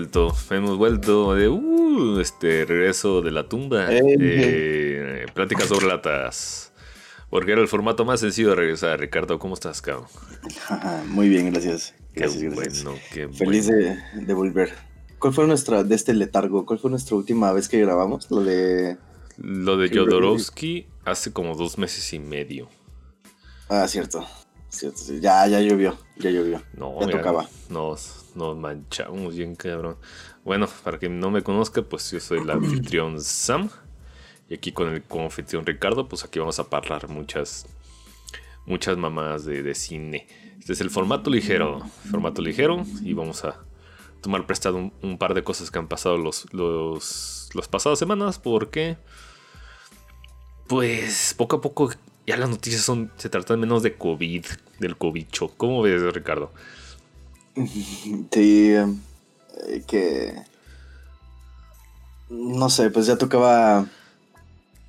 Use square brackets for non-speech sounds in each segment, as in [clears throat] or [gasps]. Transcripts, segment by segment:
hemos vuelto, hemos vuelto de uh, este regreso de la tumba. Eh, pláticas sobre latas. Porque era el formato más sencillo de regresar. Ricardo, ¿cómo estás, cabrón? [laughs] Muy bien, gracias. Gracias, qué gracias. bueno, qué Feliz de, de, volver. ¿Cuál fue nuestra, de este letargo, cuál fue nuestra última vez que grabamos? Lo de... Lo de Jodorowsky hace como dos meses y medio. Ah, cierto. Cierto, sí. Ya, ya llovió, ya llovió. No, ya tocaba. Nos, nos manchamos bien, cabrón. Bueno, para quien no me conozca, pues yo soy el [clears throat] anfitrión Sam. Y aquí con el anfitrión Ricardo, pues aquí vamos a hablar muchas, muchas mamadas de, de cine. Este es el formato ligero, formato ligero, y vamos a tomar prestado un, un par de cosas que han pasado los, los, los pasadas semanas, porque pues poco a poco ya las noticias son se tratan menos de COVID, del cobicho. ¿Cómo ves, Ricardo? Sí, eh, que no sé, pues ya tocaba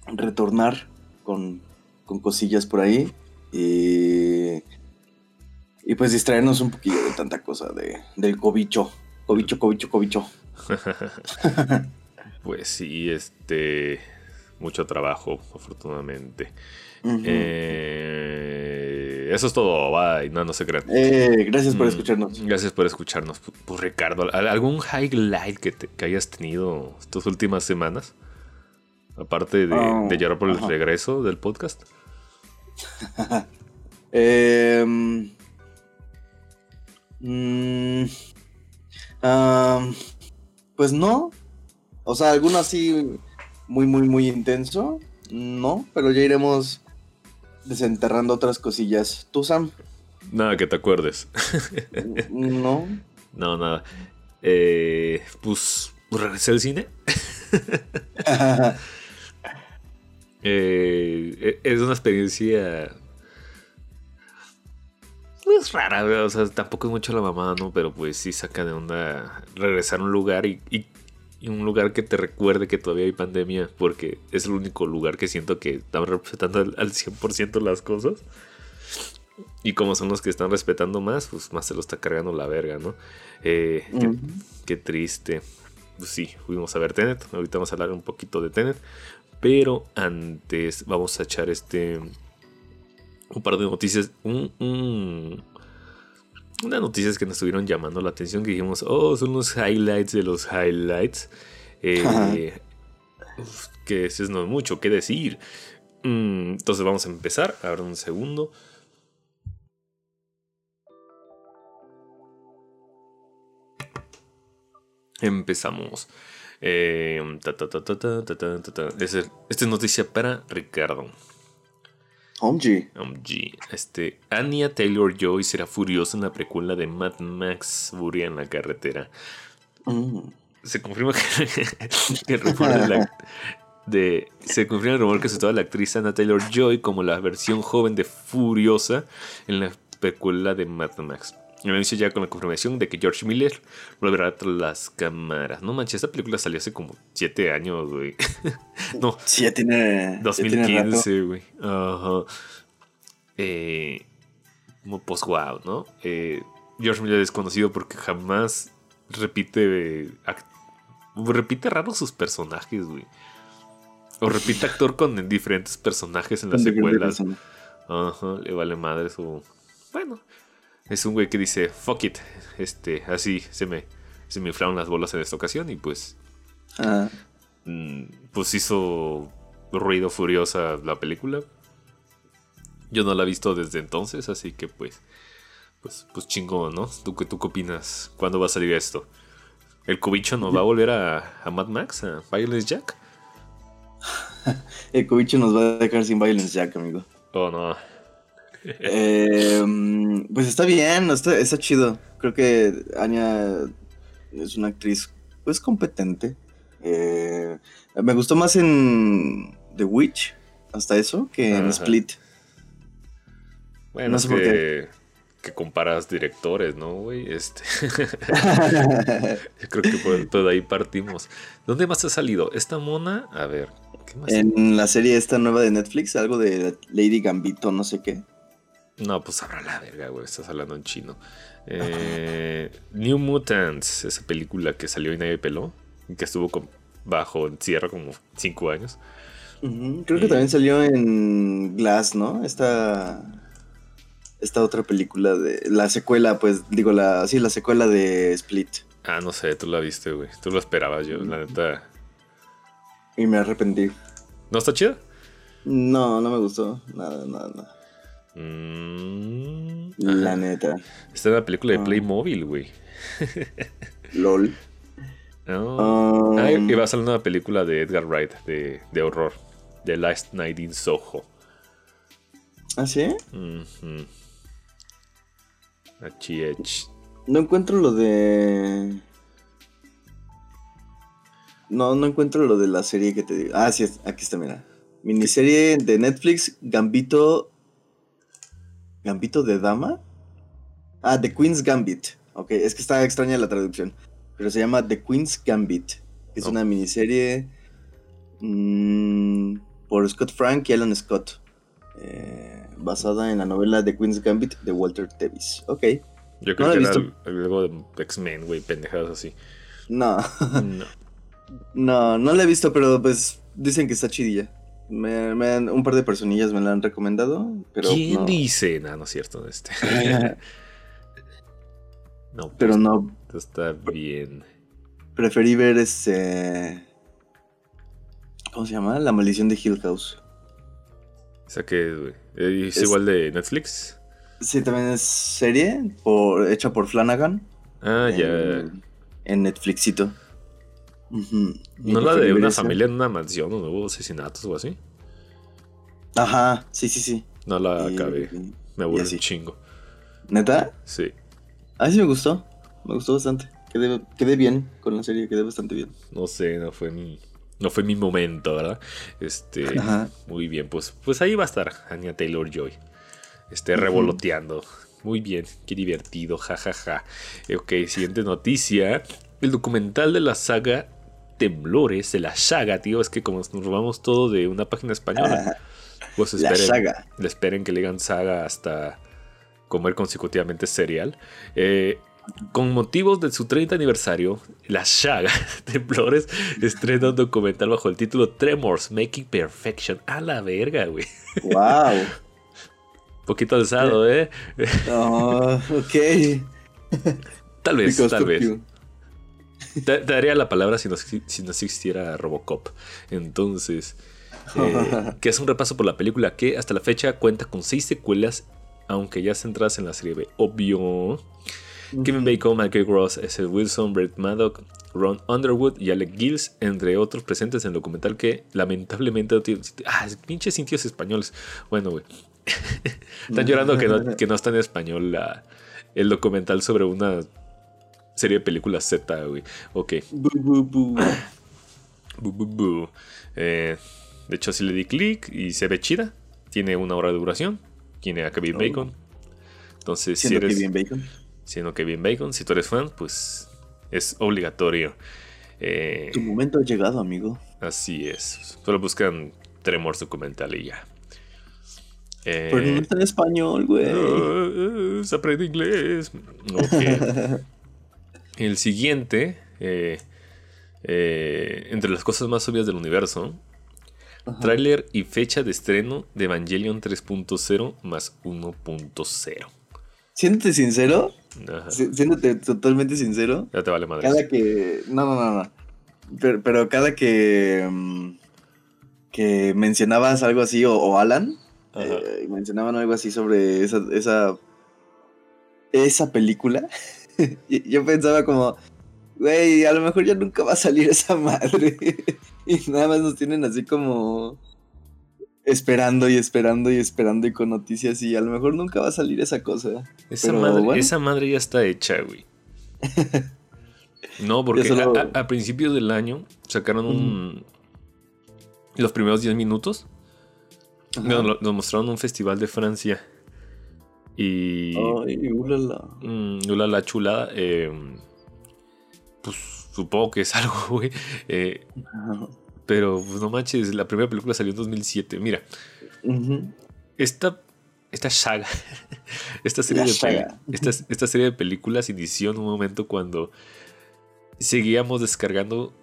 retornar con, con cosillas por ahí y y pues distraernos un poquillo de tanta cosa de, del cobicho. Cobicho, cobicho, cobicho. [laughs] pues sí, este. Mucho trabajo, afortunadamente. Uh -huh. eh, eso es todo. Bye. No, no se crean. Eh, gracias por escucharnos. Mm, gracias por escucharnos. Pues, Ricardo, ¿algún highlight que, te, que, hayas tenido estas últimas semanas? Aparte de, oh, de llorar por el regreso del podcast. [laughs] eh, Mm, uh, pues no. O sea, alguno así muy, muy, muy intenso. No, pero ya iremos desenterrando otras cosillas. ¿Tú, Sam? Nada que te acuerdes. [laughs] no. No, nada. Eh, pues regresé al cine. [laughs] eh, es una experiencia es rara, o sea, tampoco es mucho la mamada, ¿no? Pero pues sí saca de onda regresar a un lugar y, y, y, un lugar que te recuerde que todavía hay pandemia, porque es el único lugar que siento que están representando al, al 100% las cosas. Y como son los que están respetando más, pues más se lo está cargando la verga, ¿no? Eh, uh -huh. qué, qué, triste. Pues sí, fuimos a ver Tenet. Ahorita vamos a hablar un poquito de Tenet. Pero antes vamos a echar este un par de noticias, un, un, unas noticias que nos estuvieron llamando la atención, que dijimos, oh, son los highlights de los highlights. Eh, uf, que eso no es mucho que decir. Mm, entonces vamos a empezar, ahora un segundo. Empezamos. Eh, ta, ta, ta, Esta es noticia para Ricardo. OMG. OMG. Este, Anya Taylor Joy será furiosa en la precuela de Mad Max Furia en la carretera. Mm. Se confirma que, que [laughs] el rumor de, la, [laughs] de, se confirma el rumor que se toda la actriz Anya Taylor Joy como la versión joven de Furiosa en la precuela de Mad Max. El anuncio ya con la confirmación de que George Miller volverá tras las cámaras. No manches, esta película salió hace como 7 años, güey. [laughs] no. Sí, ya tiene. 2015, güey. Ajá. Eh, como post-wow, ¿no? Eh, George Miller es conocido porque jamás repite. repite raro sus personajes, güey. O repite actor con diferentes personajes en las secuelas. Ajá, le vale madre su. Bueno, es un güey que dice, fuck it. Este, así se me, se me inflaron las bolas en esta ocasión y pues. Ah. Pues hizo ruido furiosa la película. Yo no la he visto desde entonces, así que pues. Pues, pues chingón, ¿no? ¿Tú, ¿Tú qué opinas? ¿Cuándo va a salir esto? ¿El cubicho nos va a volver a, a Mad Max? ¿A Violence Jack? [laughs] El cubicho nos va a dejar sin Violence Jack, amigo. Oh, no. Eh, pues está bien, está, está, chido. Creo que Anya es una actriz pues competente. Eh, me gustó más en The Witch, hasta eso, que Ajá. en Split. Bueno, no sé que, por qué. que comparas directores, ¿no, güey? Este. [laughs] Yo creo que por todo ahí partimos. ¿Dónde más ha salido? Esta mona, a ver. ¿qué más en la serie esta nueva de Netflix, algo de Lady Gambito, no sé qué. No, pues ahora la verga, güey. Estás hablando en chino. Eh, New Mutants, esa película que salió y nadie peló. Que estuvo con, bajo encierro como 5 años. Creo que también salió en Glass, ¿no? Esta. Esta otra película de. La secuela, pues, digo, la. Sí, la secuela de Split. Ah, no sé, tú la viste, güey. Tú lo esperabas, yo, la neta. Y me arrepentí. ¿No está chida? No, no me gustó. Nada, nada, nada. Mm, la neta. Esta es la película de ah. Playmobil, güey. LOL. No. ah, y va a salir una película de Edgar Wright de, de horror. The Last Night in Soho. ¿Ah, sí? No encuentro lo de. No, no encuentro lo de la serie que te digo. Ah, sí, aquí está, mira. Miniserie de Netflix, Gambito. ¿Gambito de Dama? Ah, The Queen's Gambit. Ok, es que está extraña la traducción. Pero se llama The Queen's Gambit. Es una miniserie. Mmm, por Scott Frank y Alan Scott. Eh, basada en la novela The Queen's Gambit de Walter Tevis. Ok. Yo creo que era algo de X-Men, güey, pendejadas así. No. [laughs] no. no, no la he visto, pero pues dicen que está chidilla. Me, un par de personillas me la han recomendado. Pero ¿Quién dice? No, no es cierto. Este. [laughs] no, pues, pero no. Está bien. Preferí ver este. ¿Cómo se llama? La maldición de Hill House. O sea que es, igual de Netflix. Sí, también es serie por, hecha por Flanagan. Ah, ya. En Netflixito. ¿No la de una familia en una mansión donde hubo asesinatos o así? Ajá, sí, sí, sí. No la acabé. me aburrí un chingo. ¿Neta? Sí. A mí sí me gustó. Me gustó bastante. Quedé, quedé bien con la serie, quedé bastante bien. No sé, no fue mi no fue mi momento, ¿verdad? Este, muy bien, pues, pues ahí va a estar Anya Taylor Joy. Este, revoloteando. Muy bien, qué divertido, jajaja. Ja, Ok, siguiente noticia. El documental de la saga Temblores, de la saga, tío, es que como nos robamos todo de una página española, pues esperen, la saga. esperen que le digan saga hasta comer consecutivamente cereal. Eh, con motivos de su 30 aniversario, la Shaga [laughs] Temblores estrena un documental bajo el título Tremors Making Perfection. A la verga, güey. ¡Wow! [laughs] Poquito alzado, ¿eh? Oh, ok. Tal vez, tal vez. [laughs] daría la palabra si no, si no existiera Robocop. Entonces, eh, [laughs] que es un repaso por la película que hasta la fecha cuenta con seis secuelas, aunque ya centradas en la serie B. Obvio. Kevin Bacon, Michael Gross, S. Wilson, Brett Maddock, Ron Underwood y Alec Gills, entre otros presentes en el documental que lamentablemente no tiene. Ah, pinches sintios españoles. Bueno, güey. [laughs] Están llorando que no, que no está en español la, el documental sobre una serie de películas Z, güey. Ok. Eh, de hecho, si le di clic y se ve chida. Tiene una hora de duración. Tiene a Kevin oh. Bacon. Entonces, si eres. Kevin Bacon? Siendo Kevin Bacon, si tú eres fan, pues es obligatorio. Eh, tu momento ha llegado, amigo. Así es. Solo buscan Tremors documental y ya. Eh, Pero no está en español, güey. Uh, se aprende inglés. [laughs] El siguiente, eh, entre las cosas más obvias del universo, tráiler y fecha de estreno de Evangelion 3.0 más 1.0. Siéntete sincero. Siéntete totalmente sincero. Ya te vale madre. Cada que. No, no, no, no. Pero, cada que. Mm, que mencionabas algo así, o, Alan, eh, mencionaban algo así sobre esa. esa, esa película. [laughs] [laughs] yo pensaba como. Güey, a lo mejor ya nunca va a salir esa madre. [laughs] y nada más nos tienen así como esperando y esperando y esperando y con noticias y a lo mejor nunca va a salir esa cosa. Esa, madre, esa madre ya está hecha, güey. [laughs] no, porque a, principios del año sacaron un... Los primeros 10 minutos. nos mostraron un festival de Francia. Y... Ay, ulala. Mm, ulala chulada. Em, pues supongo que es [laughs] algo, güey. Eh, pero pues, no manches, la primera película salió en 2007. Mira, esta esta saga, [laughs] esta serie, de esta, esta serie de películas inició en un momento cuando seguíamos descargando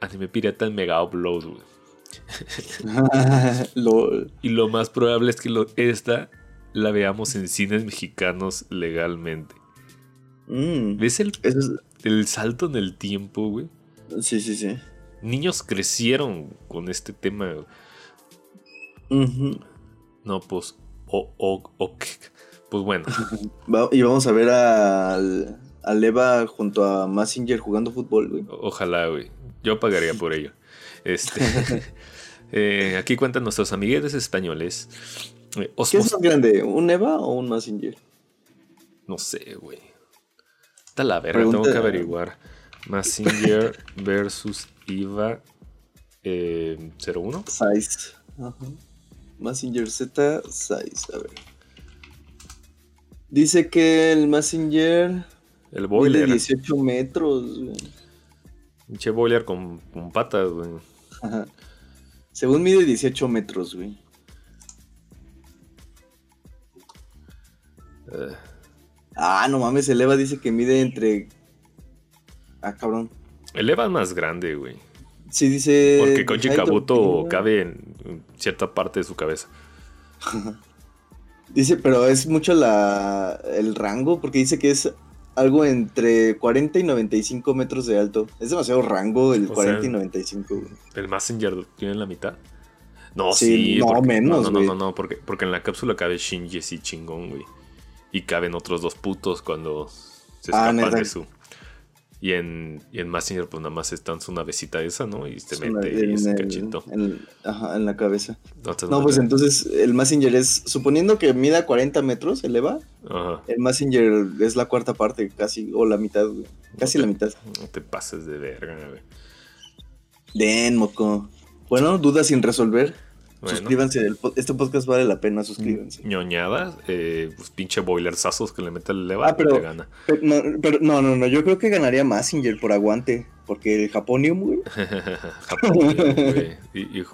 anime pirata en Mega Upload, [laughs] y lo más probable es que esta la veamos en cines mexicanos legalmente. Mm. ¿Ves el, el salto en el tiempo, güey? Sí, sí, sí. Niños crecieron con este tema. No, pues. Pues bueno. [laughs] y vamos a ver al, a Leva junto a Massinger jugando fútbol, güey. Ojalá, güey. Yo pagaría por ello. Este. [laughs] [laughs] Eh, aquí cuentan nuestros amiguetes españoles. Eh, ¿Qué es más grande? ¿Un Eva o un Massinger? No sé, güey. Está la verga, tengo que averiguar. Massinger [laughs] versus Eva eh, 01. Size. Massinger Z, size. A ver. Dice que el Massinger. El boiler. De 18 metros, güey. Pinche boiler con, patas, güey. Según mide 18 metros, güey. Ah, no mames, el Eva dice que mide entre. Ah, cabrón. El Eva es más grande, güey. Sí, dice. Porque Koji Kabuto cabe en cierta parte de su cabeza. [laughs] dice, pero es mucho la el rango, porque dice que es algo entre 40 y 95 metros de alto. Es demasiado rango el 40 y 95. ¿El Messenger tiene la mitad? No, sí. no, menos. No, no, no, no, porque, porque en la cápsula cabe Shinji así chingón, güey. Y caben otros dos putos cuando se ah, escapan de su. Y en, y en Messenger, pues nada más está su navecita esa, ¿no? Y se mete ese cachito. En, ajá, en la cabeza. No, pues entonces el Messenger es, suponiendo que mida 40 metros, eleva. Ajá. El Messenger es la cuarta parte, casi, o la mitad, güey. Casi la mitad. No te pases de verga, güey. Den, moco. Bueno, dudas sin resolver. Suscríbanse, este podcast vale la pena, suscríbanse. ñoñadas, eh, pues pinche boilersazos que le mete el leva ah, pero, gana. Pero, no, no, no, yo creo que ganaría Massinger por aguante, porque el Japonium, güey. Japonium, güey. y,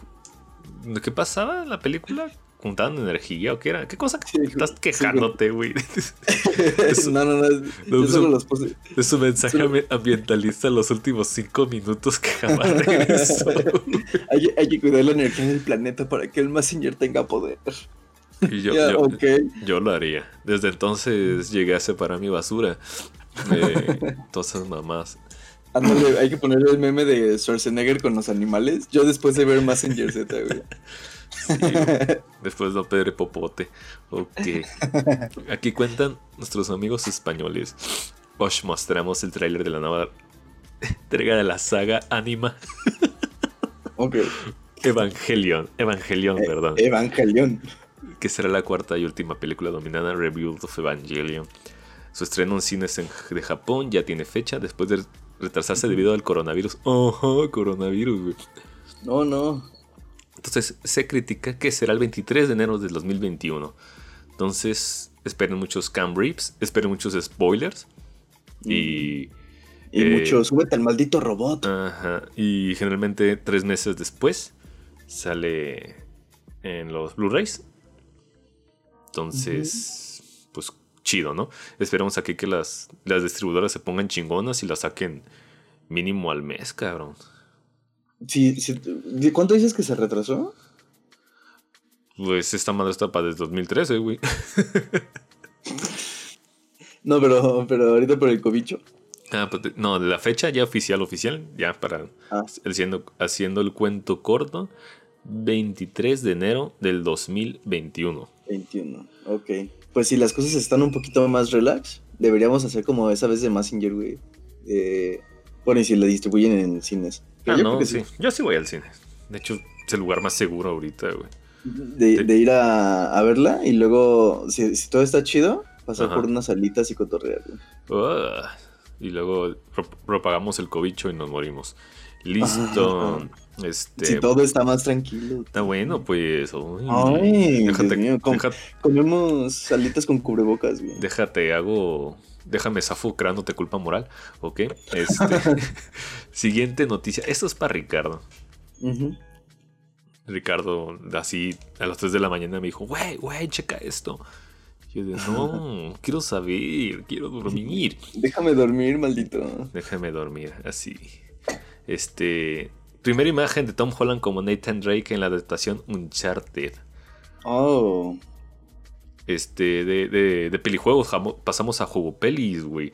¿Qué pasaba en la película? Juntaban energía o qué era. ¿Qué cosa estás quejándote, güey? [laughs] no, no, no. Es, [laughs] su mensaje ambientalista en los últimos cinco minutos que jamás [laughs] regresó. hay, hay, que cuidar la energía del planeta para que el Messenger tenga poder. Y yo, yo, lo haría. Desde entonces llegué a separar mi basura. Eh, todas esas mamás. hay que ponerle el meme de Schwarzenegger con los animales. Yo después de ver Messenger Z, güey. [laughs] después de Pedro Popote. Ok. Aquí cuentan nuestros amigos españoles. Os mostramos el tráiler de la nueva entrega de la saga Anima. [laughs] ok. Evangelion. Evangelion, eh, perdón. Evangelion. Que será la cuarta y última película dominada Rebuild of Evangelion. Su estreno en cines de Japón ya tiene fecha después de retrasarse debido al coronavirus. Ojo, coronavirus, güey. No, no. Entonces se critica que será el 23 de enero del 2021. Entonces esperen muchos cam rips, esperen muchos spoilers. Y... Y eh, mucho, súbete al maldito robot. Ajá. Y generalmente tres meses después sale en los Blu-rays. Entonces, pues chido, ¿no? Esperamos aquí que las, las distribuidoras se pongan chingonas y la saquen mínimo al mes, cabrón. Sí, ¿Cuánto dices que se retrasó? Pues esta madre está para desde 2013, güey. [laughs] no, pero, pero ahorita por el cobicho. Ah, pues, no, la fecha ya oficial, oficial, ya para ah. haciendo, haciendo el cuento corto, 23 de enero del 2021. 21, ok. Pues si las cosas están un poquito más relax, deberíamos hacer como esa vez de Messenger, güey. Eh, bueno, y si la distribuyen en cines. Ah, yo no, sí. Yo sí voy al cine. De hecho, es el lugar más seguro ahorita, güey. De, ir a, verla y luego, si, todo está chido, pasar por unas salitas y cotorrear. y luego propagamos el cobicho y nos morimos. Listo. Este, si todo está más tranquilo. Está bueno, pues. Ay, déjate, comemos salitas con cubrebocas, güey. Déjate, hago déjame zafo creándote culpa moral, ¿ok? Este, [laughs] [laughs] siguiente noticia. Esto es para Ricardo. Ricardo, así a las 3 de la mañana me dijo, güey, güey, checa esto. Yo dije, no, [laughs] quiero saber, quiero dormir. Déjame dormir, maldito. Déjame dormir, así. Este. Primera imagen de Tom Holland como Nathan Drake en la adaptación Uncharted. Oh. Este, de, de, de pelijuegos pasamos a juego pelis, güey.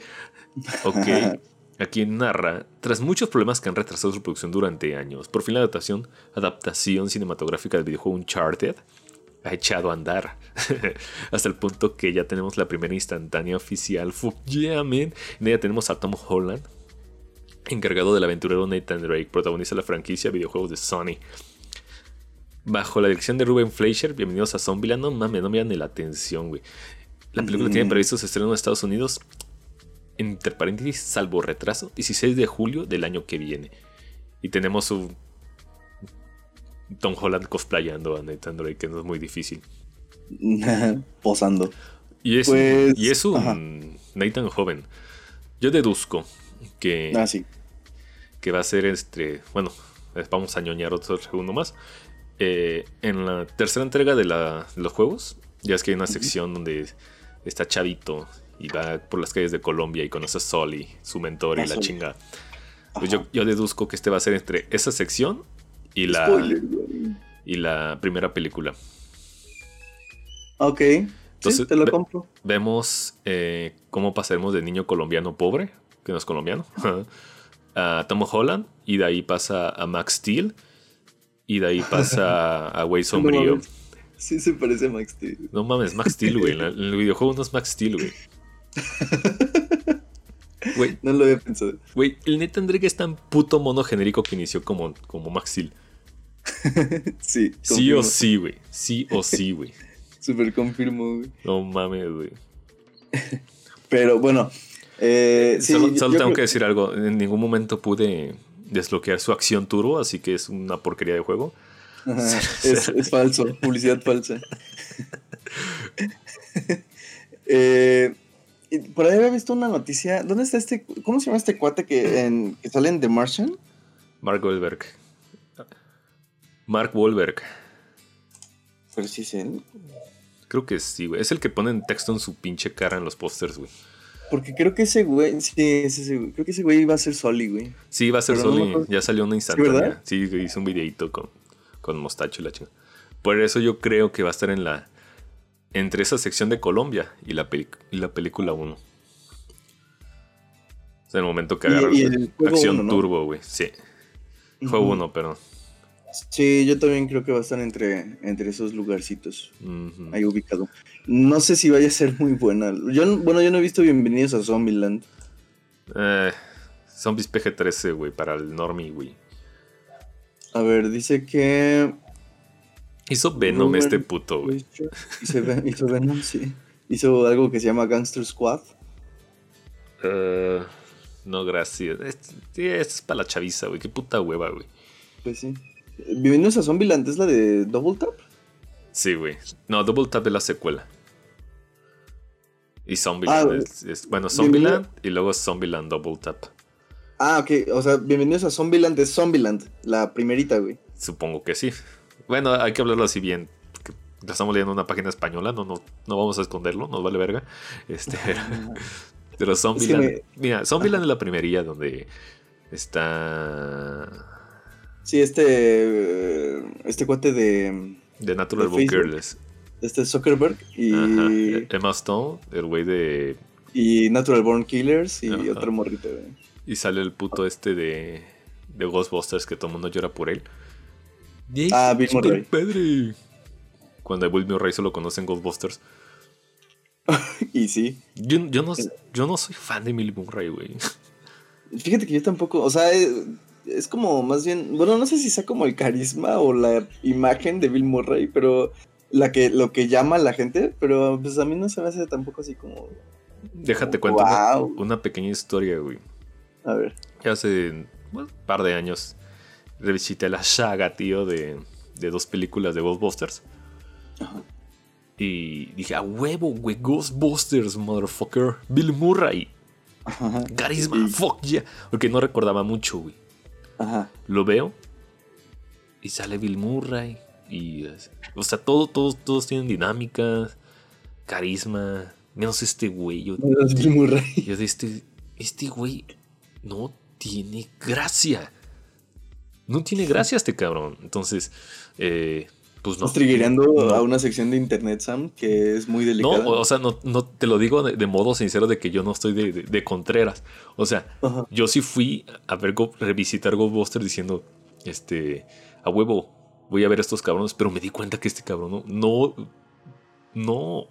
Ok. [laughs] Aquí narra, tras muchos problemas que han retrasado su producción durante años, por fin la adaptación, adaptación cinematográfica del videojuego Uncharted ha echado a andar. [laughs] Hasta el punto que ya tenemos la primera instantánea oficial. Fuck yeah, man. En ella tenemos a Tom Holland, encargado del aventurero Nathan Drake, protagonista de la franquicia videojuegos de Sony. Bajo la dirección de Ruben Fleischer, bienvenidos a Zombieland. No mames, no me dan ni la atención, güey. La película tiene mm. previsto su estreno en Estados Unidos, entre paréntesis, salvo retraso, 16 de julio del año que viene. Y tenemos un Tom Holland cosplayando a Nathan Drake, que no es muy difícil. [laughs] Posando. Y es, pues, y es un Nathan joven. Yo deduzco que, ah, sí. que va a ser este. Bueno, vamos a ñoñar otro segundo más. Eh, en la tercera entrega de, los juegos, ya es que hay una sección donde está Chavito y va por las calles de Colombia y conoce a Soli, su mentor y la chinga. Pues yo, yo, deduzco que este va a ser entre esa sección y la, y la primera película. Ok. Entonces, te lo compro. Vemos eh, cómo pasaremos de niño colombiano pobre, que no es colombiano, [laughs] a Tom Holland, y de ahí pasa a Max Steel, y de ahí pasa [laughs] a Güey Sombrío. sí se parece a Max Steel. No mames, Max Steel, güey. En el videojuego no es Max Steel, güey. [laughs] Güey, no lo había pensado. Güey, el Nathan Drake es tan puto mono genérico que inició como, como Max Steel. [laughs] sí. Sí o sí, güey. Sí o sí, güey. Súper confirmo, güey. No mames, güey. Pero bueno. Eh, solo, tengo que decir algo. En ningún momento pude desbloquear su acción turbo, así que es una porquería de juego. es, falso, publicidad falsa. [laughs] eh, por ahí había visto una noticia. ¿Dónde está este? ¿Cómo se llama este cuate que, que sale en The Martian? Mark Wahlberg. Mark Wahlberg. ¿Pero sí es él? Creo que sí, güey. Es el que pone texto en su pinche cara en los pósters, güey. Porque creo que ese güey, sí, ese, creo que ese güey iba a ser Soli, güey. Sí, iba a ser Soli. ya salió una instantánea. ¿Sí, sí, hizo un videito con, con mostacho y la chingada. Por eso yo creo que va a estar en la. Entre esa sección de Colombia y la, y la película 1. Es el momento que agarra acción turbo, güey. Sí. Fue uno, pero Sí, yo también creo que va a estar entre, entre esos lugarcitos ahí ubicado. No sé si vaya a ser muy buena. Yo, bueno, yo no he visto Bienvenidos a Zombieland. Eh, Zombies PG-13, güey, para el normie, güey. A ver, dice que... Hizo Venom este puto, güey. Hizo, Venom, sí. Hizo algo que se llama Gangster Squad. Uh, no, gracias. Esto es para la chaviza, güey. Qué puta hueva, güey. Pues sí. Bienvenidos a Zombieland, ¿es la de Double Tap? Sí, güey. No, Double Tap es la secuela. Y Zombieland ah, es, Bueno, Zombieland y luego Zombieland Double Tap. Ah, ok. O sea, bienvenidos a Zombieland es Zombieland, la primerita, güey. Supongo que sí. Bueno, hay que hablarlo así bien. Estamos leyendo una página española, no, no, no vamos a esconderlo, nos vale verga. Este, [laughs] [laughs] pero Zombieland. Mira, Zombieland es la primerilla donde está Sí, este. Este cuate de. De Natural Born Killers. Este Zuckerberg y. Emma Stone, el güey de. Y Natural Born Killers y otro morrito, Y sale el puto este de. De Ghostbusters que todo el mundo llora por él. ah, Bill Murray. Cuando a Bill Murray solo conocen Ghostbusters. [laughs] y sí. Yo, no, yo no soy fan de Bill Murray, güey. Fíjate que yo tampoco. O sea. Es como más bien, bueno, no sé si sea como el carisma o la imagen de Bill Murray, pero la que lo que llama a la gente, pero pues a mí no se me hace tampoco así como Déjate cuento una, pequeña historia, güey. A ver. Hace un par de años revisité la saga, tío, de, de dos películas de Ghostbusters. Ajá. Y dije, a huevo, güey, Ghostbusters, motherfucker. Bill Murray. Carisma, fuck yeah. Porque no recordaba mucho, güey. Lo veo. y sale Bill Murray. Y, o sea, todo, todos, todos tienen dinámica, carisma. Menos este güey. Yo, Bill Murray. [laughs] Yo de este, este güey no tiene gracia. No tiene gracia este cabrón. Entonces, eh, pues no. Estás a una sección de internet, Sam, que es muy delicada. No, o sea, no, no te lo digo de, modo sincero de que yo no estoy de, Contreras. O sea, yo sí fui a ver revisitar Ghostbusters diciendo, este, a huevo, voy a ver a estos cabrones, pero me di cuenta que este cabrón no, no, no,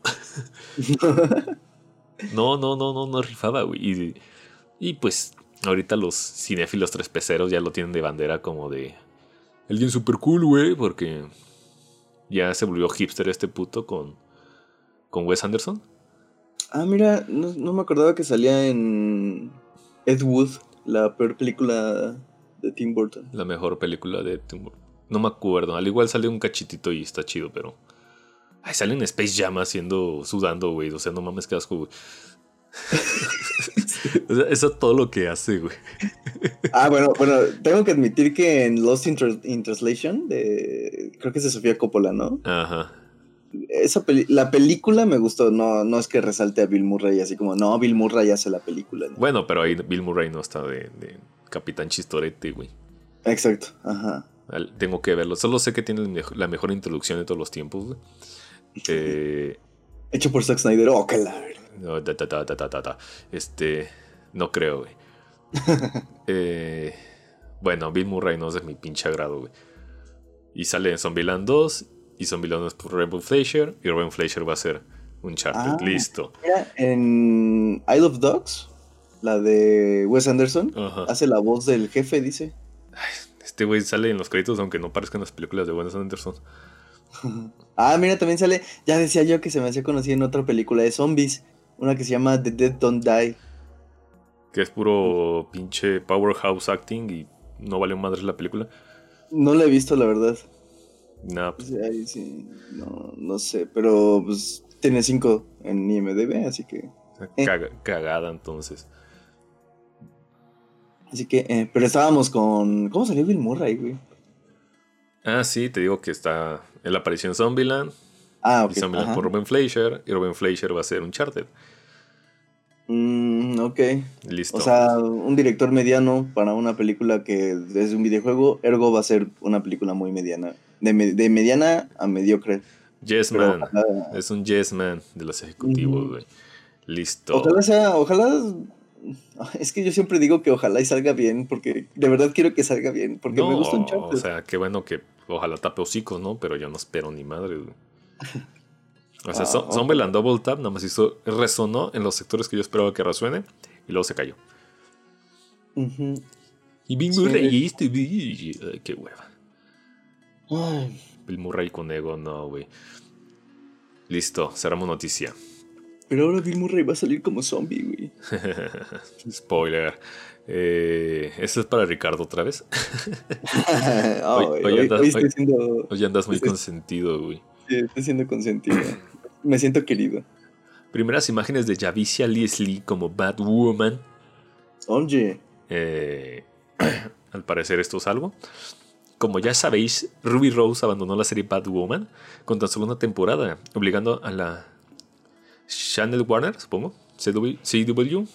[laughs] no, no, no, no, rifaba, güey. Y, y pues ahorita los cinéfilos tres peceros ya lo tienen de bandera como de alguien super cool, güey, porque ya se volvió hipster este puto con, con Wes Anderson. Ah, mira, no, me acordaba que salía en Ed Wood, la peor película de Tim Burton. La mejor película de Tim Burton. No me acuerdo, al igual sale un cachitito y está chido, pero... Ay, sale en Space Jam haciendo, sudando, güey. O sea, no mames, qué asco, güey. [laughs] eso es todo lo que hace, güey. Ah, bueno, bueno, tengo que admitir que en Lost in, Translation, de, creo que es de Sofía Coppola, ¿no? Ajá. Esa la película me gustó, no, no es que resalte a Bill Murray así como, no, Bill Murray hace la película. Bueno, pero ahí Bill Murray no está de, Capitán Chistorete, güey. Exacto, ajá. Tengo que verlo. Solo sé que tiene la mejor introducción de todos los tiempos, güey. [laughs] Eh, Hecho por Zack Snyder, oh, qué no, este, no creo, güey. [laughs] Eh, bueno, Bill Murray no es de mi pinche agrado, güey. Y sale en Zombieland 2 y Zombieland es por Rebel Fleischer y Robin Fleischer va a ser un charter. Ah, Listo. en Isle of Dogs, la de Wes Anderson, hace la voz del jefe, dice. este güey sale en los créditos aunque no parezcan las películas de Wes Anderson. [laughs] ah, mira, también sale, ya decía yo que se me hacía conocido en otra película de zombies. Una que se llama The Dead Don't Die. Que es puro pinche powerhouse acting y no vale madre la película. No la he visto, la verdad. No. Pues. no, no sé, pero pues tiene 5 en IMDB, así que... Eh. cagada entonces. Así que, eh, pero estábamos con... ¿Cómo salió Bill Murray, güey? Ah, sí, te digo que está en la aparición Zombieland. Ah, ok. Zombieland por Robin Fleischer y Robin Fleischer va a ser un charter. Mm, ok. Listo. O sea, un director mediano para una película que es un videojuego, ergo va a ser una película muy mediana. De, mediana a mediocre. Yes Man. Es un Yes Man de los ejecutivos, güey. Listo. Ojalá sea, ojalá. Es que yo siempre digo que ojalá y salga bien, porque de verdad quiero que salga bien, porque me gusta un O sea, qué bueno que ojalá tape hocicos, ¿no? Pero yo no espero ni madre, güey. [laughs] O sea, ah, Double Tap nada más hizo, resonó en los sectores que yo esperaba que resuene y luego se cayó. Y Bill Murray, este, qué hueva. Bill Murray con ego, no, güey. Listo, cerramos noticia. Pero ahora Bill Murray va a salir como zombie, güey. [laughs] Spoiler. Eh, ¿Eso es para Ricardo otra vez? [laughs] hoy, andas, muy consentido, güey. Sí, estoy siendo consentido. Me siento querido. Primeras imágenes de Javicia Leslie como Batwoman. Oye. Eh, [clears throat] al parecer esto es algo. Como ya sabéis, Ruby Rose abandonó la serie Batwoman con tan solo una temporada, obligando a la Channel Warner, supongo, CW,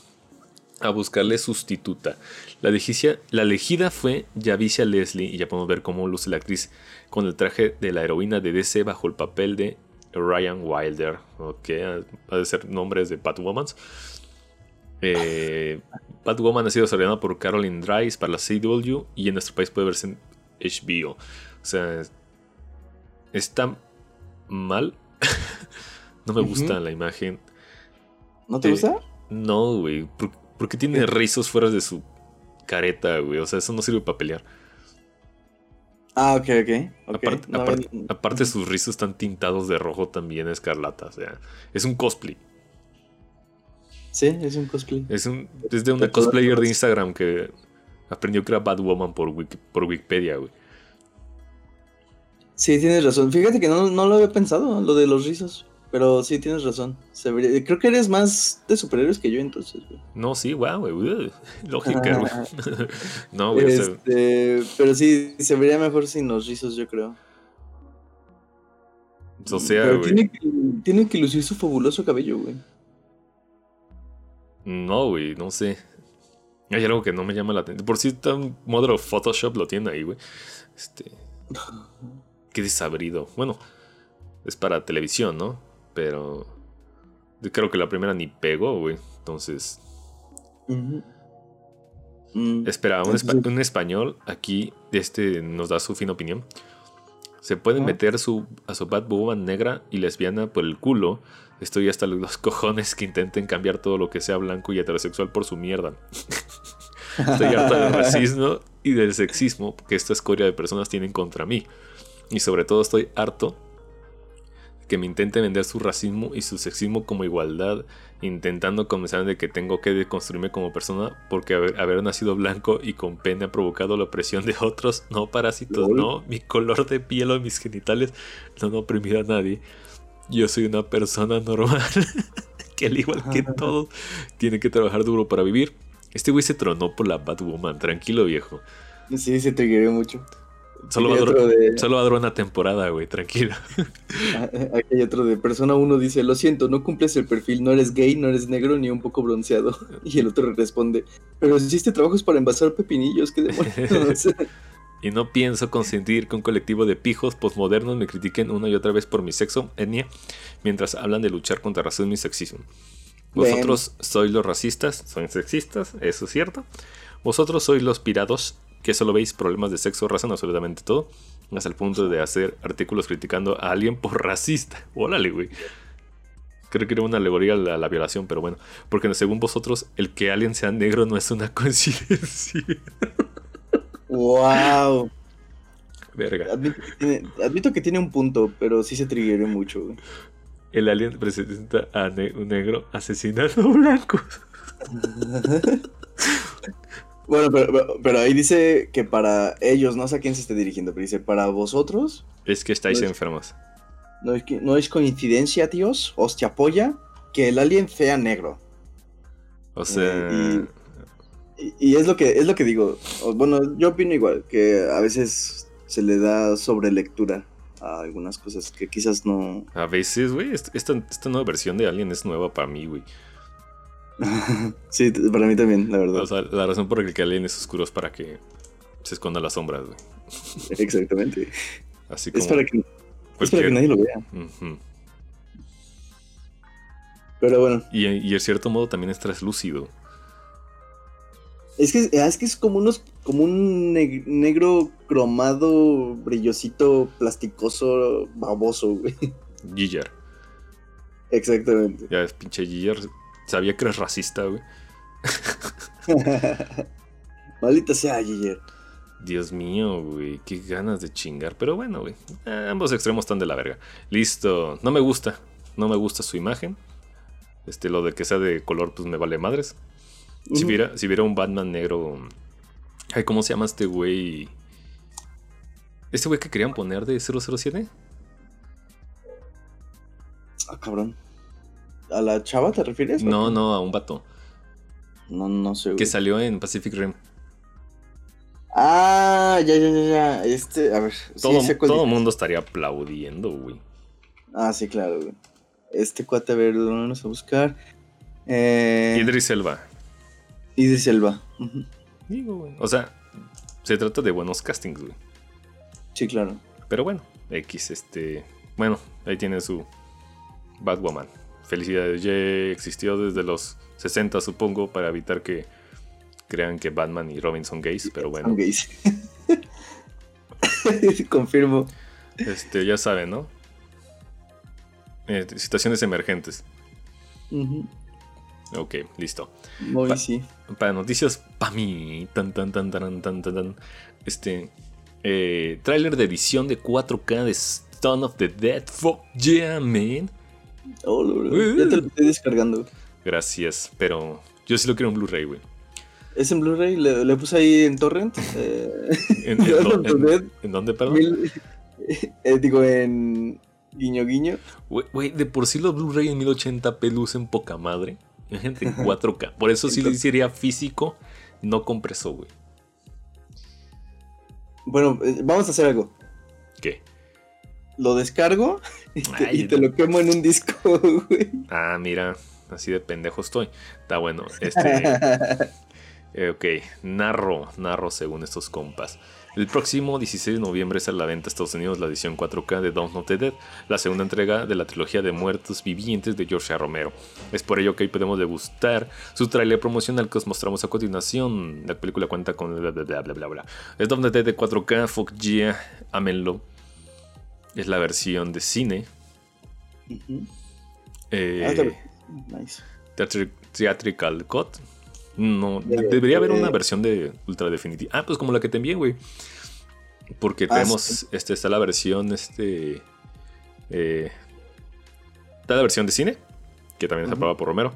a buscarle sustituta. La, la elegida fue Javicia Leslie y ya podemos ver cómo luce la actriz con el traje de la heroína de DC bajo el papel de Ryan Wilder, ok, ha de ser nombres de Batwoman. Eh, Batwoman ha sido desarrollada por Caroline Dries para la CW y en nuestro país puede verse en HBO. O sea, está mal. [laughs] no me gusta la imagen. ¿No te gusta? No, güey. ¿Por, qué tiene rizos fuera de su careta, güey? O sea, eso no sirve para pelear. Ah, ok, ok. Aparte, sus rizos están tintados de rojo también escarlata. O sea, es un cosplay. Sí, es un cosplay. Es, un, es de una cosplayer de Instagram que aprendió que era Batwoman por, por Wikipedia, güey. Sí, tienes razón. Fíjate que no, lo había pensado, lo de los rizos. Pero sí, tienes razón. Creo que eres más de superhéroes que yo entonces, güey. No, sí, wow, güey. [laughs] lógica, güey. [laughs] no, güey. Este, pero sí, se vería mejor sin los rizos, yo creo. o sea, Pero güey. tiene, que, tiene que lucir su fabuloso cabello, güey. No, güey, no sé. Hay algo que no me llama la atención. Por si está un módulo Photoshop lo tiene ahí, güey. Este. [laughs] Qué desabrido. Bueno, es para televisión, ¿no? Pero. Yo creo que la primera ni pegó, güey. Entonces. Mm, Espera, un, espa- Entonces- un español aquí este nos da su fina opinión. Se pueden meter su, a su Batwoman negra y lesbiana por el culo. Estoy hasta los cojones que intenten cambiar todo lo que sea blanco y heterosexual por su mierda. [laughs] Estoy harto del [laughs] racismo y del sexismo que esta escoria de personas tienen contra mí. Y sobre todo estoy harto que me intenten vender su racismo y su sexismo como igualdad, intentando convencer de que tengo que deconstruirme como persona porque haber, haber nacido blanco y con pene ha provocado la opresión de otros, no parásitos, no, mi color de piel o mis genitales no han oprimido a nadie. Yo soy una persona normal [laughs] que al igual que todos tiene que trabajar duro para vivir. Este güey se tronó por la Batwoman, tranquilo viejo. Sí, se triggeró mucho. Solo va, a durar, otro de- solo va a durar una temporada, güey, tranquilo. [laughs] Ah, Aquí hay otro de persona uno dice, lo siento, no cumples el perfil, no eres gay, no eres negro ni un poco bronceado. [laughs] Y el otro responde, pero si hiciste trabajos para envasar pepinillos, qué demonios. [laughs] Y no pienso consentir que un colectivo de pijos postmodernos me critiquen una y otra vez por mi sexo, etnia, mientras hablan de luchar contra racismo y sexismo. Vosotros sois los racistas, sois sexistas, eso es cierto. Vosotros sois los pirados que solo veis problemas de sexo, raza, en absolutamente todo, hasta el punto de hacer artículos criticando a alguien por racista. [laughs] Órale, güey. Creo que era una alegoría a la, la violación, pero bueno, porque según vosotros, el que alguien sea negro no es una [laughs] coincidencia. wow. Verga. Admito que, tiene, admito que tiene un punto, pero sí se triggeró mucho. güey. El alien presenta a ne- un negro asesinando [laughs] blancos. Bueno, pero, pero- pero ahí dice que para ellos, no sé a quién se esté dirigiendo, pero dice, para vosotros, Es que estáis enfermos. no es, que- no es coincidencia, tíos, hostia apoya que el alien sea negro. O sea, Eh, Y, y es lo que es lo que digo. Bueno, yo opino igual, que a veces se le da sobrelectura a algunas cosas que quizás no. a veces, güey, est- esta, esta nueva versión de Alien es nueva para mí, güey. [laughs] sí, para mí también, la verdad. O sea, la razón por la que Alien es oscuro es para que se esconda las sombras, güey. [laughs] Exactamente. Así como Es para que, es para cualquier- que nadie lo vea. Pero bueno, y, y en cierto modo también es translúcido. es que es, que es como unos como un neg- negro cromado, brillosito, plasticoso, baboso, güey. Giger. Exactamente. Ya es pinche Giger. Sabía que eres racista, güey. [laughs] Maldita sea, Giger. Dios mío, güey, qué ganas de chingar. Pero bueno, güey, eh, ambos extremos están de la verga. Listo, no me gusta, no me gusta su imagen. Este, lo de que sea de color, pues me vale madres. Si viera, si viera un Batman negro. Ay, ¿cómo se llama este güey? ¿Este güey que querían poner de 007? Ah, cabrón. ¿A la chava te refieres? No, no, a un vato. No, no sé. Que salió en Pacific Rim. Ah, ya, ya, ya, ya. Este, a ver. Todo, dices. mundo estaría aplaudiendo, güey. Ah, sí, claro, güey. Este cuate, a ver, ¿dónde vamos a buscar? Eh, Idris Elba. Idris Elba. Digo, güey. O sea, se trata de buenos castings, güey. Sí, claro. Pero bueno, X, este. Bueno, ahí tiene su Batwoman. Felicidades, ya existió desde los 60, supongo, para evitar que crean que Batman y Robin son gays. Pero bueno, Son gays. [laughs] Confirmo. este, ya saben, ¿no? Eh, situaciones emergentes. Ujú. Ok, listo. Muy Pa- sí. Para noticias, pa' mí, tan, tan, tan, tan, tan, tan, tan. Este. Eh, tráiler de edición de 4K de Stone of the Dead. Fuck yeah, man. Oh, ya te lo estoy descargando. Gracias, pero yo sí lo quiero en Blu-ray, güey. Es en Blu-ray, le, le puse ahí en Torrent. Eh, [laughs] ¿En, en, en- Dead, en dónde, perdón? mil- [laughs] eh, digo, en Guiño, guiño. Güey, de por sí los Blu-ray en 1080p lucen poca madre. Gente en [laughs] 4K. Por eso sí lo hiciera físico, no compreso, güey. Bueno, eh, vamos a hacer algo. ¿Qué? Lo descargo y te, lo quemo en un disco, [laughs] güey. Ah, mira, así de pendejo estoy. Está bueno. Este. [laughs] Eh, ok, narro, narro según estos compas. El próximo 16 de noviembre sale a la venta en Estados Unidos la edición 4K de Dawn of the Dead, la segunda entrega de la trilogía de muertos vivientes de George A. Romero. Es por ello que hoy podemos degustar su trailer promocional que os mostramos a continuación. La película cuenta con bla bla bla bla bla. bla. Es Dawn of the Dead de 4K, fuck yeah, amenlo. Es la versión de cine. eh, ah, nice. Theatrical Cut no, debería haber una versión de ultra definitiva. Ah, pues como la que te envié, güey. Porque ah, tenemos, este, está la versión, este... Eh, está la versión de cine, que también se aprobada por Romero.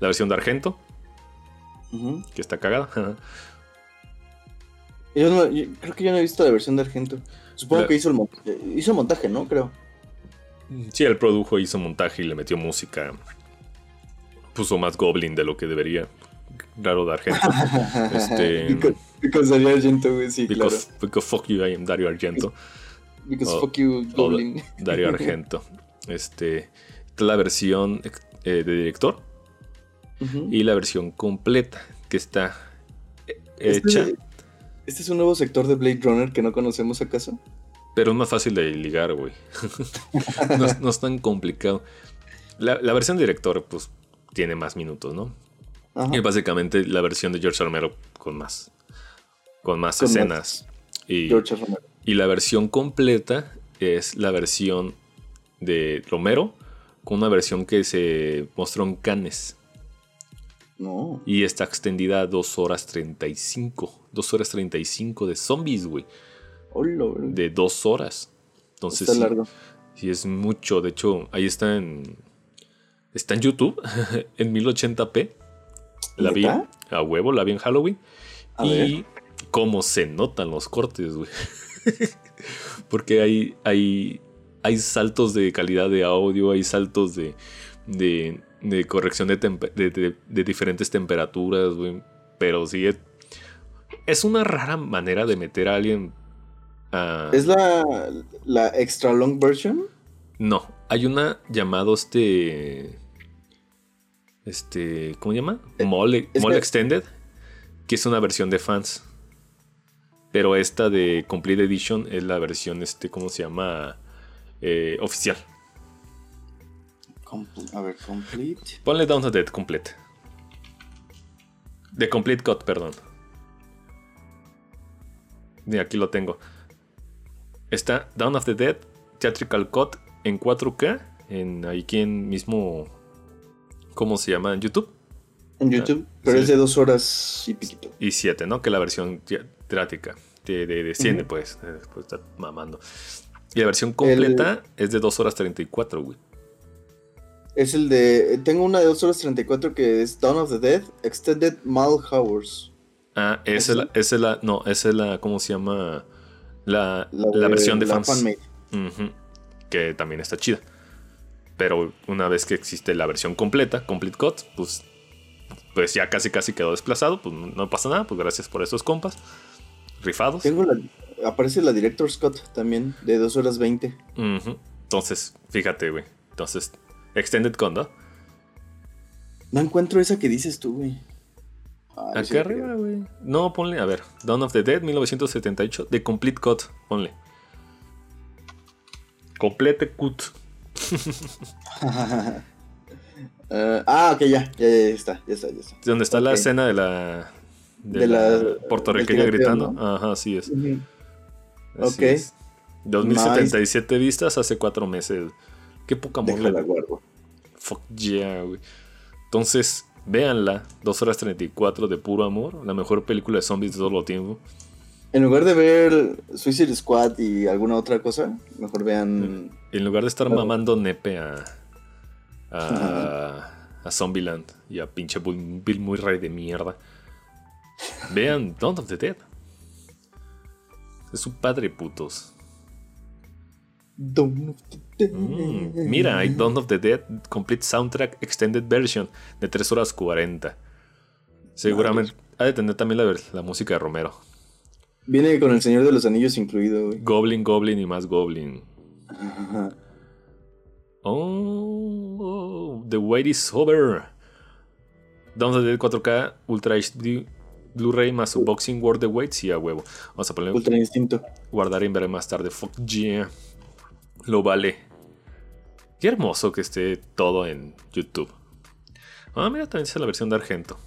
La versión de Argento, que está cagada. [laughs] yo, creo que yo no he visto la versión de Argento. Supongo que hizo el, montaje, hizo montaje, ¿no? Creo. Sí, él produjo, hizo montaje y le metió música. Puso más Goblin de lo que debería raro de Argento. [laughs] este, because, Dario Argento, güey, sí, because, claro. Because fuck you, I am Dario Argento. Because fuck you, Goblin. Dario [laughs] Argento. Este, la versión eh, de director y la versión completa que está este hecha. Este, es un nuevo sector de Blade Runner que no conocemos acaso? Pero es más fácil de ligar, güey. [laughs] no, es tan complicado. La, la, versión de director, pues, tiene más minutos, ¿no? Y básicamente la versión de George Romero con más, con más escenas. Y, y la versión completa es la versión de Romero con una versión que se mostró en Cannes. No. Y está extendida a 2 horas 35. 2 horas 35 de zombies, güey. de 2 horas. Entonces, está largo. Sí, es mucho. De hecho, ahí está en. Está en YouTube, [laughs] en 1080p. La vi a huevo, la vi en Halloween. y cómo se notan los cortes, güey. [laughs] Porque hay, hay, hay saltos de calidad de audio, hay saltos de, de, corrección de, de, diferentes temperaturas, güey. Pero sí, es, una rara manera de meter a alguien a... ¿Es la, la extra long version? No, hay una llamado este este, ¿cómo se llama? Eh, Mall, Extended, que es una versión de fans. Pero esta de Complete Edition es la versión, este, ¿cómo se llama? Eh, oficial. A ver, Complete. Ponle Down of the Dead Complete. De Complete Cut, perdón. Y aquí lo tengo. Está Down of the Dead Theatrical Cut en 4K. En aquí en mismo ¿Cómo se llama? ¿En YouTube? En YouTube, pero es de dos horas y piquito. Y siete, ¿no? Que la versión teatrática de, de, cine, pues, después está mamando. Y la versión completa es de dos horas 34, güey. Es el de. Tengo una de dos horas 34 que es Dawn of the Dead, Extended Mal Hours. Ah, esa es la, es la. No, esa es la. ¿Cómo se llama? La, la, versión de fans. que también está chida. Pero una vez que existe la versión completa, Complete Cut, pues, pues ya casi casi quedó desplazado. Pues no pasa nada, pues gracias por esos compas. Rifados. Tengo la, aparece la Director's Cut también, de 2 horas 20. Entonces, fíjate, güey. Entonces, Extended Cut, ¿no? No encuentro esa que dices tú, güey. Acá arriba, güey. No, ponle, a ver, Dawn of the Dead 1978, de Complete Cut, ponle. Complete Cut. Eh, [laughs] ah, ok, ya, ya, está, ya está, ya está. Donde está la escena de la, de, la, puertorriqueña gritando. Ajá, así es. ok. 2077 vistas hace cuatro meses. Qué poca amor la guardo. Fuck yeah, güey. Entonces, véanla. 2 horas 34 de puro amor. La mejor película de zombies de todo el tiempo. En lugar de ver Suicide Squad y alguna otra cosa, mejor vean. En lugar de estar mamando nepe a. a. a Zombieland y a pinche Bill Murray de mierda. Vean Dawn of the Dead. Es su padre, putos. Dawn of the Dead. Mm, mira, hay Dawn of the Dead Complete Soundtrack Extended Version de 3 horas 40. Seguramente ha de tener también la, la música de Romero. Viene con el Señor de los Anillos incluido, güey. Goblin, Goblin y más Goblin. Oh, The Wait is Over. Dawn of the Dead 4K Ultra HD Blu-ray más Unboxing World the Wait. Sí, a huevo. Vamos a ponerle Ultra Instinto. guardar y ver más tarde. Fuck yeah. Lo vale. Qué hermoso que esté todo en YouTube. Ah, mira, también es la versión de Argento.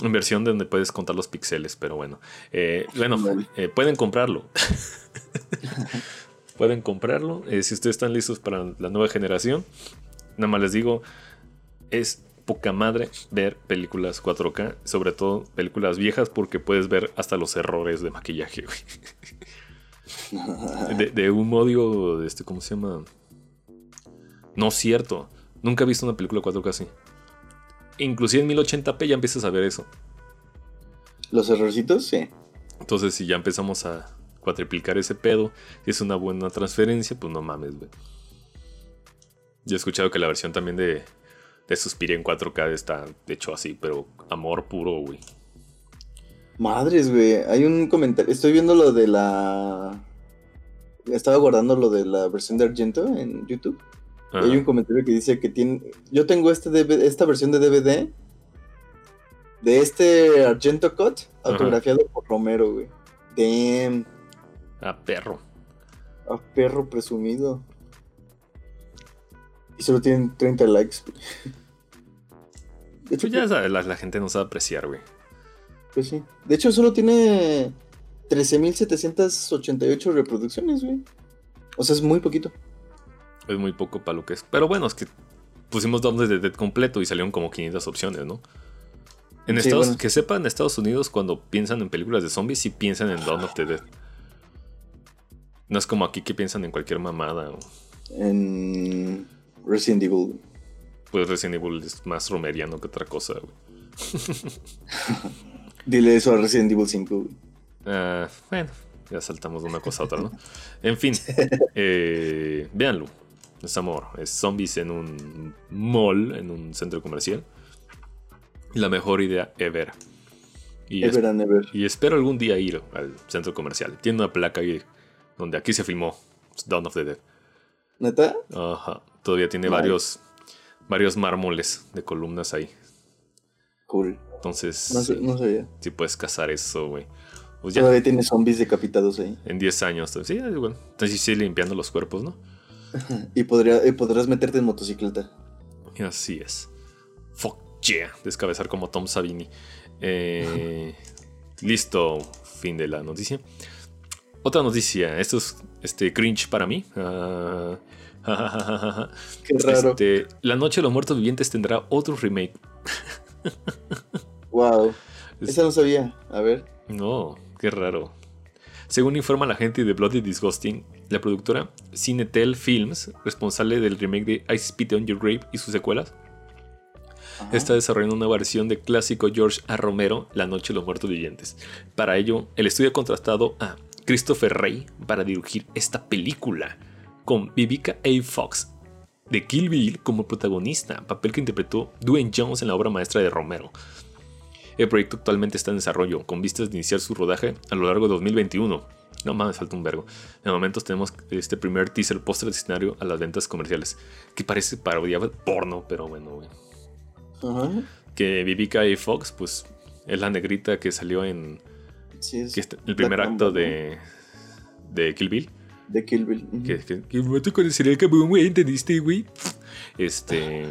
En versión donde puedes contar los píxeles, pero bueno. Eh, bueno, eh, pueden comprarlo. [laughs] pueden comprarlo. eh, si ustedes están listos para la nueva generación. Nada más les digo, es poca madre ver películas 4K, sobre todo películas viejas, porque puedes ver hasta los errores de maquillaje, güey. [laughs] De, de un modo, este, ¿cómo se llama? No cierto. Nunca he visto una película 4K así. Inclusive en 1080p ya empiezas a ver eso. Los errorcitos, sí. Entonces, si ya empezamos a cuatriplicar ese pedo, y es una buena transferencia, pues no mames, güey. Yo he escuchado que la versión también de, de Suspiria en 4K está hecho así, pero amor puro, güey. Madres, güey. Hay un comentario. Estoy viendo lo de la. Estaba guardando lo de la versión de Argento en YouTube. Ajá. hay un comentario que dice que tiene. Yo tengo este DVD esta versión de DVD de este Argento Cut autografiado por Romero, güey. Damn. Ah, perro. A perro presumido. Y solo tienen 30 likes. güey. De hecho, Pues ya sabe, la, la gente no sabe apreciar, güey. pues sí. De hecho, solo tiene 13.788 reproducciones, güey. O sea, es muy poquito. Es muy poco para lo que es. Pero bueno, es que pusimos of the Dead completo y salieron como 500 opciones, ¿no? En Sí, Estados, bueno. Que sepan, en Estados Unidos, cuando piensan en películas de zombies, sí piensan en Dawn of the Dead. No es como aquí que piensan en cualquier mamada. o- En Resident Evil. Pues Resident Evil es más romeriano que otra cosa, güey. [laughs] Dile eso a Resident Evil 5, güey. Ah, bueno, ya saltamos de una cosa a otra, ¿no? En fin, [laughs] eh, véanlo. Es amor. Es zombies en un mall, en un centro comercial. La mejor idea ever. Y, es- Ever and ever. y espero algún día ir al centro comercial. Tiene una placa ahí donde aquí se filmó Dawn of the Dead. ¿Neta? Ajá. Todavía tiene varios, varios mármoles de columnas ahí. Cool. Entonces, No, sé- no sabía. sí puedes cazar eso, güey. Pues Todavía tiene zombies decapitados ahí. en 10 años. Sí, bueno. Entonces sí, limpiando los cuerpos, ¿no? [laughs] Y, podría, y podrás meterte en motocicleta. Así es. Fuck yeah. Descabezar como Tom Savini. Eh, [laughs] listo. Fin de la noticia. Otra noticia. Esto es este, cringe para mí. Ah, [laughs] Qué raro. Este, La Noche de los Muertos Vivientes tendrá otro remake. Wow. Es- Esa no sabía. A ver. No, qué raro. Según informa la gente de Bloody Disgusting, la productora Cinetel Films, responsable del remake de I Spit on Your Grave y sus secuelas, Ajá. está desarrollando una versión del clásico George A. Romero, La Noche de los Muertos Vivientes. Para ello, el estudio ha contratado a Christopher Ray para dirigir esta película, con Vivica A. Fox de Kill Bill como protagonista, papel que interpretó Dwayne Jones en la obra maestra de Romero. El proyecto actualmente está en desarrollo, con vistas de iniciar su rodaje a lo largo de 2021. No mames, falta un vergo. En momentos tenemos este primer teaser post escenario a las ventas comerciales, que parece parodia de porno, pero bueno, güey Ajá. que Vivica A. Fox, pues es la negrita que salió en Sí, es que este- el primer acto de, de Kill Bill. De Kill Bill. Ujú. Que, que, que me te conocería el cabrón, güey, ¿entendiste, güey? Este.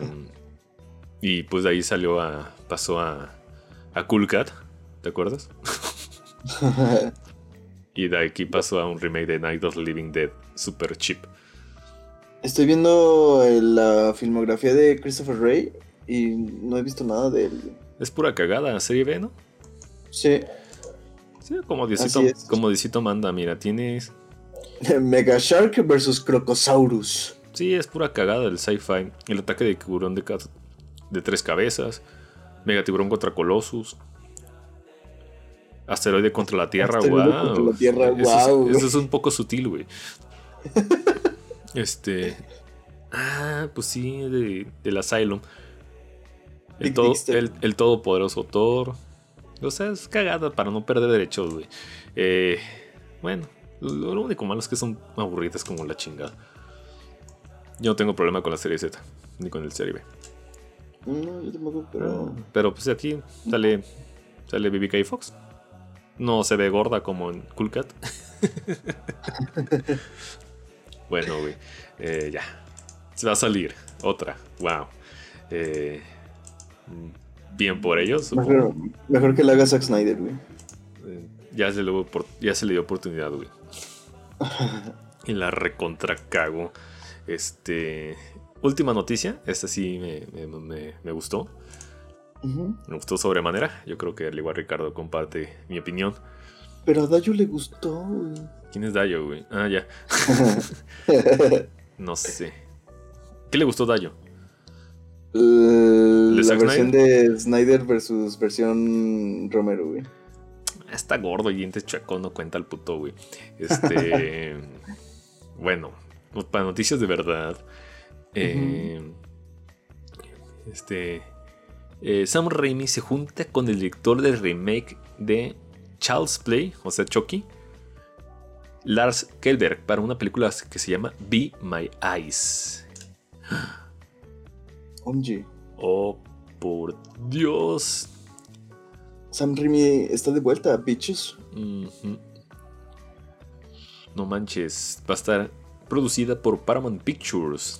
y pues de ahí salió a. pasó a. a Cool Cat, ¿te acuerdas? [laughs] Y de aquí pasó a un remake de Night of the Living Dead, super cheap. Estoy viendo eh, la filmografía de Christopher Ray y no he visto nada de él. Es pura cagada, serie B, ¿no? Sí. Sí, como Diosito, como Diosito manda, mira, tienes. [laughs] Mega Shark versus Crocosaurus. Sí, es pura cagada del sci-fi. El ataque de tiburón de, de tres cabezas. Megatiburón contra Colossus. Asteroide contra la Tierra, Asteroide wow. contra la Tierra, eso, es, eso es un poco sutil, güey. Este. Ah, pues sí, de, del Asylum. El, todo, el, el todopoderoso Thor. O sea, es cagada para no perder derechos, güey. Eh, bueno, lo, lo único malo es que son aburridas como la chingada. Yo no tengo problema con la serie Z, ni con el serie B. No, yo tampoco, pero. Pero pues aquí sale, sale BBK Fox. No se ve gorda como en Cool Cat. [laughs] bueno, güey. eh, ya. Se va a salir otra. Wow. Eh, bien por ellos. Mejor, mejor que la haga Zack Snyder, güey. Eh, ya, se le, hubo opor- ya se le dio oportunidad, güey. [laughs] Y la recontra cago. Este. Última noticia. Esta sí me, me- me- me gustó. Ujú. Me gustó sobremanera. Yo creo que al igual Ricardo comparte mi opinión. Pero a Dayo le gustó, güey. ¿Quién es Dayo, güey? Ah, ya. [laughs] No sé. ¿Qué le gustó Dayo? Eh, la Zack versión de Snyder versus versión Romero, güey. Está gordo y dientes chuecos, no cuenta el puto, güey. Este. [laughs] bueno, para noticias de verdad. eh, Este. Eh, Sam Raimi se junta con el director del remake de Child's Play, o sea, Chucky, Lars Kelberg, para una película que se llama Be My Eyes. [gasps] Oye, Oh, por Dios. Sam Raimi está de vuelta, bitches. No manches, va a estar producida por Paramount Pictures.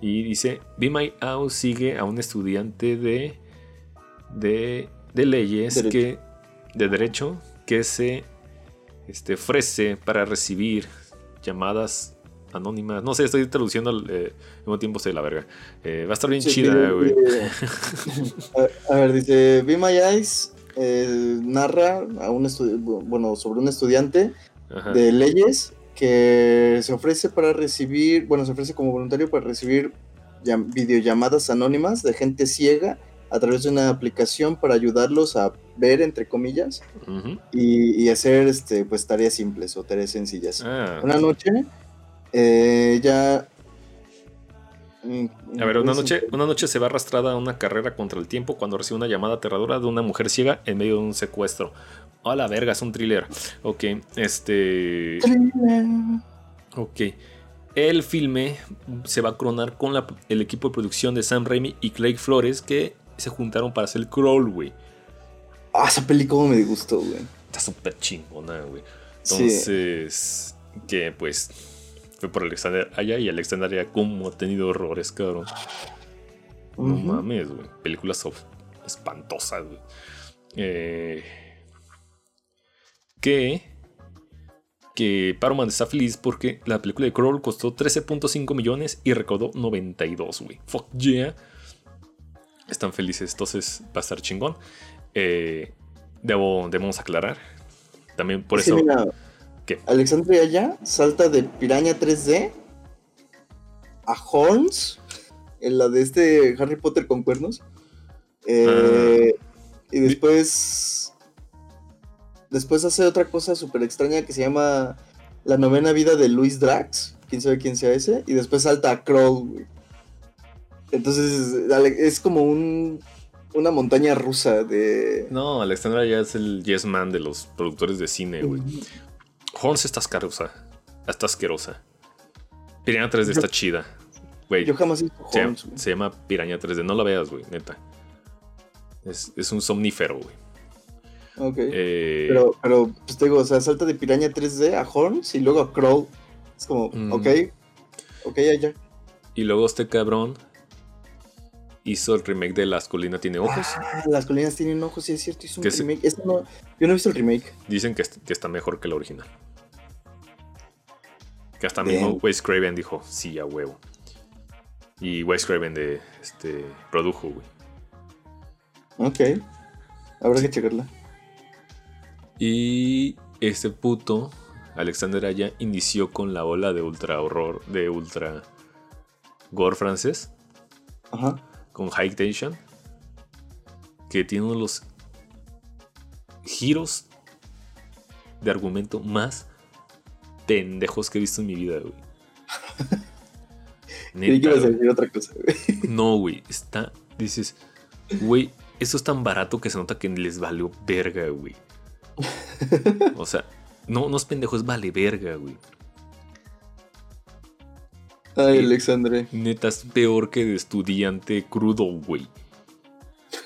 Y dice, Be My House sigue a un estudiante de, de, de leyes Derecho. que de derecho que se este, ofrece para recibir llamadas anónimas. No sé, estoy traduciendo al eh, al mismo tiempo estoy de la verga. Eh, va a estar bien Sí, chida, güey. [laughs] mire. a, ver, dice, Be My Eyes eh, narra a un bueno, sobre un estudiante Ajá. de leyes que se ofrece para recibir, bueno, se ofrece como voluntario para recibir llam- videollamadas anónimas de gente ciega a través de una aplicación para ayudarlos a ver, entre comillas, y, y hacer este, pues tareas simples o tareas sencillas. Ah. Una noche, eh, ya... A ver, una noche, una noche se va arrastrada a una carrera contra el tiempo cuando recibe una llamada aterradora de una mujer ciega en medio de un secuestro. A la verga, es un thriller. Ok, este. Ok. El filme se va a cronar con la- el equipo de producción de Sam Raimi y Craig Flores que se juntaron para hacer el crawl, güey. Ah, esa película me gustó, güey. Está súper chingona, güey. Sí. Entonces, que pues fue por Alexander allá y Alexander allá como ha tenido horrores, cabrón. No mames, güey. Películas espantosas, güey. Eh, que. Que Paramount está feliz porque la película de Crawl costó 13.5 millones y recaudó 92, güey. Fuck yeah. Están felices, entonces va a estar chingón. Eh, debo, debemos aclarar. También por Sí, eso. mira, ¿Qué? Alexandria ya salta de Piraña 3D a Holmes, en la de este Harry Potter con cuernos. Eh, y después. Después hace otra cosa súper extraña que se llama La novena vida de Luis Drax. Quién sabe quién sea ese. Y después salta a Kroll, güey. Entonces, es como un. Una montaña rusa de. No, Alexandra ya es el yes man de los productores de cine, güey. Horns está asquerosa. Está asquerosa. Piranha 3D está chida. Güey, Yo jamás he visto se, Holmes. güey. se llama Piranha 3D. No la veas, güey, neta. Es, es un somnífero, güey. Ok. Eh, Pero, pero, pues te digo, o sea, salta de Piraña 3D a Horns y luego a Crow. Es como, Mm. ok, ok, ya, ya. Y luego este cabrón hizo el remake de Las Colinas Tiene Ojos. Ah, las colinas tienen ojos, sí es cierto, hizo un se- remake. Este no, yo no he visto el remake. Dicen que, que está mejor que la original. Que hasta mismo Wes Craven dijo, sí, a huevo. Y Wes Craven de, este, produjo, güey. Ok. Habrá que checarla. Y este puto, Alexander Aya, inició con la ola de ultra horror, de ultra gore francés, Ajá. con High Tension, que tiene uno de los giros de argumento más pendejos que he visto en mi vida, güey. [laughs] Creí que a decir otra cosa, güey. [laughs] No, güey. Está. Dices, güey, esto es tan barato que se nota que les valió verga, güey. O sea, no, no es pendejo, es vale verga, güey. Ay, Alexandre. Neta, es peor que de estudiante crudo, güey.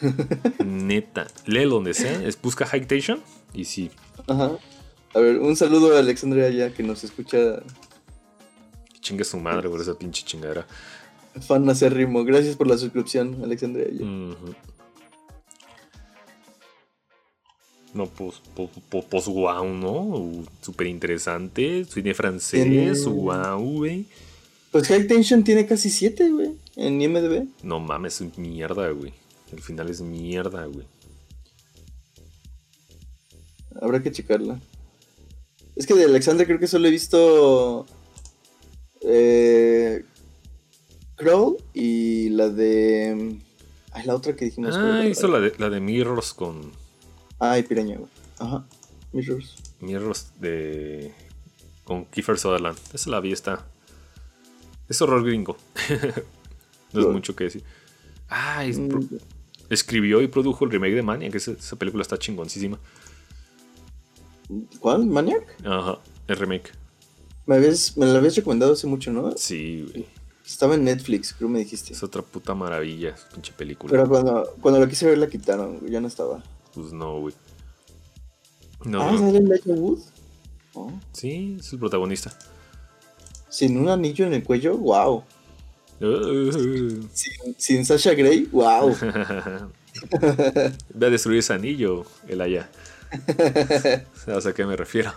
[laughs] Neta. Lee donde sea, es busca High y sí. Ajá. A ver, un saludo a Alexandre allá que nos escucha. Chingue su madre por esa pinche chingadera. Fan acérrimo. Gracias por la suscripción, Alexandre allá. No, pues, pues, pues, pues wow, ¿no? Súper interesante. Cine francés, wow, güey. Pues High Tension tiene casi 7, güey, en IMDb. No mames, es mierda, güey. El final es mierda, güey. Habrá que checarla. Es que de Alexander creo que solo he visto. Eh, Crawl y la de. Ay, la otra que dijimos. Ah, hizo la de, la de Mirrors con. Ay, piraña, güey. Ajá. Mirrors. Mirrors de. Con Kiefer Sutherland. Esa la vi, está. Es horror gringo. [laughs] no es mucho que decir. Ah, escribió y produjo el remake de Maniac. Esa, esa película está chingoncísima. ¿Cuál? ¿Maniac? Ajá, el remake. Me, me la habías recomendado hace mucho, ¿no? Sí, güey. Estaba en Netflix, creo me dijiste. Es otra puta maravilla, pinche película. Pero cuando, cuando la quise ver la quitaron, ya no estaba. Pues no, güey. No, ah, ¿sale Elijah Wood? Oh. Sí, es el protagonista. Sin un anillo en el cuello, wow. [laughs] sin, Sasha Grey, wow. [laughs] Ve a destruir ese anillo, el allá. [laughs] ¿Sabes a qué me refiero?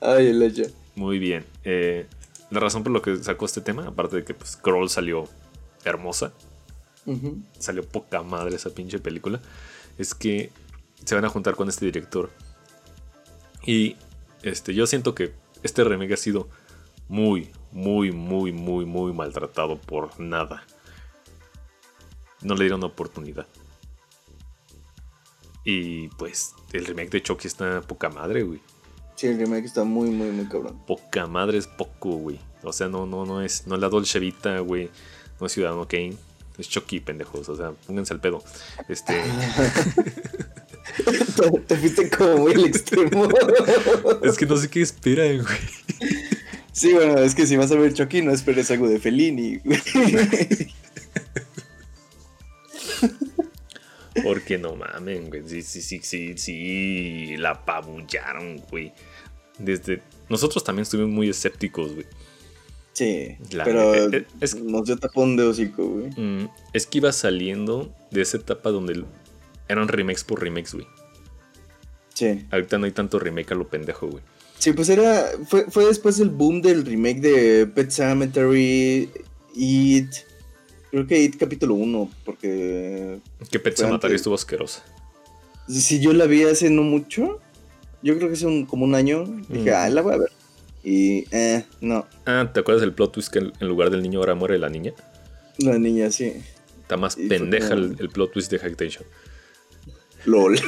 Ay, el allá. Muy bien. Eh, la razón por la que sacó este tema, aparte de que pues, Crawl salió hermosa, salió poca madre esa pinche película, es que se van a juntar con este director. Y este, yo siento que este remake ha sido muy, muy, muy, muy, muy maltratado por nada. No le dieron oportunidad. Y pues el remake de Chucky está poca madre, güey. Sí, el remake está muy, muy, muy cabrón. Poca madre es poco, güey. O sea, no, no, no es, no es la Dolce Vita, güey. No es Ciudadano Kane. Es Chucky, pendejos. O sea, pónganse al pedo. Este. [laughs] te, fuiste como muy al extremo. [laughs] es que no sé qué esperan, güey. Sí, bueno, es que si vas a ver Chucky, no esperes algo de Fellini, güey. Porque no mamen, güey. Sí, sí, sí, sí, sí. La apabullaron, güey. Desde. Nosotros también estuvimos muy escépticos, güey. Sí, pero eh, es, nos dio tapón de hocico, güey. Mm, es que iba saliendo de esa etapa donde eran remakes por remakes, güey. Sí. Ahorita no hay tanto remake a lo pendejo, güey. Sí, pues era. Fue, fue después del boom del remake de Pet Cemetery, It. Creo que It capítulo 1, porque. Que Pet Cemetery estuvo asquerosa. Si yo la vi hace no mucho, yo creo que hace un, como un año, dije, ah, la voy a ver. Y, eh, no. Ah, ¿te acuerdas del plot twist que en lugar del niño ahora muere la niña? La niña, sí. Está más pendeja el, plot twist de Hacktation. LOL. [laughs] [laughs]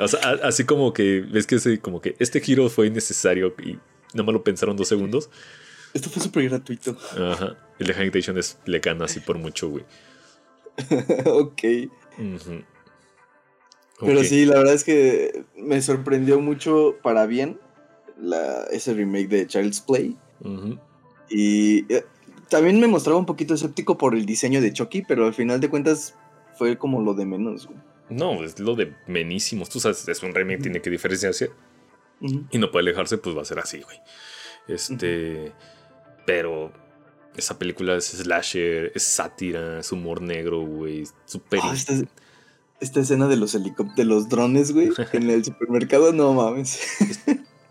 o sea, así como que, ves que ese, como que este giro fue innecesario y no me lo pensaron dos segundos. Esto fue súper gratuito. Ajá. El de Hacktation es le gana así por mucho, güey. [laughs] ok. Pero sí, la verdad es que me sorprendió mucho para bien la, ese remake de Child's Play. Y eh, también me mostraba un poquito escéptico por el diseño de Chucky, pero al final de cuentas fue como lo de menos, güey. No, es lo de menísimos. Tú sabes, es un remake, tiene que diferenciarse. Y no puede alejarse, pues va a ser así, güey. Este. Pero esa película es slasher, es sátira, es humor negro, güey. Súper. Ah, esta, escena de los helicópteros, de los drones, güey, [laughs] en el supermercado, no mames.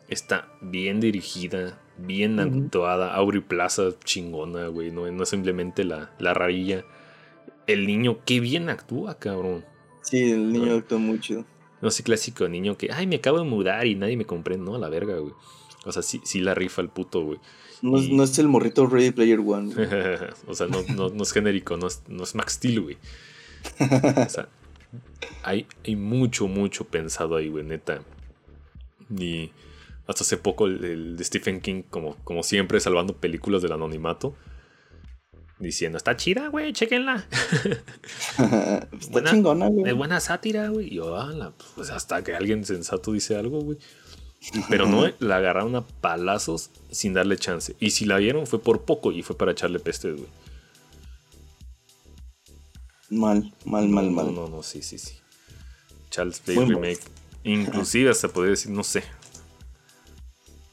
Está bien dirigida, bien actuada. Auri Plaza, chingona, güey. No, no es simplemente la, la rarilla. El niño, qué bien actúa, cabrón. Sí, el niño actúa muy chido. No sé, clásico niño que, ay, me acabo de mudar y nadie me comprende. No, a la verga, güey. O sea, sí, sí la rifa el puto, güey. No, es el morrito Ready Player One. [laughs] o sea, no, no, es genérico, no es, no es Max Steel, güey. o sea, hay, hay mucho, mucho pensado ahí, güey, neta. Ni hasta hace poco el, de Stephen King, como, como siempre, salvando películas del anonimato. Diciendo, está chida, güey, chequenla. [laughs] está buena, chingona, güey. Es buena sátira, güey. Y yo, pues hasta que alguien sensato dice algo, güey. Pero no, la agarraron a palazos sin darle chance. Y si la vieron fue por poco y fue para echarle peste, güey. Mal, mal, mal, mal. No, no, no, sí, sí, sí. Charles Play Remake. Inclusive hasta podría decir, no sé.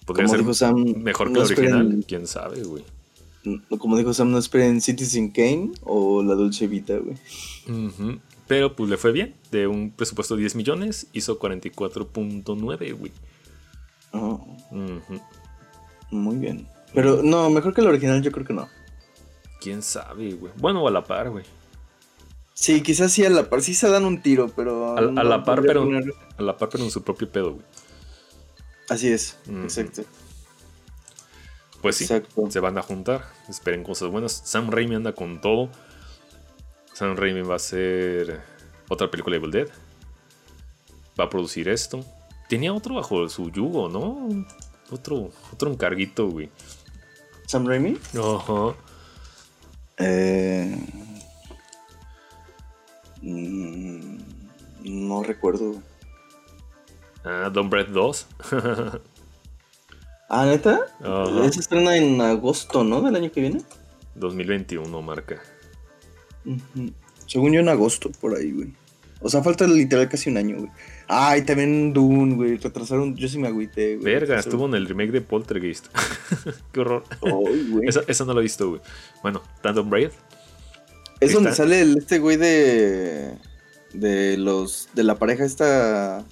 Podría ser mejor que el original. Quién sabe, güey. Como dijo Sam, no esperen Citizen Kane o La Dulce Vita, güey. Pero pues le fue bien. De un presupuesto de 10 millones, hizo 44.9, güey. Oh. Muy bien. Pero no, mejor que el original, yo creo que no. Quién sabe, güey. Bueno, a la par, güey. Sí, quizás sí a la par. Sí se dan un tiro, pero. A, la par, pero. A la par, pero en su propio pedo, güey. Así es, exacto. Pues sí, se van a juntar. Esperen cosas buenas. Sam Raimi anda con todo. Sam Raimi va a hacer otra película de Evil Dead. Va a producir esto. Tenía otro bajo su yugo, ¿no? Otro, otro encarguito, güey. ¿Sam Raimi? Ajá. Eh, mm, no recuerdo. Ah, Don Breath 2. [laughs] ah, ¿neta? Se estrena en agosto, ¿no? Del año que viene. 2021 marca. Según yo en agosto, por ahí, güey. O sea, falta literal casi un año, güey. Ay, también Dune, güey. Retrasaron, yo sí me agüité, güey. Verga, estuvo en el remake de Poltergeist. [laughs] Qué horror. esa, no lo he visto, güey. Bueno, Tandem Braid. Es donde sale este güey de. De los. De la pareja esta.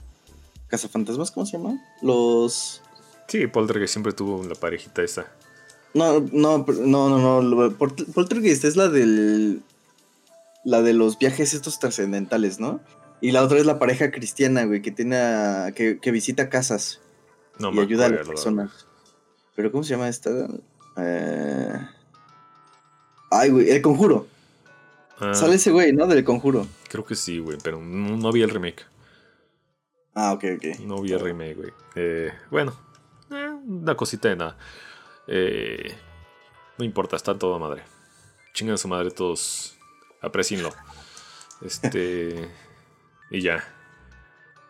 Cazafantasmas, ¿cómo se llama? Los. Sí, Poltergeist siempre tuvo la parejita esa. No, no, no, no, no. Poltergeist es la del la de los viajes estos trascendentales, ¿no? Y la otra es la pareja cristiana, güey, que tiene que, visita casas no y ayuda a las personas. Pero ¿cómo se llama esta? Eh, ay, güey, El Conjuro. Ah. Sale ese güey, ¿no? Del Conjuro. Creo que sí, güey, pero no, vi el remake. Ah, ok, ok. No vi el remake, güey. Eh, bueno, eh, una cosita de nada. no importa, está todo madre. Chingan a su madre todos aprecienlo. Este. y ya.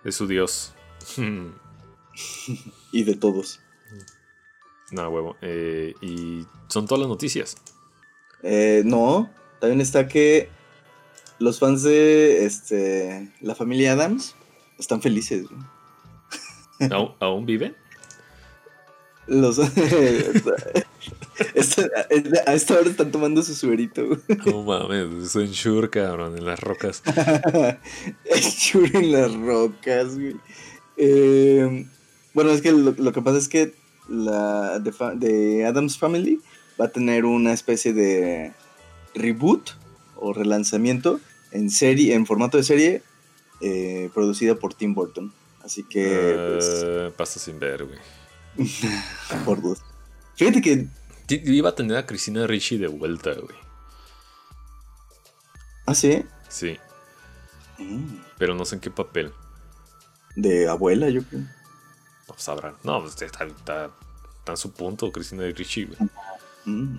Es su Dios. [laughs] y de todos. No, huevo. Eh, y son todas las noticias. Eh, no, también está que los fans de este, la familia Adams están felices. ¿Aún, viven? Los, [laughs] a esta hora están tomando su suerito. No mames, son shure, cabrón, en las rocas. [laughs] shure en las rocas, güey. Eh, bueno, es que lo, que pasa es que la de, Adams Family va a tener una especie de reboot o relanzamiento en serie, en formato de serie, eh, producida por Tim Burton. Así que. Pues, pasa sin ver, güey. [laughs] por dos. Fíjate que Iba a tener a Cristina Ricci de vuelta, güey. ¿Ah, sí? Sí. Mm. Pero no sé en qué papel. De abuela, yo creo. No sabrán. No, pues, está, está, en su punto Cristina Ricci, güey. Mm.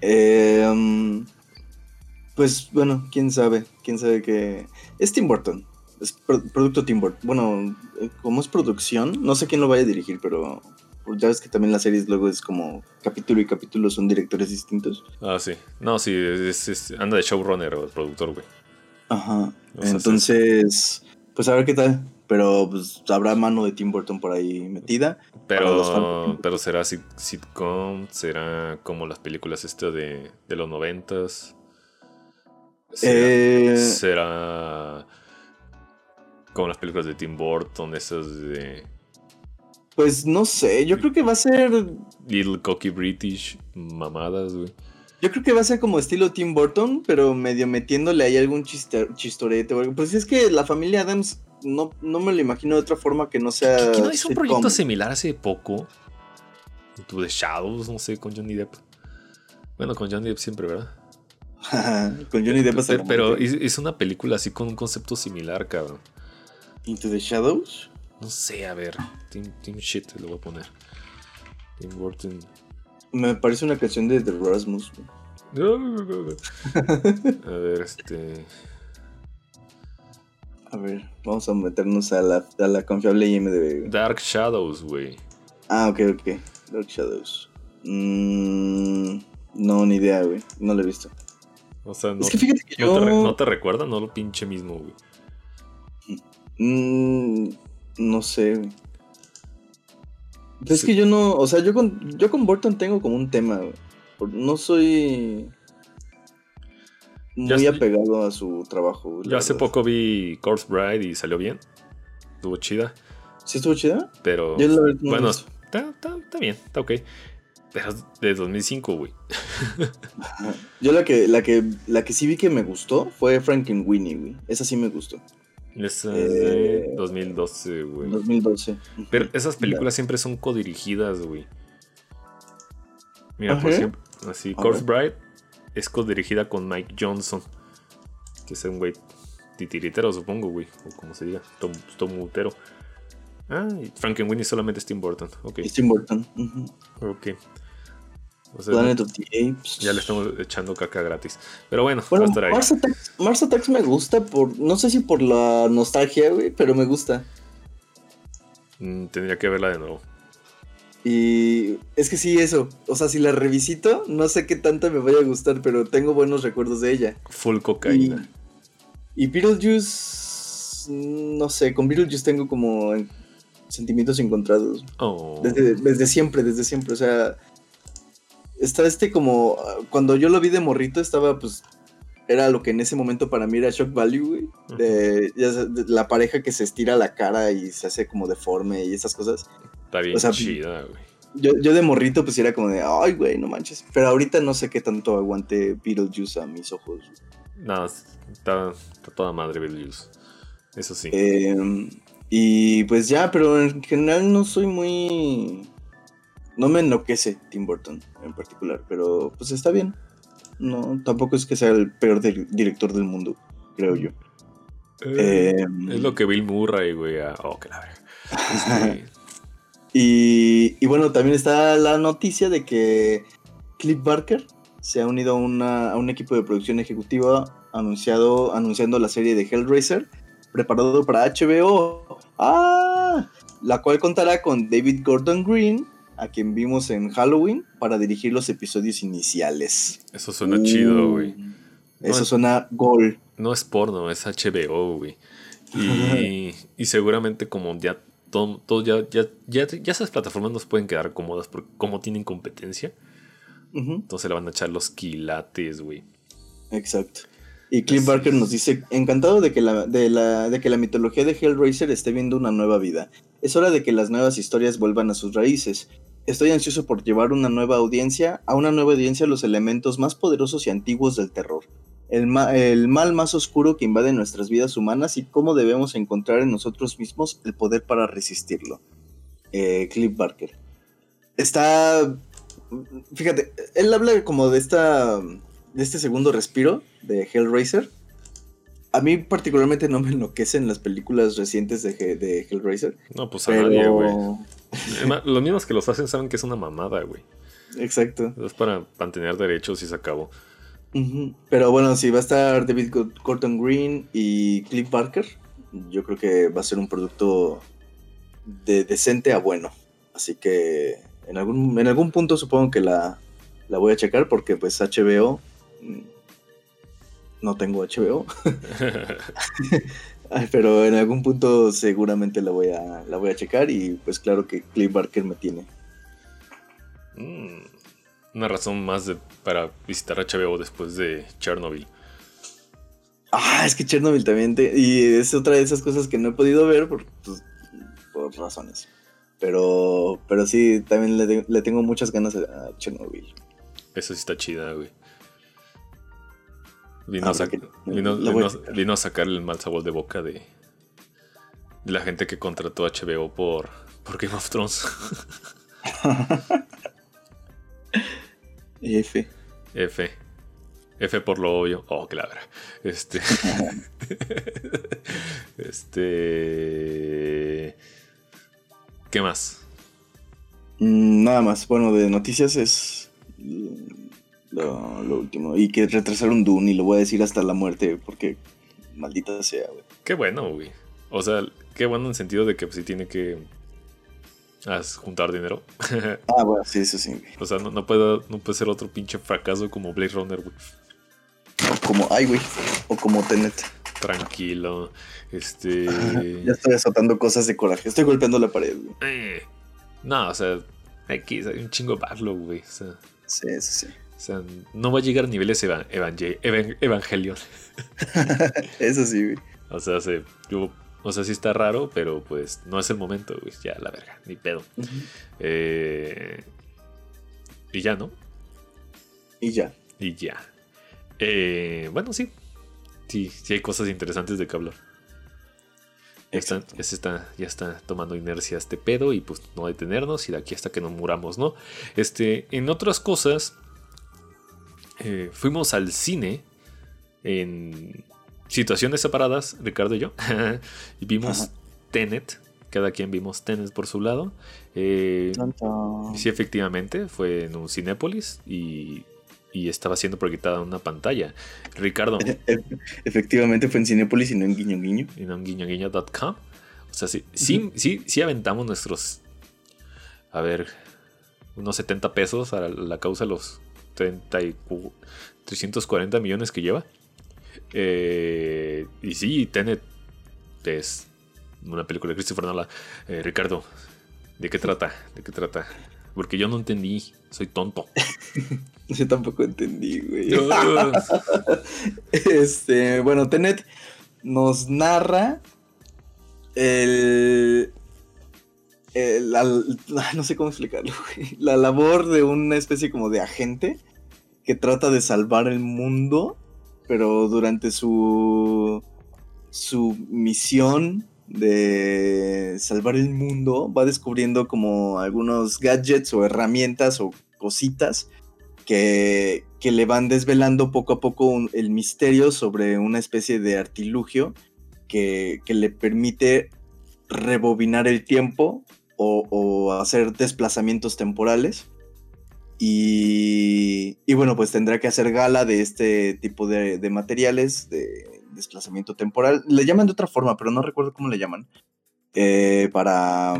Em, pues bueno, quién sabe. Quién sabe que. Es Tim Burton. Es producto Tim Burton. Bueno, eh, como es producción, no sé quién lo vaya a dirigir, pero ya ves que también las series luego es como capítulo y capítulo son directores distintos. Ah, sí. No, sí, es, anda de showrunner o de productor, güey. Ajá. Entonces, pues a ver qué tal. Pero pues habrá mano de Tim Burton por ahí metida. Pero, pero será sitcom, será como las películas este de, de los noventas. Será, eh, será como las películas de Tim Burton, esas de pues no sé, yo creo que va a ser. Little Cocky British, mamadas, güey. Yo creo que va a ser como estilo Tim Burton, pero medio metiéndole ahí algún chistorete o algo. Pues es que la familia Adams no, no me lo imagino de otra forma que no sea. ¿Qué, no hizo un proyecto similar hace poco? To The Shadows, no sé, con Johnny Depp. Bueno, con Johnny Depp siempre, ¿verdad? [laughs] con Johnny Depp Pero, pero hizo una película así con un concepto similar, cabrón. ¿Into the Shadows? No sé, a ver. Team, team Shit, lo voy a poner. Tim Burton. Me parece una canción de The Rasmus. [laughs] a ver, este. A ver, vamos a meternos a la, a la confiable IMDb. Dark Shadows, güey. Ah, ok, ok. Dark Shadows. Mm, no, ni idea, güey. No lo he visto. O sea, no, es que fíjate que no, yo... te, no te recuerda, no lo pinche mismo, güey. Mm, no sé, güey. Es que yo no, o sea, yo con, yo con Burton tengo como un tema, güey. No soy muy estoy- apegado a su trabajo. güey, Yo hace verdad. poco vi Corpse Bride y salió bien. Estuvo chida, ¿Sí estuvo chida? pero. Yo la verdad no bueno, está, está bien, está ok. Es de 2005, güey. Yo la que, la que, la que sí vi que me gustó fue Frankenweenie, güey. Esa sí me gustó. Esa es de Eh, 2012, güey. 2012. Pero esas películas siempre son codirigidas, güey. Mira, por ejemplo, así, Corpse Bride es codirigida con Mike Johnson, que es un güey titiritero, supongo, güey, o como se diga, tom, tomutero. Ah, y Frankenweenie solamente es Tim Burton, ok, Y Tim Burton. ok. O sea, Planet of the Apes. ya le estamos echando caca gratis. Pero bueno, Bueno, va a estar ahí. Mars Attacks, Mars Attacks me gusta por, no sé si por la nostalgia, güey, pero me gusta. Mm, tendría que verla de nuevo. Y es que sí, eso. O sea, si la revisito, no sé qué tanto me vaya a gustar, pero tengo buenos recuerdos de ella. Full cocaína. Y, y Beetlejuice, no sé, con Beetlejuice tengo como en- sentimientos encontrados. Oh. Desde, desde siempre, desde siempre. O sea, está este como. Cuando yo lo vi de morrito, estaba pues. Era lo que en ese momento para mí era shock value, güey. De, ya sabes, de la pareja que se estira la cara y se hace como deforme y esas cosas. Está bien o sea, chida, güey. Yo, yo de morrito, pues era como de, ay, güey, no manches. Pero ahorita no sé qué tanto aguante Beetlejuice a mis ojos. No, está, está toda madre Beetlejuice. Eso sí. Eh, y pues ya, pero en general no soy muy. No me enloquece Tim Burton en particular, pero pues está bien. No, tampoco es que sea el peor dir- director del mundo, creo yo. Eh, Eh, es lo que Bill Murray, güey. ah, Oh, que la verga. [laughs] Y, y bueno, también está la noticia de que Cliff Barker se ha unido a, una- a un equipo de producción ejecutiva anunciado, anunciando la serie de Hellraiser, preparado para HBO. ¡Ah! La cual contará con David Gordon Green, a quien vimos en Halloween, para dirigir los episodios iniciales. eso suena chido, Uh, güey. Eso suena gol. No es porno, es HBO, güey. Y, [laughs] y seguramente como ya todo, todo ya, ya, ya, ya esas plataformas nos pueden quedar cómodas porque como tienen competencia, entonces le van a echar los quilates, güey. Exacto. Y Cliff Barker nos dice, encantado de que, la, de, la, de que la mitología de Hellraiser esté viendo una nueva vida. Es hora de que las nuevas historias vuelvan a sus raíces. Estoy ansioso por llevar una nueva audiencia, a una nueva audiencia los elementos más poderosos y antiguos del terror. El, ma- el mal más oscuro que invade nuestras vidas humanas y cómo debemos encontrar en nosotros mismos el poder para resistirlo. Eh, Cliff Barker. Está... Fíjate, él habla como de esta de este segundo respiro de Hellraiser. A mí particularmente no me enloquecen las películas recientes de, He- de Hellraiser. No, pues a nadie, güey. [laughs] Los mismos que los hacen saben que es una mamada, güey. Exacto. Es para mantener derechos y se acabó. Pero bueno, si va a estar David Go- Gordon Green y Cliff Barker, yo creo que va a ser un producto de decente a bueno. Así que en algún, en algún punto supongo que la, la voy a checar porque pues HBO... mm, No tengo HBO. [laughs] [laughs] Ay, pero en algún punto seguramente la voy a, la voy a checar y pues claro que Cliff Barker me tiene. Mm, Una razón más de- para visitar HBO después de Chernobyl. Ah, es que Chernobyl también te- y es otra de esas cosas que no he podido ver por, pues, por razones. Pero, pero sí, también le, le tengo muchas ganas a Chernobyl. Eso sí está chida, güey. Vino, Ah, vino, vino a sacar el mal sabor de boca de, de la gente que contrató a HBO por, por Game of Thrones. [laughs] F. F. F por lo obvio. Oh, claro. Este. [laughs] este. ¿Qué más? Mm, nada más. Bueno, de noticias es lo, lo último. Y que retrasaron Dune y lo voy a decir hasta la muerte porque maldita sea, güey. Qué bueno, güey. O sea, qué bueno en el sentido de que pues, sí tiene que as- juntar dinero. [laughs] Ah, bueno, sí, eso sí. güey. o sea, no, no, puede, no puede ser otro pinche fracaso como Blade Runner, güey. O como, ay, güey. O como Tenet. Tranquilo. Este. [laughs] Ya estoy azotando cosas de coraje. Estoy golpeando la pared, güey. Eh, No, o sea, aquí hay un chingo backlog, güey. O sea, Sí, eso sí. O sea, no va a llegar a niveles evangel- evan- Evangelion. [laughs] Eso sí, güey. O sea, se, yo, o sea, sí está raro, pero pues no es el momento, güey. Ya, la verga, ni pedo. Eh, y ya, ¿no? Y ya. Y ya. Eh, bueno, sí. Sí, sí hay cosas interesantes de que hablar. Ya, está, ya, está, ya está tomando inercia este pedo y pues no detenernos y de aquí hasta que nos muramos, ¿no? Este, en otras cosas, eh, fuimos al cine en situaciones separadas, Ricardo y yo, [laughs] y vimos Ajá. Tenet. Cada quien vimos Tenet por su lado. Eh. Sí, efectivamente, fue en un Cinépolis y, y estaba siendo proyectada en una pantalla. Ricardo, [laughs] Efectivamente fue en Cinépolis y no en Guiño Guiño. en un guiñoguiño.com. O sea, sí, sí, sí, sí aventamos nuestros, a ver, unos 70 pesos a la causa de los 30 y cu- 340 millones que lleva. Eh, y sí, Tenet es una película de Christopher Nolan. Eh, Ricardo, ¿de qué trata? ¿De qué trata? Porque yo no entendí, soy tonto. [laughs] Yo tampoco entendí, güey. [laughs] Este, bueno, Tenet nos narra el, el- la- no sé cómo explicarlo, güey. La labor de una especie como de agente que trata de salvar el mundo, pero durante su su misión de salvar el mundo va descubriendo como algunos gadgets o herramientas o cositas que, que le van desvelando poco a poco el misterio sobre una especie de artilugio que, que le permite rebobinar el tiempo o hacer desplazamientos temporales. Y, y bueno, pues tendrá que hacer gala de este tipo de, de materiales de desplazamiento temporal. Le llaman de otra forma, pero no recuerdo cómo le llaman. Eh, para,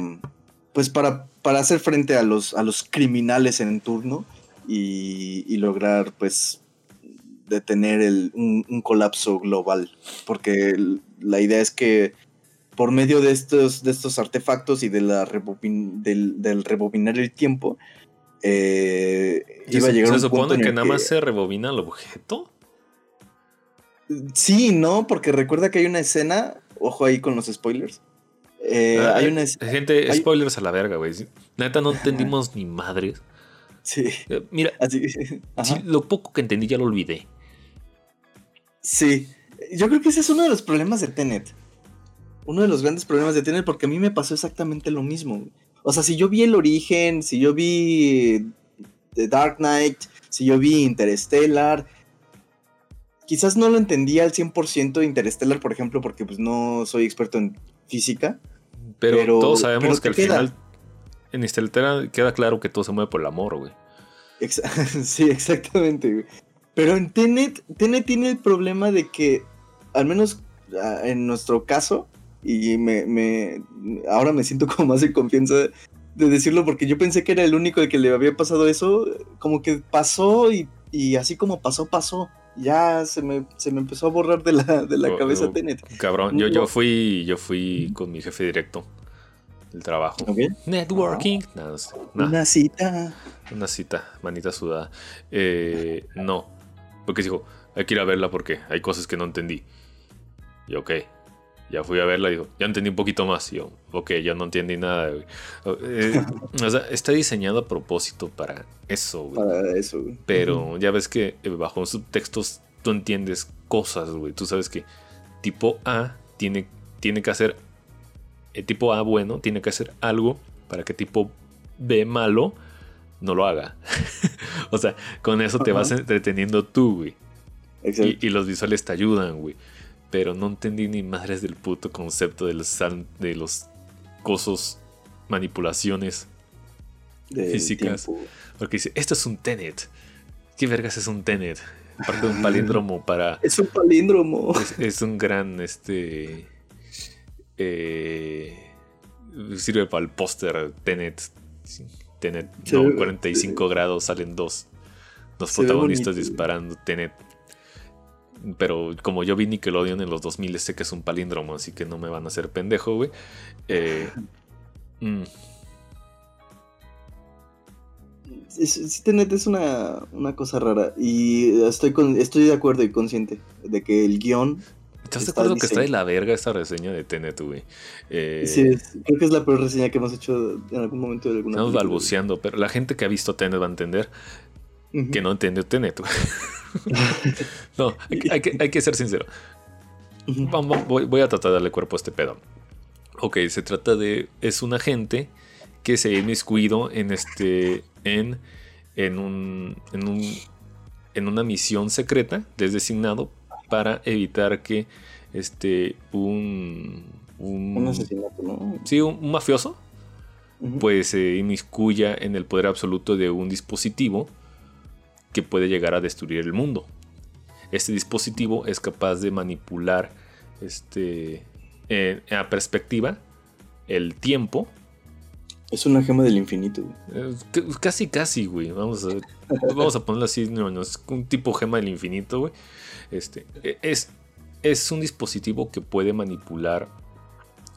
pues para, para hacer frente a los, a los criminales en turno y, y lograr pues detener el, un, un colapso global. Porque la idea es que por medio de estos, de estos artefactos y de la rebobin- del, del rebobinar el tiempo, eh, iba a llegar ¿Se un supone punto en que nada más se rebobina el objeto? Sí, no, porque recuerda que hay una escena, ojo ahí con los spoilers. eh, Ah, hay eh, una es- Gente, hay- spoilers a la verga, güey. Neta, no entendimos ni madres. Sí, Eh, Mira, así. [laughs] ajá. sí, lo poco que entendí ya lo olvidé. Sí, yo creo que ese es uno de los problemas de Tenet. Uno de los grandes problemas de Tenet, porque a mí me pasó exactamente lo mismo. O sea, si yo vi El Origen, si yo vi The Dark Knight, si yo vi Interstellar, quizás no lo entendía al 100% Interstellar, por ejemplo, porque pues no soy experto en física. Pero, Pero- todos sabemos pero que ¿qué al queda? final en Interstellar queda claro que todo se mueve por el amor, güey. Ex- [laughs] sí, exactamente. güey. Pero en Tenet, Tenet tiene el problema de que, al menos ah, en nuestro caso, y me, me- ahora me siento [laughs] como más en confianza de decirlo porque yo pensé que era el único al que le había pasado eso, como que pasó y, y así como pasó, pasó. Ya se me, se me empezó a borrar de la, de la Oh, cabeza oh. Tenet. Cabrón, yo, yo fui, yo fui con mi jefe directo del trabajo. ¿Ok? Networking. Nada, no, sé. Nah, Una cita. una cita, manita sudada. Eh, no, porque dijo, hay que ir a verla porque hay cosas que no entendí. Y ok, ya fui a verla y dijo, ya entendí un poquito más. Y yo, ok, ya no entendí nada, güey. Eh, [laughs] o sea, está diseñado a propósito para eso, güey. Para eso. güey. Pero ya ves que eh, bajo subtextos tú entiendes cosas, güey. Tú sabes que tipo A tiene, tiene que hacer. El tipo A bueno tiene que hacer algo para que tipo B malo no lo haga. [laughs] o sea, con eso te vas entreteniendo tú, güey. Exacto. Y, y los visuales te ayudan, güey. Pero no entendí ni madres del puto concepto de los, de los cosos manipulaciones físicas. Porque dice, esto es un Tenet. ¿Qué vergas es un Tenet? Aparte de un palíndromo para... [laughs] Es un palíndromo. Es, un gran, este... Eh, sirve para el póster Tenet. Tenet, no, 45 grados, salen dos, dos protagonistas disparando Tenet. Pero como yo vi Nickelodeon en los 2000, sé que es un palíndromo, así que no me van a hacer pendejo, güey. Eh, [laughs] mm. Tenet es una, una, cosa rara. Y estoy, con, estoy de acuerdo y consciente de que el guion. ¿Estás de acuerdo que está de la verga esta reseña de Tenet, güey? Eh, sí, creo que es la peor reseña que hemos hecho en algún momento de alguna Estamos balbuceando, pero la gente que ha visto Tenet va a entender que no entendió Tenet, [laughs] no, hay, que, hay, que, ser sincero. voy, a tratar de darle cuerpo a este pedo. Ok, se trata de. Es un agente que se ha inmiscuido en este. en. en un. en un. en una misión secreta designado para evitar que este. un. un, asesinato, ¿no? Sí, un, mafioso. Pues se inmiscuya en el poder absoluto de un dispositivo que puede llegar a destruir el mundo. Este dispositivo es capaz de manipular este, en, a perspectiva el tiempo. Es una gema del infinito. casi, casi, güey. Vamos a, vamos a ponerlo así. No, es un tipo gema del infinito, güey. Este, e, es, es un dispositivo que puede manipular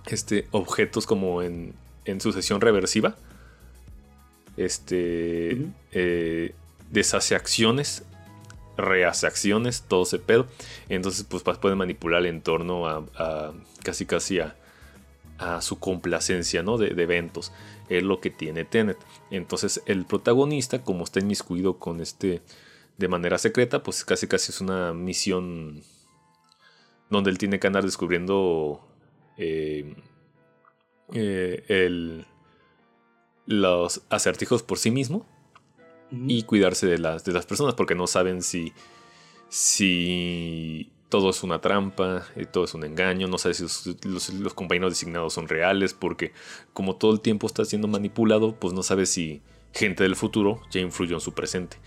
este, objetos como en, en sucesión reversiva. Este, deshace acciones, rehace acciones, todo ese pedo. Entonces, pues puede manipular el entorno a, casi casi a, su complacencia, ¿no? De, eventos. Es lo que tiene Tenet. Entonces, el protagonista, como está inmiscuido con este de manera secreta, pues casi casi es una misión donde él tiene que andar descubriendo eh, eh, los acertijos por sí mismo y cuidarse de las, de las personas porque no saben si, si todo es una trampa, eh, todo es un engaño, no saben si los, compañeros designados son reales porque como todo el tiempo está siendo manipulado, pues no sabe si gente del futuro ya influyó en su presente.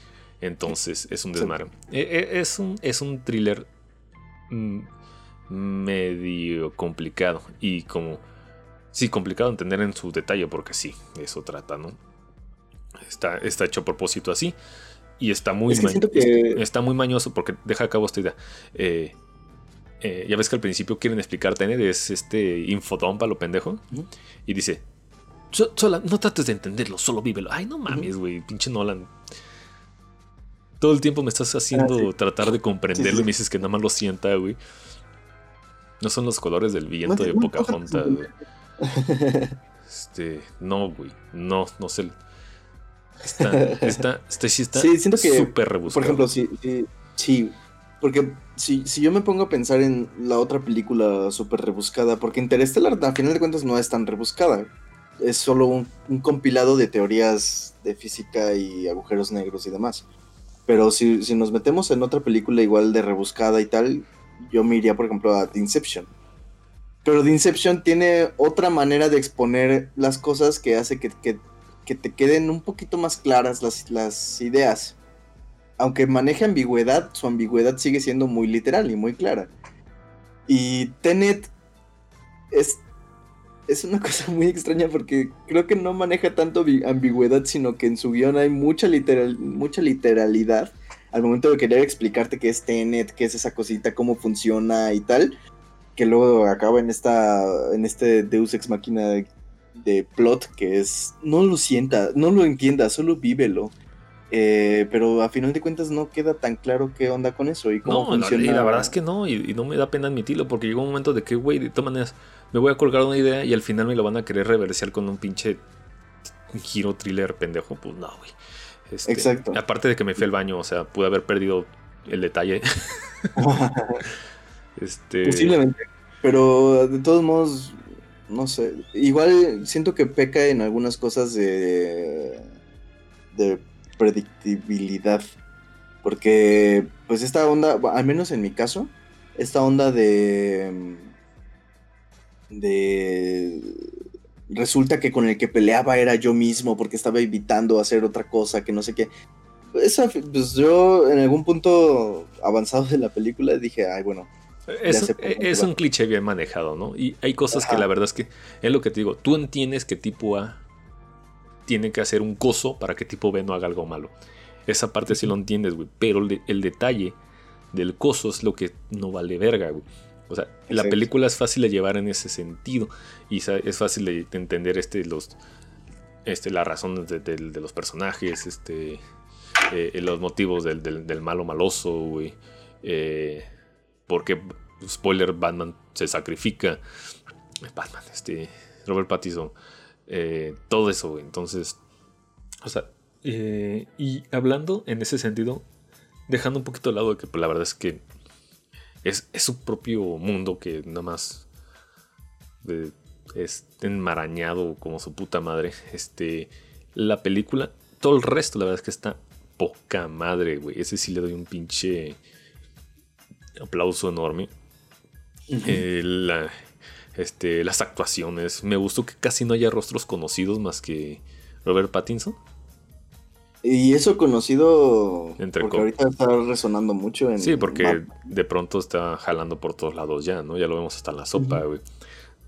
Entonces es un desmadre. E, e, es, un, es un thriller mm, medio complicado y como... Sí, complicado entender en su detalle porque sí, eso trata, ¿no? Está, está hecho a propósito así. Y está muy, está muy mañoso porque deja a cabo esta idea. Eh, eh, ya ves que al principio quieren explicar Tenet, es este infodón para lo pendejo. Y dice: No trates de entenderlo, solo vívelo. Ay, no mames, güey, pinche Nolan. Todo el tiempo me estás haciendo ah, tratar de comprenderlo y me dices que nada más lo sienta, güey. No son los colores del viento de Pocahontas, güey. Este, no, güey. No, no sé. Está, está, está, sí, está siento que, súper rebuscado. Por ejemplo, sí, sí, porque si, si, yo me pongo a pensar en la otra película súper rebuscada, porque Interstellar, a final de cuentas, no es tan rebuscada. Es solo un, compilado de teorías de física y agujeros negros y demás. Pero si, si, nos metemos en otra película igual de rebuscada y tal, yo me iría, por ejemplo, a The Inception. Pero The Inception tiene otra manera de exponer las cosas que hace que, que que te queden un poquito más claras las, ideas. Aunque maneje ambigüedad, su ambigüedad sigue siendo muy literal y muy clara. Y Tenet es, es una [laughs] cosa muy extraña porque creo que no maneja tanto ambigüedad, sino que en su guion hay mucha, literal, mucha literalidad al momento de querer explicarte qué es Tenet, qué es esa cosita, cómo funciona y tal, que luego acaba en esta en este Deus ex machina de plot que es, no lo sienta, no lo entienda, solo vívelo. Eh, pero a final de cuentas no queda tan claro qué onda con eso y cómo funciona. y la verdad es que no, y, no me da pena admitirlo, porque llegó un momento de que, güey, de todas maneras, me voy a colgar una idea y al final me lo van a querer reversiar con un pinche giro thriller pendejo. Pues no, güey. Este, Exacto. Aparte de que me fui al baño, o sea, pude haber perdido el detalle. [laughs] [laughs] este... Posiblemente. Pero de todos modos, no sé, igual siento que peca en algunas cosas de, de predictibilidad. Porque, pues esta onda, al menos en mi caso, esta onda de... de... resulta que con el que peleaba era yo mismo porque estaba evitando hacer otra cosa que no sé qué. Esa, pues yo en algún punto avanzado de la película dije, ay, bueno. Es, un cliché bien manejado, ¿no? Y hay cosas que la verdad es que es lo que te digo, tú entiendes que tipo A tiene que hacer un coso para que tipo B no haga algo malo. Esa parte sí lo entiendes, güey. Pero el, detalle del coso es lo que no vale verga, güey. O sea, la película es fácil de llevar en ese sentido. Y es fácil de entender este, los, este, las razones de, los personajes, este, eh, los motivos del, malo maloso, güey. Eh, porque, spoiler, Batman se sacrifica. Batman, este, Robert Pattinson. Eh, todo eso, güey. Entonces, o sea, eh, y hablando en ese sentido, dejando un poquito de lado de que pues, la verdad es que es, su propio mundo que nada más es enmarañado como su puta madre. Este, la película, todo el resto, la verdad es que está poca madre, güey. Ese sí le doy un pinche aplauso enorme. este, las actuaciones. Me gustó que casi no haya rostros conocidos más que Robert Pattinson. Y eso conocido Entre porque ahorita está resonando mucho en Sí, porque de pronto está jalando por todos lados ya, ¿no? Ya lo vemos hasta en la sopa, güey.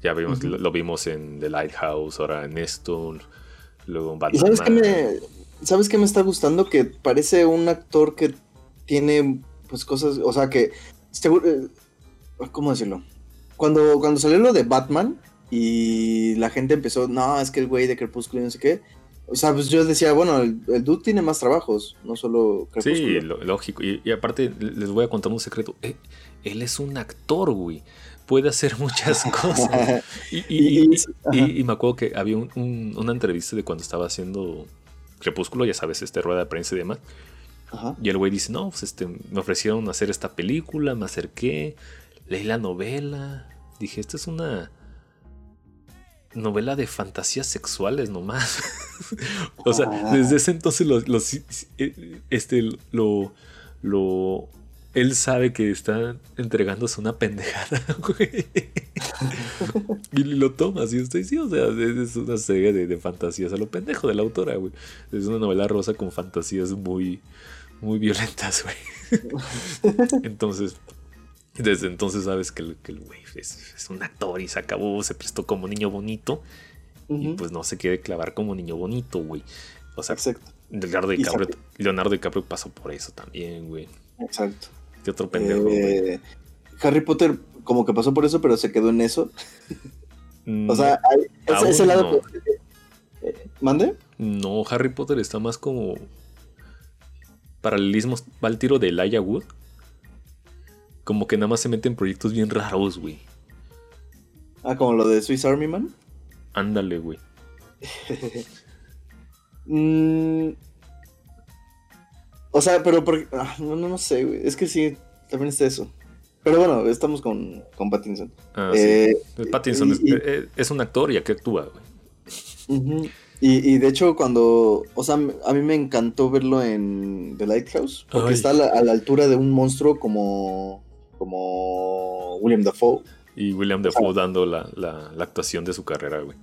Ya vimos, lo, vimos en The Lighthouse, ahora en esto, luego en Batman. sabes qué me, ¿Sabes qué me está gustando? Que parece un actor que tiene pues cosas, o sea que eh, ¿cómo decirlo? Cuando, cuando salió lo de Batman y la gente empezó, no, es que el güey de Crepúsculo y no sé qué, o sea, pues yo decía, bueno, el, dude tiene más trabajos, no solo Sí, lógico. Y, aparte, les voy a contar un secreto. Eh, él es un actor, güey. Puede hacer [laughs] muchas cosas. [laughs] y, me acuerdo que había una entrevista de cuando estaba haciendo Crepúsculo, ya sabes, este rueda de prensa y demás. Y el güey dice, no, pues este, me ofrecieron hacer esta película, me acerqué, leí la novela. Dije, esta es una novela de fantasías sexuales nomás. [laughs] o sea, ah. desde ese entonces los, eh, este, lo, lo, él sabe que está entregándose una pendejada, [laughs] güey. y lo toma, así estoy, sí, o sea, es una serie de, fantasías a lo pendejo de la autora, güey. Es una novela rosa con fantasías muy, muy violentas, güey. [laughs] Entonces, desde entonces sabes que el, güey es, un actor y se acabó, se prestó como niño bonito. Y pues no se quiere clavar como niño bonito, güey. O sea, Leonardo DiCaprio, Leonardo DiCaprio pasó por eso también, güey. Exacto. Qué otro pendejo, eh, Harry Potter como que pasó por eso, pero se quedó en eso. o sea, hay, ese, lado... Eh, ¿Mande? No, Harry Potter está más como... Paralelismos, va al tiro de Elijah Wood como que nada más se mete en proyectos bien raros, güey. Ah, como lo de Swiss Army Man. Ándale, güey. [laughs] Mm. O sea, pero porque. Ah, no, no, no sé, güey. Es que sí, también está eso. Pero bueno, estamos con, con Pattinson. Ah, eh, sí. Pattinson eh, es, un actor y aquí actúa, güey. Y, de hecho, cuando. O sea, a mí me encantó verlo en The Lighthouse. Porque está a la, altura de un monstruo como como William Dafoe. Y William Dafoe dando la, actuación de su carrera, güey.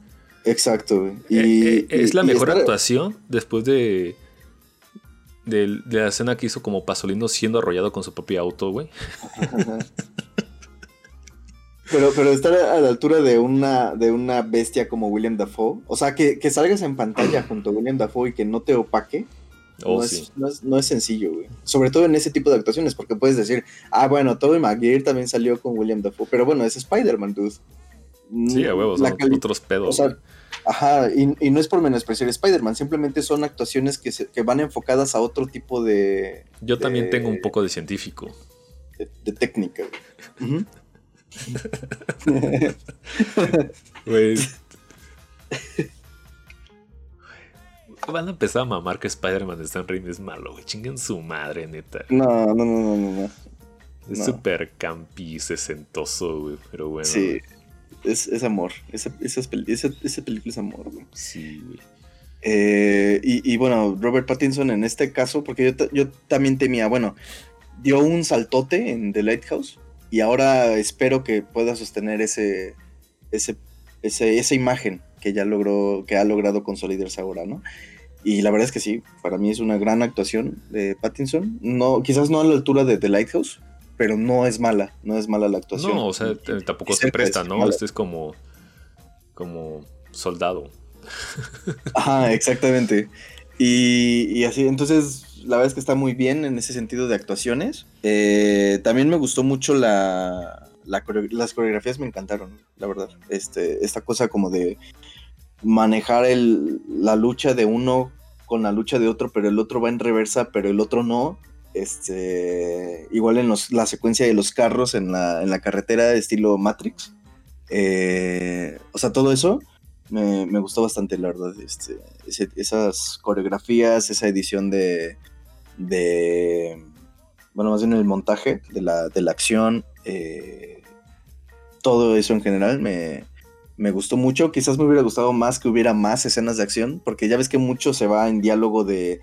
Exacto, güey. Eh, eh, es la mejor actuación después de, de, la escena que hizo como Pasolino siendo arrollado con su propio auto, güey. Pero, pero estar a la altura de una, de una bestia como William Dafoe, o sea, que, que salgas en pantalla [clears throat] junto a William Dafoe y que no te opaque, Oh, no, es, sencillo, güey. Sobre todo en ese tipo de actuaciones, porque puedes decir, ah, bueno, Tobey Maguire también salió con William Dafoe, pero bueno, es Spider-Man, dude. Sí, a huevos, son otros pedos. ajá, y, no es por menospreciar Spider-Man, simplemente son actuaciones que, van enfocadas a otro tipo de. Yo también tengo un poco de científico. De, técnica, güey. [laughs] Van a empezar a mamar que Spider-Man de Raimi es malo, güey. Chinguen su madre, neta. No, no, no, no, no. Es súper campi, sesentoso, güey. Pero bueno. Sí. Es, amor. Esa, esa, película es amor, güey. Sí, güey. Eh, y, bueno, Robert Pattinson en este caso, porque yo, yo también temía, bueno, dio un saltote en The Lighthouse y ahora espero que pueda sostener ese, ese, esa imagen que ya logró, que ha logrado consolidarse ahora, ¿no? Y la verdad es que sí, para mí es una gran actuación de Pattinson. No, quizás no a la altura de The Lighthouse, pero no es mala, no es mala la actuación. No, o sea, tampoco se presta, ¿no? Este es como, como soldado. Ajá, exactamente. Y, así, entonces, la verdad es que está muy bien en ese sentido de actuaciones. Eh, también me gustó mucho la, las coreografías, me encantaron, la verdad. Este, esta cosa como de manejar el, la lucha de uno con la lucha de otro, pero el otro va en reversa, pero el otro no. Este, igual en la secuencia de los carros en la, en la carretera estilo Matrix. Eh, o sea, todo eso me, gustó bastante, la verdad. Este, esas coreografías, esa edición de, de, bueno, más bien el montaje de la, de la acción, eh, todo eso en general me, me gustó mucho. Quizás me hubiera gustado más que hubiera más escenas de acción, porque ya ves que mucho se va en diálogo de,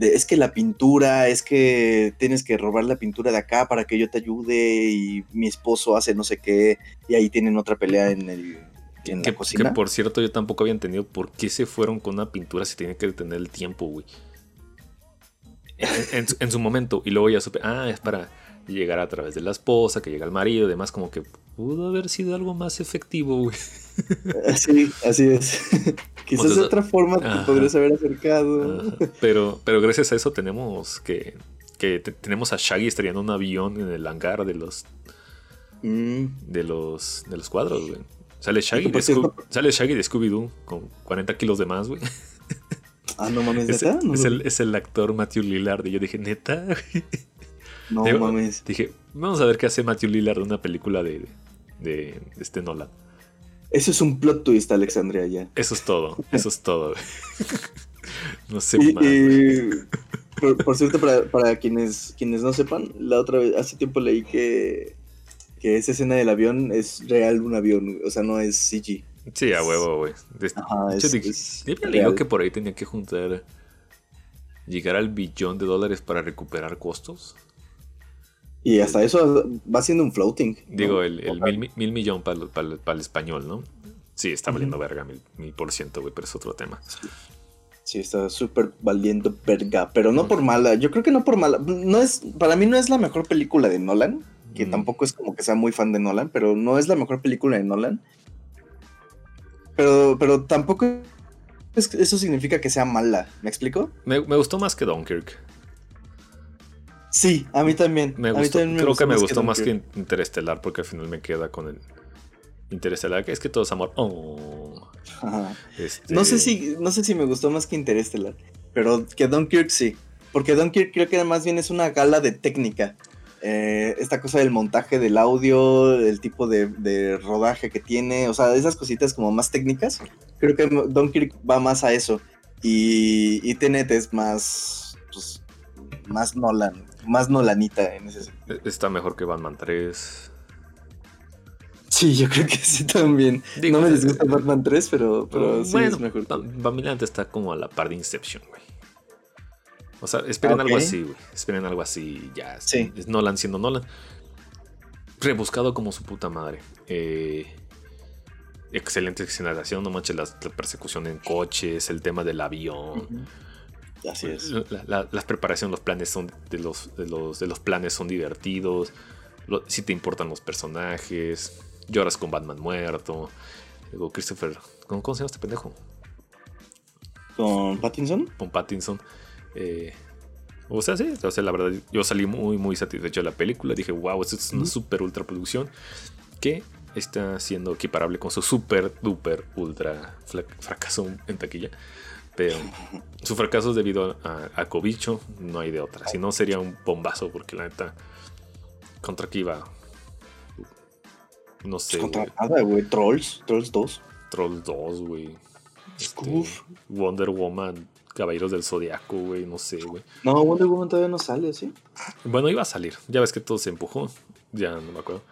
es que la pintura, es que tienes que robar la pintura de acá para que yo te ayude y mi esposo hace no sé qué y ahí tienen otra pelea en el en que, la cocina. Que por cierto yo tampoco había entendido por qué se fueron con una pintura si tiene que detener el tiempo, güey. En, su momento y luego ya supe, ah, es para llegar a través de la esposa, que llega el marido y demás, como que pudo haber sido algo más efectivo, güey. [laughs] Sí, así es. [laughs] Quizás de otra forma te podrías haber acercado. Pero, pero gracias a eso tenemos que, que tenemos a Shaggy estrellando un avión en el hangar de los mm. de los de los cuadros, güey. Sale Shaggy, de Scooby, sale Shaggy de Scooby-Doo con 40 kilos de más, güey. Ah, no mames, es, ¿neta? es, el, es, el, actor Matthew Lillard. Y yo dije, ¿neta? [laughs] No mames. Dije, vamos a ver qué hace Matthew Lillard de una película de, de, este Nolan. Eso es un plot twist, Alexandria, ya. Eso es todo, eso es todo. [laughs] no sé más. por, cierto, para, quienes, quienes no sepan, la otra vez, hace tiempo leí que, que esa escena del avión es real un avión, o sea, no es CG. Sí, a huevo, güey. Ajá, es, digo que por ahí tenía que juntar, llegar al billón de dólares para recuperar costos. Y hasta eso va siendo un floating. Digo, el, mil, mil, millón para el español, ¿no? Sí, está valiendo verga, mil, por ciento, güey, pero es otro tema. Sí, está súper valiendo verga, pero no por mala. Yo creo que no por mala. No es, para mí no es la mejor película de Nolan, que tampoco es como que sea muy fan de Nolan, pero no es la mejor película de Nolan. Pero, pero tampoco eso significa que sea mala. ¿Me explico? Me, me gustó más que Dunkirk. Sí, a mí también. Me gustó, creo que me gustó más que, Interestelar porque al final me queda con el Interestelar, que es que todo es amor. Oh. Este no sé si no sé si me gustó más que Interestelar, pero que Dunkirk sí, porque Dunkirk creo que más bien es una gala de técnica. Eh, esta cosa del montaje del audio, el tipo de, rodaje que tiene, o sea, esas cositas como más técnicas, creo que Dunkirk va más a eso. Y, y Tenet es más, pues, más Nolan, más Nolanita en ese sentido. Está mejor que Batman 3. Sí, yo creo que sí también. no me disgusta Batman 3, pero, pero sí es mejor. Batman está como a la par de Inception, güey. O sea, esperen algo así, güey. Esperen algo así, ya. Sí. Es Nolan siendo Nolan. Rebuscado como su puta madre. Eh, excelente escenación, no manches la, persecución en coches, el tema del avión. Así es. La, las preparaciones, los planes son de los, de los, de los planes son divertidos. si te importan los personajes. Lloras con Batman muerto. Digo, Christopher. ¿Cómo, se llama este pendejo? ¿Con Pattinson? Con Pattinson. Eh, o sea, sí, o sea, la verdad, yo salí muy, muy satisfecho de la película. Dije, wow, esto es una super ultra producción que está siendo equiparable con su super duper ultra fracaso en taquilla. Pero su fracaso es debido a, a Cobicho, no hay de otra. Si no, sería un bombazo, porque la neta, contra qué iba. No sé. Contra nada, güey. Trolls, Trolls 2. Trolls 2, güey. Este, Wonder Woman, Caballeros del Zodiaco, güey, no sé, güey. No, Wonder Woman todavía no sale, ¿sí? Bueno, iba a salir. Ya ves que todo se empujó. Ya no me acuerdo.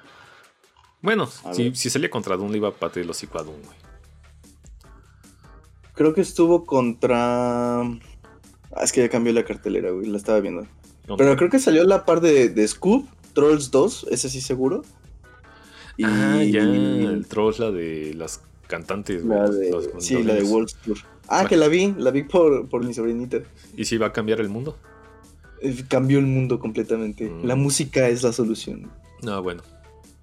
Bueno, si, si, salía contra Doom, le iba a patear el hocico a Doom, güey. Creo que estuvo contra. Ah, es que ya cambió la cartelera, güey. La estaba viendo. Pero creo que salió la par de, de Scoop, Trolls 2, ese sí seguro. Ah, ya. El Trolls, la de las cantante. La de, sí, la de Wall Tour. Ah, que la vi, la vi por, por mi sobrinita. ¿Y si va a cambiar el mundo? Eh, cambió el mundo completamente. Mm. La música es la solución. No, bueno.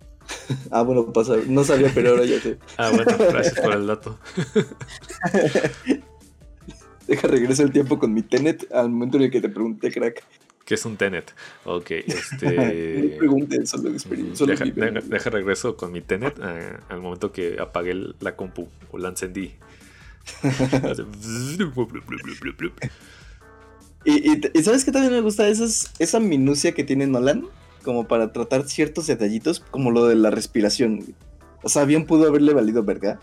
[laughs] ah, bueno, pasa. No sabía, pero ahora ya sé. ah, bueno, gracias por el [laughs] dato. Deja regreso el tiempo con mi Tenet al momento en el que te pregunté, crack. ¿Qué es un Tenet? Ok, [laughs] este. pregunten, solo, solo deja, deja, regreso con mi Tenet eh, al momento que apagué la compu o la encendí. y, sabes que también me gusta esa minucia que tiene Nolan, como para tratar ciertos detallitos, como lo de la respiración. O sea, bien pudo haberle valido verga.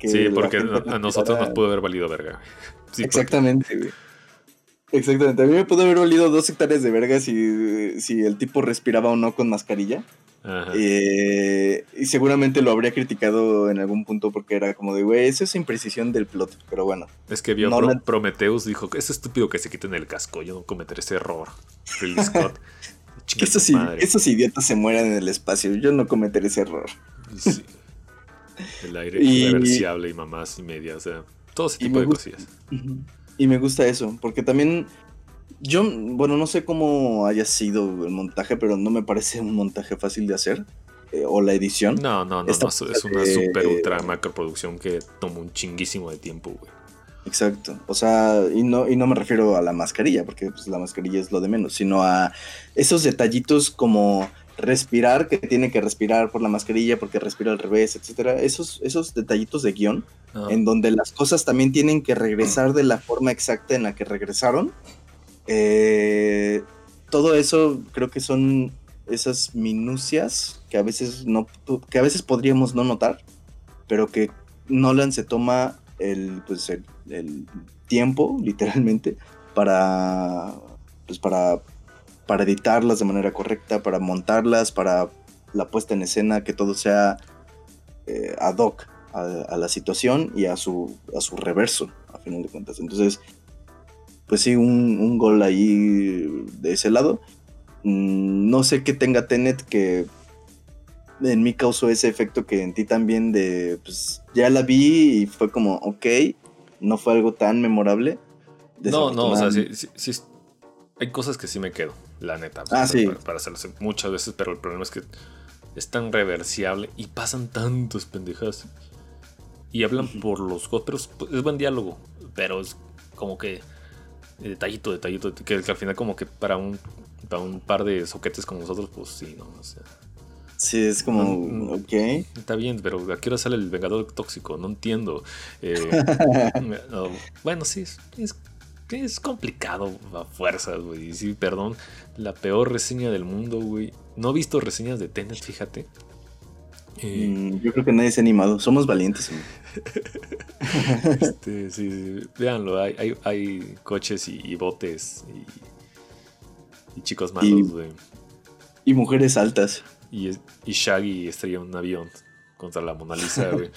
sí, porque a nosotros nos pudo haber valido verga. [laughs] Exactamente, güey. Exactamente. A mí me pudo haber valido dos hectáreas de verga si, si el tipo respiraba o no con mascarilla. Eh, y seguramente lo habría criticado en algún punto porque era como de, güey, eso es imprecisión del plot, pero bueno. Es que vio Prometheus, dijo, es estúpido que se quiten el casco, yo no cometeré ese error. Ridley [laughs] Scott. que esos, idiotas se mueran en el espacio, yo no cometeré ese error. El aire [laughs] irreversible y mamás y media, o sea, todo ese tipo de cosillas. Y me gusta eso, porque también yo, bueno, no sé cómo haya sido el montaje, pero no me parece un montaje fácil de hacer. Eh, o la edición. No, no, no, es una super ultra macro producción que toma un chinguísimo de tiempo, güey. Exacto. O sea, y no, y no me refiero a la mascarilla, porque pues, la mascarilla es lo de menos, sino a esos detallitos como respirar, que tiene que respirar por la mascarilla porque respira al revés, etcétera. Esos, esos detallitos de guion, en donde las cosas también tienen que regresar de la forma exacta en la que regresaron. Eh, todo eso creo que son esas minucias que a veces no que a veces podríamos no notar, pero que Nolan se toma el, pues el tiempo, literalmente, para pues para para editarlas de manera correcta, para montarlas, para la puesta en escena, que todo sea eh, ad hoc a, la situación y a su, a su reverso, a final de cuentas. Entonces, pues sí, un, gol ahí de ese lado. Mm, no sé qué tenga Tenet que en mí causó ese efecto que en ti también de, pues ya la vi y fue como, ok, no fue algo tan memorable. No, no, o sea, sí, sí, hay cosas que sí me quedo la neta. Ah, para, hacerlo muchas veces, pero el problema es que es tan reversible y pasan tantos pendejas. Y hablan por los pero pues, es buen diálogo, pero es como que detallito, detallito, que, al final como que para un, para un par de soquetes como nosotros, pues sí, ¿no? O sea, Sí, es como, ok. Está bien, pero ¿a qué hora sale el Vengador Tóxico? No entiendo. Eh, [laughs] bueno, sí, es, es complicado a fuerzas, güey. Sí, perdón, la peor reseña del mundo, güey. No he visto reseñas de Tenet, fíjate. Eh, mm, yo creo que nadie se ha animado. Somos valientes. [laughs] este, sí, véanlo. Hay, hay, coches y, botes y, chicos malos, güey. Y, mujeres altas. Y, y Shaggy estrella un avión contra la Mona Lisa, [laughs] güey.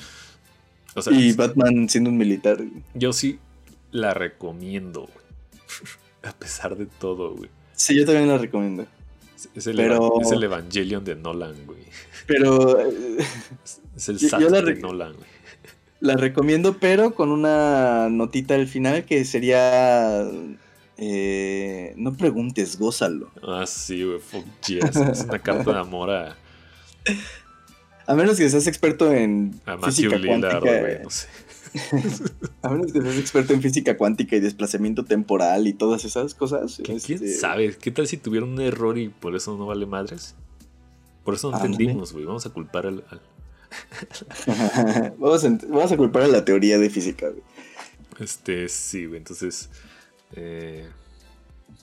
y Batman siendo un militar. Yo sí la recomiendo, güey. [laughs] A pesar de todo, güey. Sí, yo también la recomiendo. Es el, es el Evangelion de Nolan, güey. Pero. Es el SAT de Nolan, güey. La recomiendo, pero con una notita al final que sería. Eh, no preguntes, gózalo. Ah, sí, güey. Fuck yes. es una carta de amor a. A menos que seas experto en. A física Lillard, güey, no sé. [laughs] a menos que seas experto en física cuántica y desplazamiento temporal y todas esas cosas. ¿Quién este, sabe? ¿Qué tal si tuvieron un error y por eso no vale madres? Por eso no entendimos, güey. Vamos a culpar al. [laughs] vamos, a, culpar a la teoría de física, güey. Este, sí, güey. Entonces. Eh,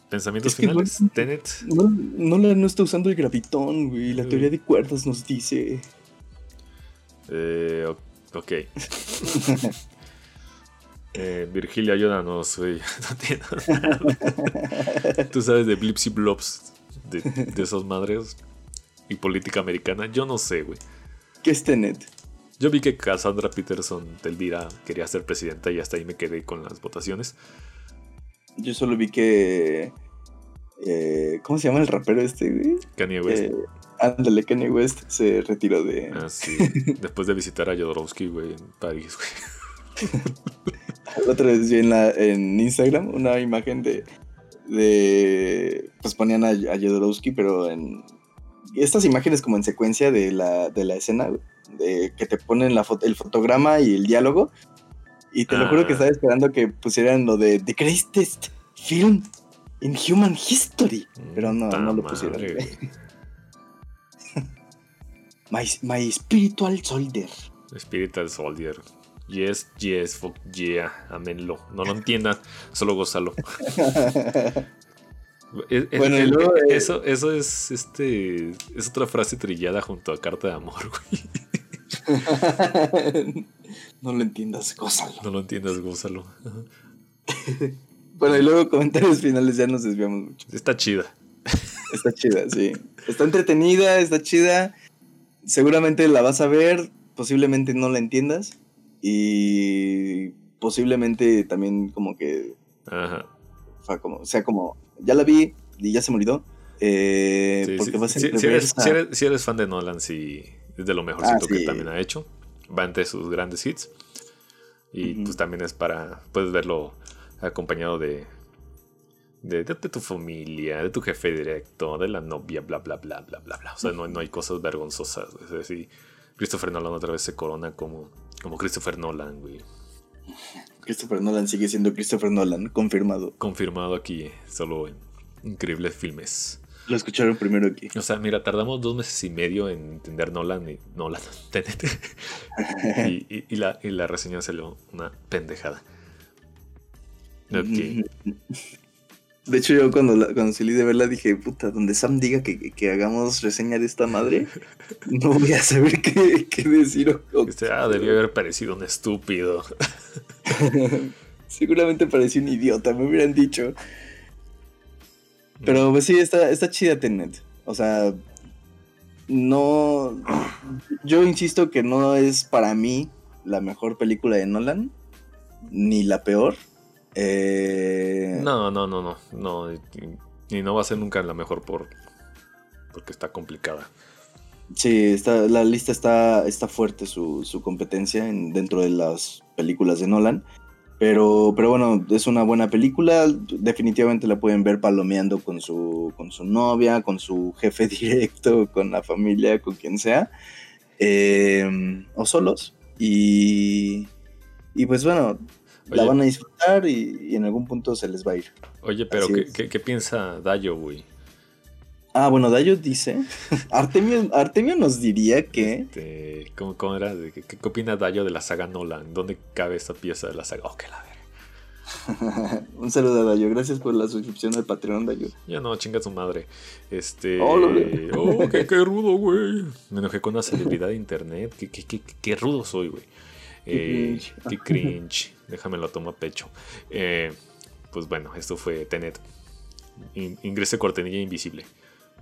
¿Pensamientos finales? ¿Tenet? No, no, no, está usando el gravitón, güey. La teoría de cuerdas nos dice. Eh, Ok. [laughs] eh, Virgilia, ayúdanos, güey. [laughs] Tú sabes de blips y blobs de, esas madres y política americana. Yo no sé, güey. ¿Qué es Tenet? Yo vi que Cassandra Peterson de Elvira quería ser presidenta y hasta ahí me quedé con las votaciones. Yo solo vi que. Eh, ¿Cómo se llama el rapero este, güey? Kanye West. Eh, Ándale, Kanye West se retiró de. Ah, sí. [laughs] Después de visitar a Jodorowsky, güey, en París, güey. [laughs] Otra vez vi en, la, en Instagram una imagen de. de pues ponían a, a Jodorowsky, pero en. Estas imágenes como en secuencia de la, de la escena, de que te ponen la foto, el fotograma y el diálogo. Y te lo juro que Ah. estaba esperando que pusieran lo de The Greatest Film in Human History. Pero no, no lo pusieron. [laughs] My, my Spiritual Soldier. Spiritual Soldier. Yes, yes, fuck yeah, amenlo. No lo entiendan, solo gózalo. [laughs] Es- Bueno, y luego, eh, eso, eso es este. Es otra frase trillada junto a carta de amor, güey. [laughs] no lo entiendas, gózalo. No lo entiendas, gózalo. Bueno, y luego comentarios finales, ya nos desviamos mucho. Está chida. Está chida, sí. Está entretenida, está chida. Seguramente la vas a ver, posiblemente no la entiendas. Y posiblemente también como que Ajá. como, sea como, ya la vi y ya se me olvidó. Eh, Sí, porque sí, va a ser sí, si, eres, reversa. si eres- si eres fan de Nolan, sí, es de lo mejorcito Ah, que también ha hecho. Va entre sus grandes hits. Y pues también es para. Puedes verlo acompañado de, de, de- de tu familia, de tu jefe directo, de la novia, bla, bla, bla, bla, bla, bla. O sea, no, no hay cosas vergonzosas. Es decir, Christopher Nolan otra vez se corona como, como Christopher Nolan, güey. Christopher Nolan sigue siendo Christopher Nolan, confirmado. Confirmado aquí, solo en increíbles filmes. Lo escucharon primero aquí. O sea, mira, tardamos dos meses y medio en entender Nolan y Nolan, [laughs] [laughs] y, y- y la, y la reseña salió una pendejada. Ok. De hecho, yo cuando, la- cuando salí de verla dije, puta, donde Sam diga que, que hagamos reseña de esta madre, [laughs] no voy a saber qué, qué decir. o- o- Este, ah, debió haber parecido un estúpido. [laughs] Seguramente parecía un idiota, me hubieran dicho. Pero pues sí, está, está chida Tenet. O sea, no... Yo insisto que no es para mí la mejor película de Nolan, ni la peor. Eh, No, no, no, no. no y, y no va a ser nunca la mejor por porque está complicada. Sí, está, la lista está, está fuerte su, su competencia en- dentro de las películas de Nolan. Pero, pero bueno, es una buena película. Definitivamente la pueden ver palomeando con su, con su novia, con su jefe [laughs] directo, con la familia, con quien sea. Eh, o solos. Y, y pues bueno, la van a disfrutar y, y en algún punto se les va a ir. Oye, pero ¿qué, qué, qué piensa Dayo, güey? Ah, bueno, Dayo dice, [laughs] Artemio, Artemio nos diría que... Este, ¿cómo, cómo era? ¿De ¿Qué, qué opina Dayo de la saga Nolan? ¿Dónde cabe esta pieza de la saga? Oh, que la verga. [laughs] Un saludo a Dayo, gracias por la suscripción al Patreon, Dayo. Ya no, chinga su madre. Este. Oh, Oh, qué, qué rudo, güey. Me enojé con una celebridad de internet. Qué, qué, qué, qué rudo soy, güey. Qué Eh, cringe. qué cringe. Déjame lo tomo a pecho. Eh, pues bueno, esto fue Tenet. In- ingrese cortinilla invisible.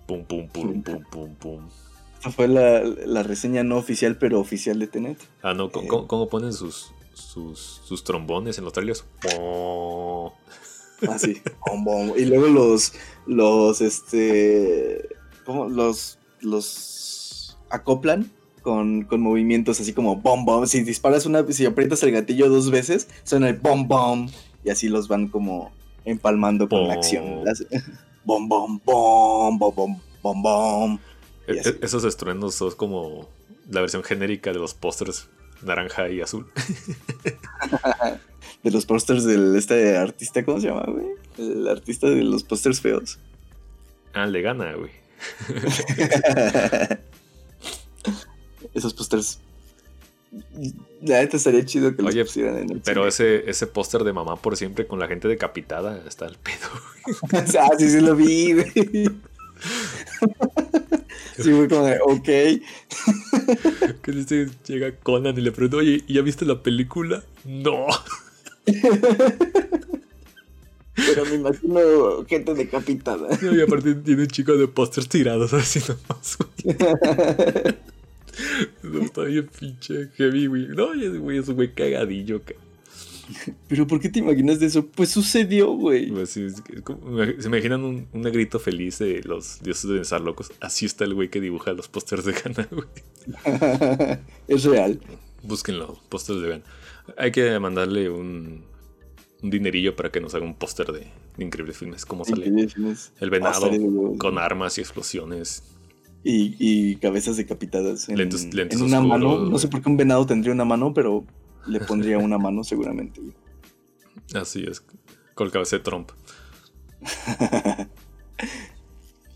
Pum, pum, pum, pum, pum, pum. Esta fue la, la reseña no oficial, pero oficial de Tenet. Ah, no, ¿cómo, Eh. cómo- cómo ponen sus, sus, sus trombones en los trailers? Así. bom, bom. Y luego los, los, este, ¿cómo? Los, los acoplan con, con movimientos así como bom, bom. Si disparas una, si aprietas el gatillo dos veces, suena el bom, bom. Y así los van como empalmando con la acción. Las- [laughs] Bom, bom, bom, bom, bom, bom, bom. E- e- esos estruendos son como la versión genérica de los pósters naranja y azul. [laughs] De los pósters del este artista, ¿cómo se llama, güey? El artista de los pósters feos. Ah, le gana, güey. [laughs] Esos pósters. La neta estaría chido que los pusieran en el Pero cine. ese, ese póster de mamá por siempre con la gente decapitada está el pedo. [laughs] ah, sí, sí lo vi. [laughs] Sí, fue como de, ok. [laughs] Que dice, llega Conan y le pregunta, oye, ¿y ¿ya viste la película? No. Pero me imagino gente decapitada. Y aparte tiene un chico de pósters tirados así nomás, está bien pinche heavy, güey. No, ese güey es un güey cagadillo, ca- ¿Pero por qué te imaginas de eso? Pues sucedió, güey. Pues sí, ¿Se imaginan un, un negrito feliz de los dioses de estar locos? Así está el güey que dibuja los pósters de Gana, [laughs] güey. es real. Búsquenlo, pósters de Gana. Hay que mandarle un, un dinerillo para que nos haga un póster de, de increíbles filmes. Como sale Increíbles. el Ah, venado huevos. con armas y explosiones. Y, y cabezas decapitadas en, una oscuros, mano. No sé por qué un venado tendría una mano, pero le [laughs] pondría una mano seguramente. Así es, con el cabeza de Trump. [laughs]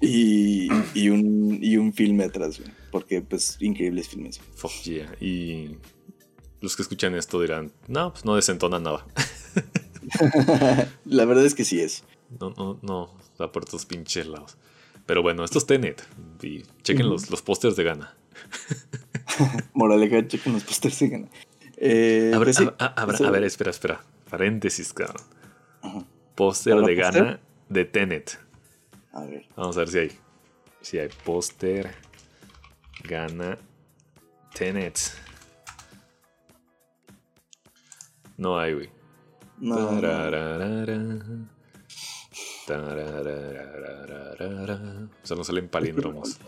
Y, y, un, y un filme atrás, güey. Porque, pues, increíbles filmes. Fuck yeah. Y los que escuchan esto dirán, no, pues no desentona nada. [laughs] La verdad es que sí es. No, no, no, da por estos pinches lados. Pero bueno, esto es Tenet. Y chequen los, los pósters de Gana. [laughs] Moraleja, chequen los pósters de gana. Eh, A ver, pues sí, a, a- a ver, espera, espera. Paréntesis, cabrón. Póster ¿Habrá de? Gana de Tenet. A ver. Vamos a ver si hay. Si hay póster. Gana. Tenet. No hay, güey. No. O sea, no salen palíndromos.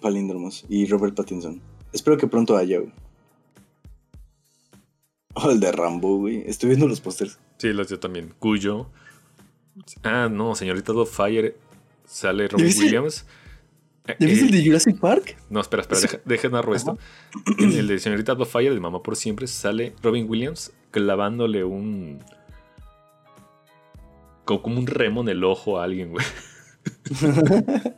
Palíndromos. Y Robert Pattinson. Espero que pronto haya, güey. Oh, el de Rambo, güey. Estoy viendo los pósters. Sí, los yo también. Cuyo. Ah, no, señorita Fire Sale Robin Williams. ¿Ya viste el de Jurassic Park? No, espera, espera, deja, deja narro esto. En el de Señorita Fire, de Mamá por Siempre, sale Robin Williams clavándole un. Como, un remo en el ojo a alguien, güey. [laughs]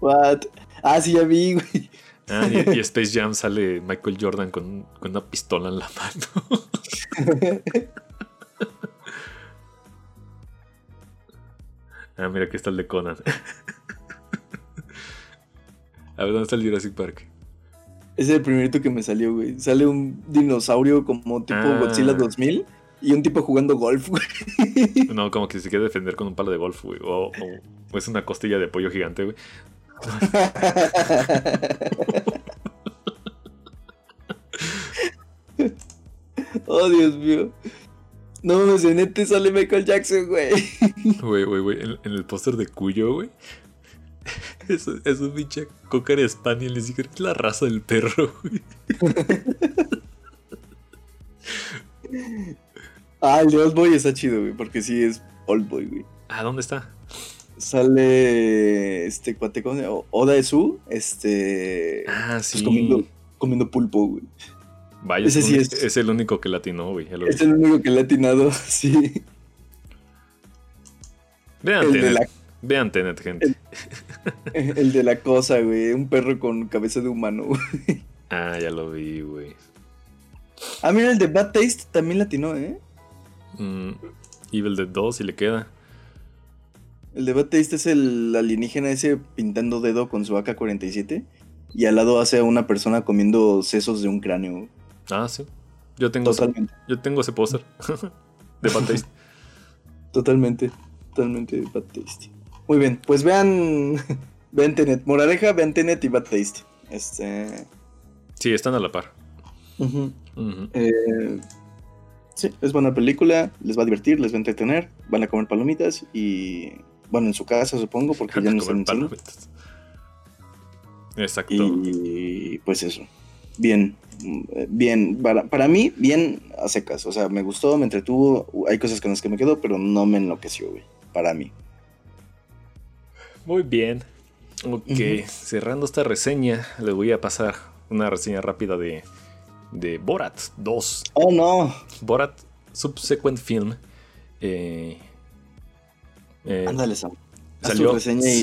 What? Ah, sí, ya vi, güey. Ah, y, y [laughs] Space Jam sale Michael Jordan con, con una pistola en la mano. [laughs] ah, mira, aquí está el de Conan. A ver, ¿dónde está el Jurassic Park? Es el primerito que me salió, güey. Sale un dinosaurio como tipo Ah. Godzilla 2000 y un tipo jugando golf, güey. [laughs] No, como que se quiere defender con un palo de golf, güey. O, o- o es una costilla de pollo gigante, güey. [laughs] oh, Dios mío. No mames, en este sale Michael Jackson, güey. Güey, güey, güey. En, en el póster de Cuyo, güey. [laughs] Es, es un pinche cocker spaniel. Ni siquiera es la raza del perro, güey. Ah, el de Old Boy está chido, güey, porque sí es Old Boy, güey. Ah, ¿dónde está? Sale este cuate, ¿cómo se llama? Oda Esu, este. Ah, pues, sí. comiendo, comiendo pulpo, güey. Vaya, ese es, sí es- es el único que latinó, güey. vi. Es el único que le ha atinado, [laughs] sí. Vean el Tenet. la- Vean Tenet, gente. [laughs] El de la cosa, güey. Un perro con cabeza de humano, [laughs] güey. Ah, ya lo vi, güey. Ah, mira, el de Bad Taste también latinó, ¿eh? Mm, Evil Dead 2, si le queda. El de Bad Taste es el alienígena ese pintando dedo con su AK-47. Y al lado hace a una persona comiendo sesos de un cráneo. Ah, sí. Yo tengo, ese, yo tengo ese póster. [laughs] de Bad Taste. Totalmente. Totalmente Bad Taste. Muy bien, pues vean. [laughs] vean Tenet. Moraleja, vean Tenet y Bad Taste. Este. Sí, están a la par. ujú. Ujú. Eh, sí, es buena película. Les va a divertir, les va a entretener. Van a comer palomitas y. Bueno, en su casa supongo, porque ya Van a no están en palomitas. Exacto. Y pues eso. Bien. Bien. Para, para mí, bien a secas. O sea, me gustó, me entretuvo. Hay cosas con las que me quedo, pero no me enloqueció, güey. Para mí. Muy bien. Ok, cerrando esta reseña, les voy a pasar una reseña rápida de, de Borat 2. Oh, no. Borat Subsequent Film. Eh, eh, Ándale, Sam. Haz salió- tu reseña y,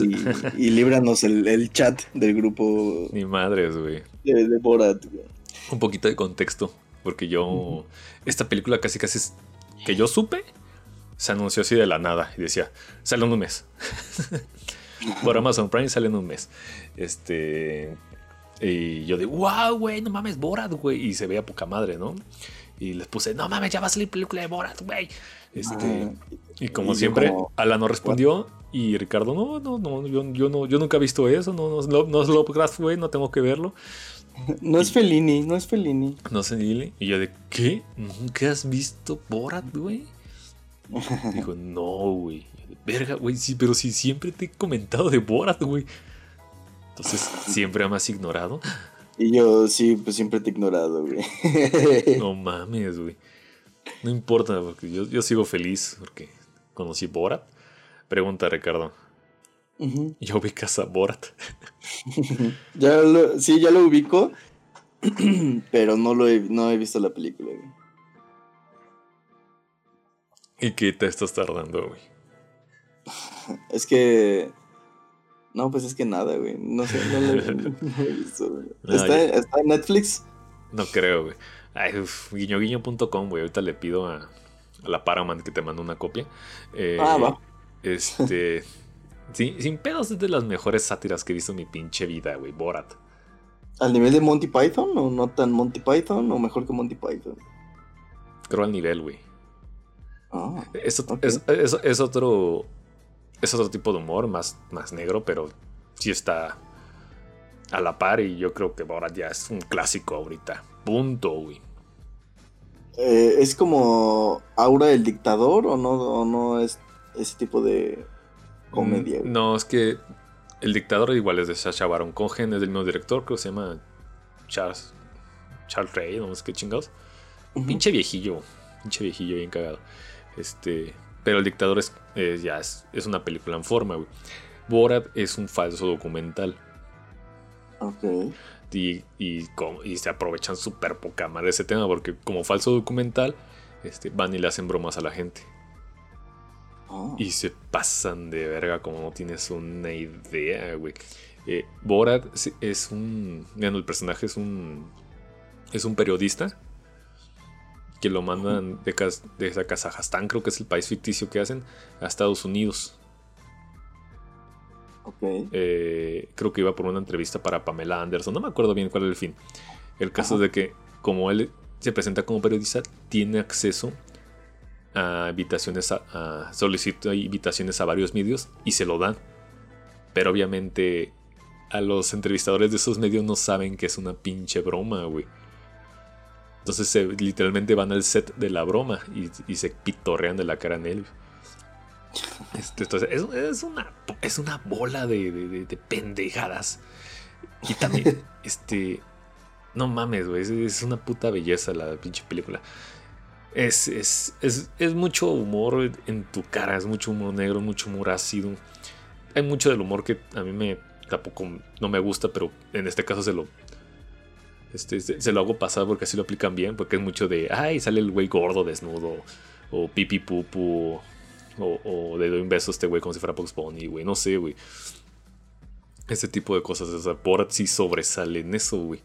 [laughs] y líbranos el, el chat del grupo Ni madres, güey. de, de Borat. güey. Un poquito de contexto. Porque yo. Esta película casi casi es- que yo supe. Se anunció así de la nada. Y decía, sale en un mes. [laughs] Por Amazon Prime sale en un mes. Este. Y yo de, wow, güey, no mames, Borat, güey. Y se veía poca madre, ¿no? Y les puse, no mames, ya va a salir película de Borat, güey. Este. Ah, Y como Y siempre, como, Ala no respondió. Y Ricardo, no, no, no, yo, yo no, yo nunca he visto eso. No, no, no, no es Lovecraft, güey, no tengo que verlo. No es Fellini, no es Fellini. No es Fellini. Y yo de, ¿qué? ¿Nunca has visto Borat, güey? [laughs] Dijo, no, güey. Verga, güey, sí, pero sí, siempre te he comentado de Borat, güey. Entonces, ¿siempre me has ignorado? Y yo, sí, pues siempre te he ignorado, güey. No mames, güey. No importa, porque yo, yo sigo feliz porque conocí Borat. Pregunta, Ricardo. ¿Ya ubicas a Borat? [laughs] ya lo, sí, ya lo ubico, [clears throat] pero no, lo he, no he visto la película, güey. ¿Y qué te estás tardando, güey? Es que. No, pues es que nada, güey. No sé, no lo, he [laughs] visto, güey. ¿Está, ¿Está, en Netflix? No creo, güey. Guiñoguiño.com, güey. Ahorita le pido a, a, la Paramount que te mande una copia. Eh, ah, va. Este. [laughs] sin pedos es de las mejores sátiras que he visto en mi pinche vida, güey. Borat. ¿Al nivel de Monty Python? ¿O no tan Monty Python? ¿O mejor que Monty Python? Creo al nivel, güey. Ah, es, es, otro. Es otro tipo de humor, más, más negro, pero sí está a la par. Y yo creo que Borat ya es un clásico ahorita. Punto, güey. Eh, ¿Es como Aura del Dictador o no, o no es ese tipo de comedia? Mm, no, es que El Dictador igual es de Sacha Baron Cohen, es del mismo director, creo que se llama Charles, Charles Ray, no sé qué chingados. Un Pinche viejillo, pinche viejillo bien cagado. Este, pero El Dictador es, ya es, una película en forma, güey. Borat es un falso documental. Ok. Y, y, se aprovechan súper poca madre ese tema porque como falso documental este, van y le hacen bromas a la gente. Oh. Y se pasan de verga como no tienes una idea, güey. Eh, Borat es un... el personaje es un... Es un periodista que lo mandan de, de Kazajstán, creo que es el país ficticio que hacen, a Estados Unidos. Eh, creo que iba por una entrevista para Pamela Anderson, no me acuerdo bien cuál es el fin. El caso es de que como él se presenta como periodista, tiene acceso a invitaciones, a, a solicita invitaciones a varios medios y se lo dan. Pero obviamente a los entrevistadores de esos medios no saben que es una pinche broma, güey. Entonces literalmente van al set de la broma y, se pitorrean de la cara en él. Este, entonces es, una, es una bola de, pendejadas. Y también, [laughs] este. No mames, güey. Es, una puta belleza la pinche película. Es, es, es, mucho humor en tu cara. Es mucho humor negro, mucho humor ácido. Hay mucho del humor que a mí me tampoco no me gusta, pero en este caso se lo este, se, lo hago pasar porque así lo aplican bien, porque es mucho de, ay, sale el güey gordo desnudo, o pipi pupu, o, o le doy un beso a este güey como si fuera Box Bunny, güey, no sé, güey. Ese tipo de cosas, o sea, Borat sí sobresale en eso, güey.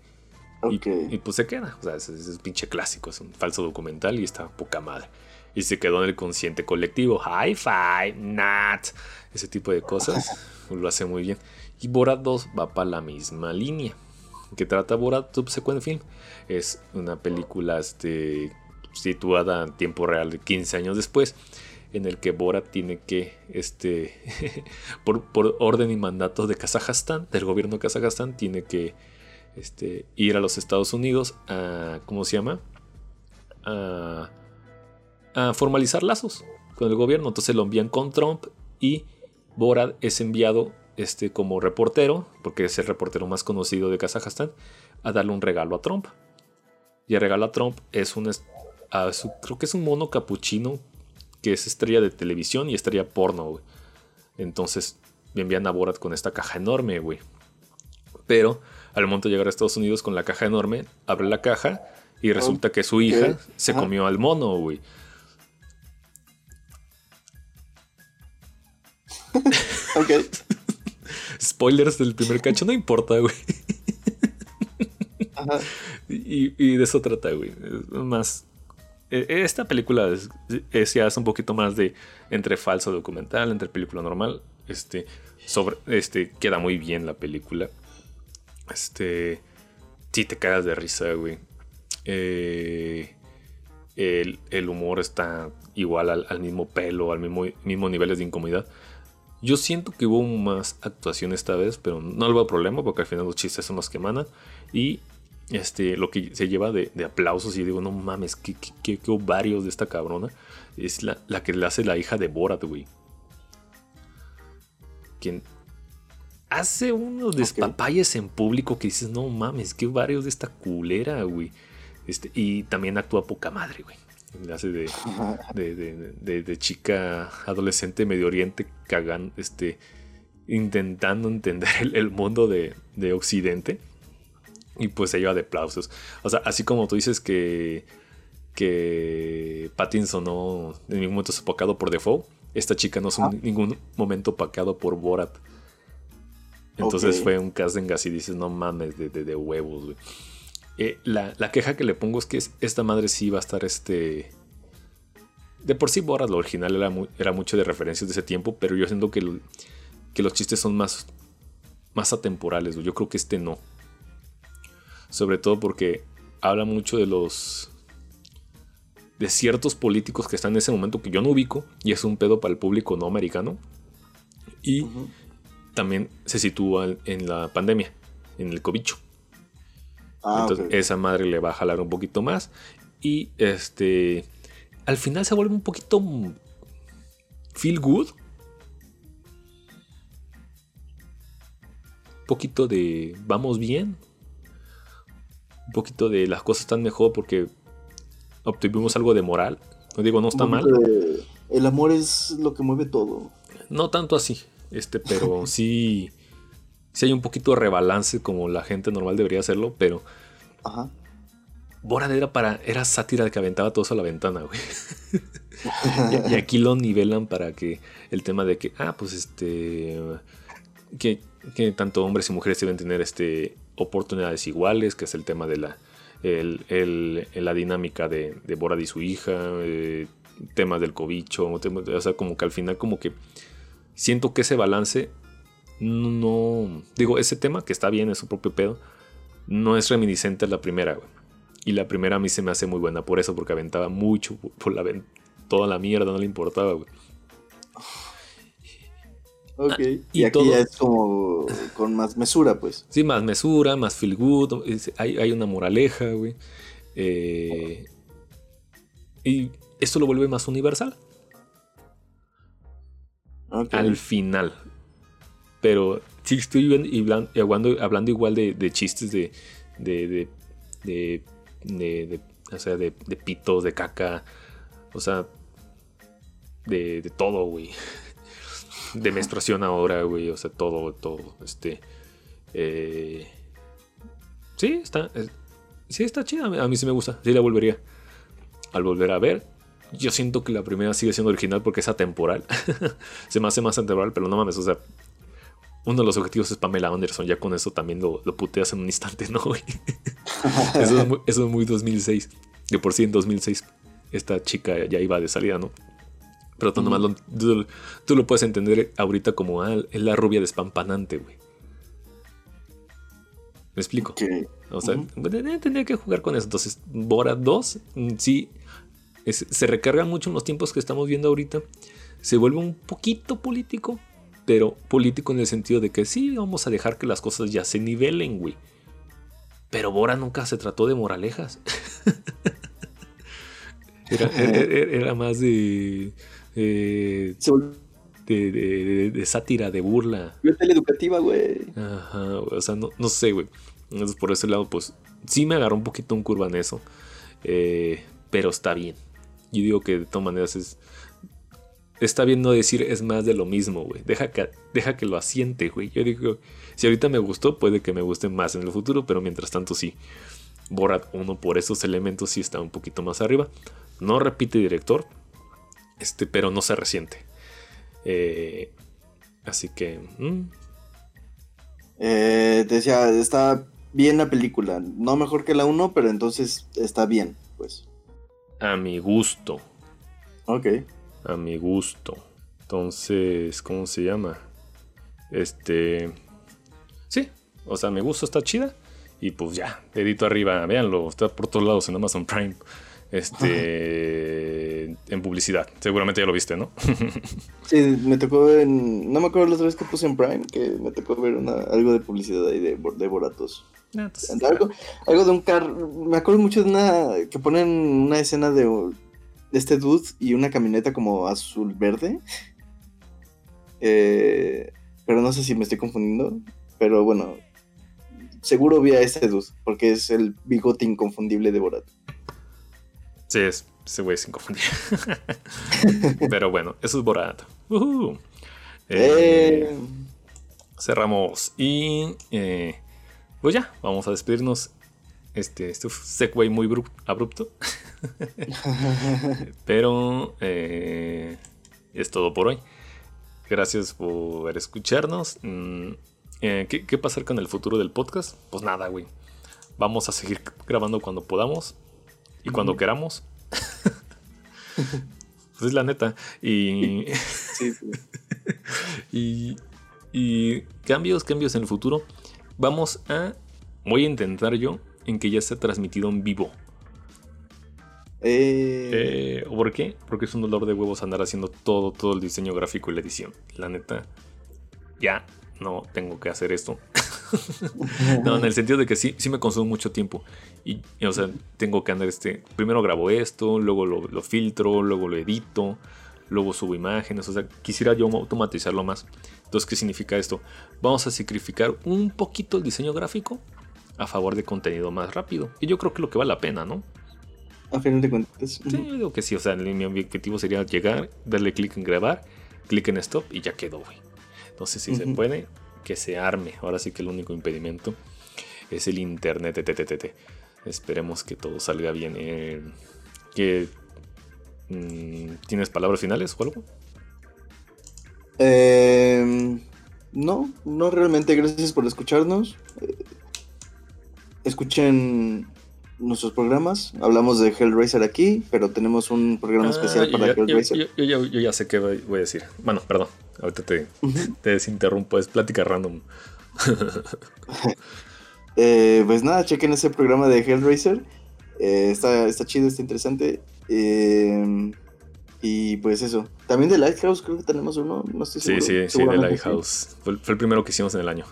Y, pues se queda, o sea, es, es, pinche clásico, es un falso documental y está poca madre. Y se quedó en el consciente colectivo, high five, nat, ese tipo de cosas, [laughs] lo hace muy bien. Y Borat 2 va para la misma línea que trata Borat Subsequent Film. Es una película este, situada en tiempo real de 15 años después, en el que Borat tiene que, este, [laughs] por, orden y mandatos de Kazajstán, del gobierno de Kazajstán, tiene que este, ir a los Estados Unidos a, ¿cómo se llama? A, a formalizar lazos con el gobierno. Entonces lo envían con Trump y Borat es enviado este, como reportero, porque es el reportero más conocido de Kazajstán, a darle un regalo a Trump. Y el regalo a Trump es un, creo que es un mono capuchino que es estrella de televisión y estrella porno, güey. Entonces me envían a Borat con esta caja enorme, güey. Pero al momento de llegar a Estados Unidos con la caja enorme, abre la caja y resulta que su hija se comió al mono, güey. [laughs] ok. Spoilers del primer cacho, no importa, güey. Y, de eso trata, güey. Más. E, esta película es, ya es un poquito más de entre falso documental, entre película normal. Este, sobre, este, queda muy bien la película. Este, sí te cagas de risa, güey. Eh, el, humor está igual al, mismo pelo, al mismo, mismo niveles de incomodidad. Yo siento que hubo más actuación esta vez, pero no veo problema porque al final los chistes son los que emanan. Y este, lo que se lleva de, aplausos y digo, no mames, qué, qué, ovarios de esta cabrona. Es la, que le hace la hija de Borat, güey. Quien hace unos despapalles en público que dices, no mames, qué ovarios de esta culera, güey. Este, y también actúa poca madre, güey. Hace de, de, de, chica adolescente Medio Oriente cagan, este, intentando entender el, mundo de, Occidente. Y pues se lleva de aplausos. O sea, así como tú dices que, que Pattinson no en ningún momento es opacado por Defoe, esta chica no es en ningún momento opacado por Borat. Entonces fue un casting así, dices, no mames, de, de, huevos, güey. Eh, la, queja que le pongo es que esta madre sí va a estar este... De por sí Borat, lo original, era, era mucho de referencias de ese tiempo, pero yo siento que que los chistes son más, más atemporales. Yo creo que este no. Sobre todo porque habla mucho de los. de ciertos políticos que están en ese momento que yo no ubico. Y es un pedo para el público no americano. Y también se sitúa en la pandemia, en el cobicho. Ah, Entonces, esa madre le va a jalar un poquito más. Y este. Al final se vuelve un poquito. Feel good poquito de vamos bien, un poquito de las cosas están mejor porque obtuvimos algo de moral. No digo, no está mal. El amor es lo que mueve todo. No tanto así, este, pero [laughs] sí, sí hay un poquito de rebalance como la gente normal debería hacerlo, pero... Ajá. Borat era para. Era sátira que aventaba todos a la ventana, güey. [laughs] y, y, aquí lo nivelan para que. El tema de que. Ah, pues este. Que que tanto hombres y mujeres deben tener este, oportunidades iguales, que es el tema de la, la dinámica de, de Borad y su hija, eh, temas del cobicho, o sea, como que al final como que siento que ese balance no, digo, ese tema que está bien, es su propio pedo, no es reminiscente a la primera, Y la primera a mí se me hace muy buena por eso, porque aventaba mucho por la toda la mierda, no le importaba, güey. Ok. Ah, y, aquí ya es como con más mesura, pues. Sí, más mesura, más feel good. Hay, una moraleja, güey. Eh, y esto lo vuelve más universal. Al final. Pero sí estoy hablando, igual de, chistes de de, de, de, o sea, de, pitos, de caca. O sea, de, de todo, güey [laughs] de menstruación ahora, güey. O sea, todo, todo. Este. Eh, sí, está. sí, está chida. A mí sí me gusta. Sí la volvería. Al volver a ver. Yo siento que la primera sigue siendo original porque es atemporal. [laughs] Se me hace más atemporal, pero no mames, o sea. Uno de los objetivos es Pamela Anderson. Ya con eso también lo, lo puteas en un instante, [laughs] ¿no, eso, es muy, eso es muy 2006. De por sí en 2006 esta chica ya iba de salida, ¿no? Pero tú, nomás lo, tú, lo puedes entender ahorita como ah, es la rubia despampanante, güey. ¿Me explico? O sea, tendría que jugar con eso. Entonces, Bora 2, mm, sí, se recarga mucho en los tiempos que estamos viendo ahorita. Se vuelve un poquito político, pero político en el sentido de que sí, vamos a dejar que las cosas ya se nivelen, güey. Pero Bora nunca se trató de moralejas. [laughs] [laughs] era, más de eh, de, sátira, de burla. educativa, güey. Ajá, o sea, no, no sé, güey. Entonces, por ese lado, pues sí me agarró un poquito un curva en eso. Eh, pero está bien. Yo digo que de todas maneras es. Está bien no decir es más de lo mismo, güey. Deja que, deja que lo asiente, güey. Yo digo, si ahorita me gustó, puede que me guste más en el futuro, pero mientras tanto sí. Borat 1 por esos elementos sí está un poquito más arriba. No repite director, este, pero no se resiente. Eh, así que. Mm. Eh, te decía, está bien la película. No mejor que la 1, pero entonces está bien, pues. A mi gusto. Ok. A mi gusto. Entonces, ¿cómo se llama? Este. Sí, o sea, me gusta, está chida. Y pues ya, dedito arriba, véanlo, está por todos lados en Amazon Prime. este en publicidad. Seguramente ya lo viste, ¿no? [laughs] sí, me tocó en. No me acuerdo la otra vez que puse en Prime, que me tocó ver una, algo de publicidad ahí de, de Boratos. Ah, algo, algo de un carro. Me acuerdo mucho de una. que ponen una escena de este dude y una camioneta como azul verde. Eh, pero no sé si me estoy confundiendo. Pero bueno, seguro vi a ese dude, porque es el bigote inconfundible de Borat. Sí, es, ese güey es inconfundible. [laughs] pero bueno, eso es Borat. Uh Cerramos y eh, pues ya, vamos a despedirnos. Este, este segway muy abrupto. [laughs] Pero eh, es todo por hoy. Gracias por escucharnos. Mm, eh, ¿qué, ¿Qué pasar con el futuro del podcast? Pues nada, güey. Vamos a seguir grabando cuando podamos y cuando queramos. [laughs] pues es la neta. Y, [laughs] y, y cambios, cambios en el futuro. Vamos a. Voy a intentar yo en que ya esté transmitido en vivo. Eh... eh ¿Por qué? Porque es un dolor de huevos andar haciendo todo, todo el diseño gráfico y la edición. La neta, ya no tengo que hacer esto. [laughs] no, en el sentido de que sí, sí me consume mucho tiempo. Y, o sea, tengo que andar este. Primero grabo esto, luego lo, lo, filtro, luego lo edito, luego subo imágenes. O sea, quisiera yo automatizarlo más. Entonces, ¿qué significa esto? Vamos a sacrificar un poquito el diseño gráfico a favor de contenido más rápido. Y yo creo que lo que vale la pena, ¿no? A final de cuentas. Sí, yo digo que sí. O sea, mi objetivo sería llegar, darle clic en grabar, clic en stop y ya quedó, güey. Entonces, si se puede, que se arme. Ahora sí que el único impedimento es el internet. Esperemos que todo salga bien. Eh, que, mm, ¿Tienes palabras finales o algo? Eh, no, no realmente. Gracias por escucharnos. Eh, escuchen nuestros programas. Hablamos de Hellraiser aquí, pero tenemos un programa ah, especial para Hellraiser. Yo, ya sé qué voy a decir. Bueno, perdón, ahorita te, desinterrumpo, es plática random. [laughs] Eh, pues nada, chequen ese programa de Hellraiser. Eh, está, está chido, está interesante. Eh, y pues eso. También de Lighthouse, creo que tenemos uno. No estoy seguro. Sí, sí, sí, de Lighthouse. Fue, el primero que hicimos en el año.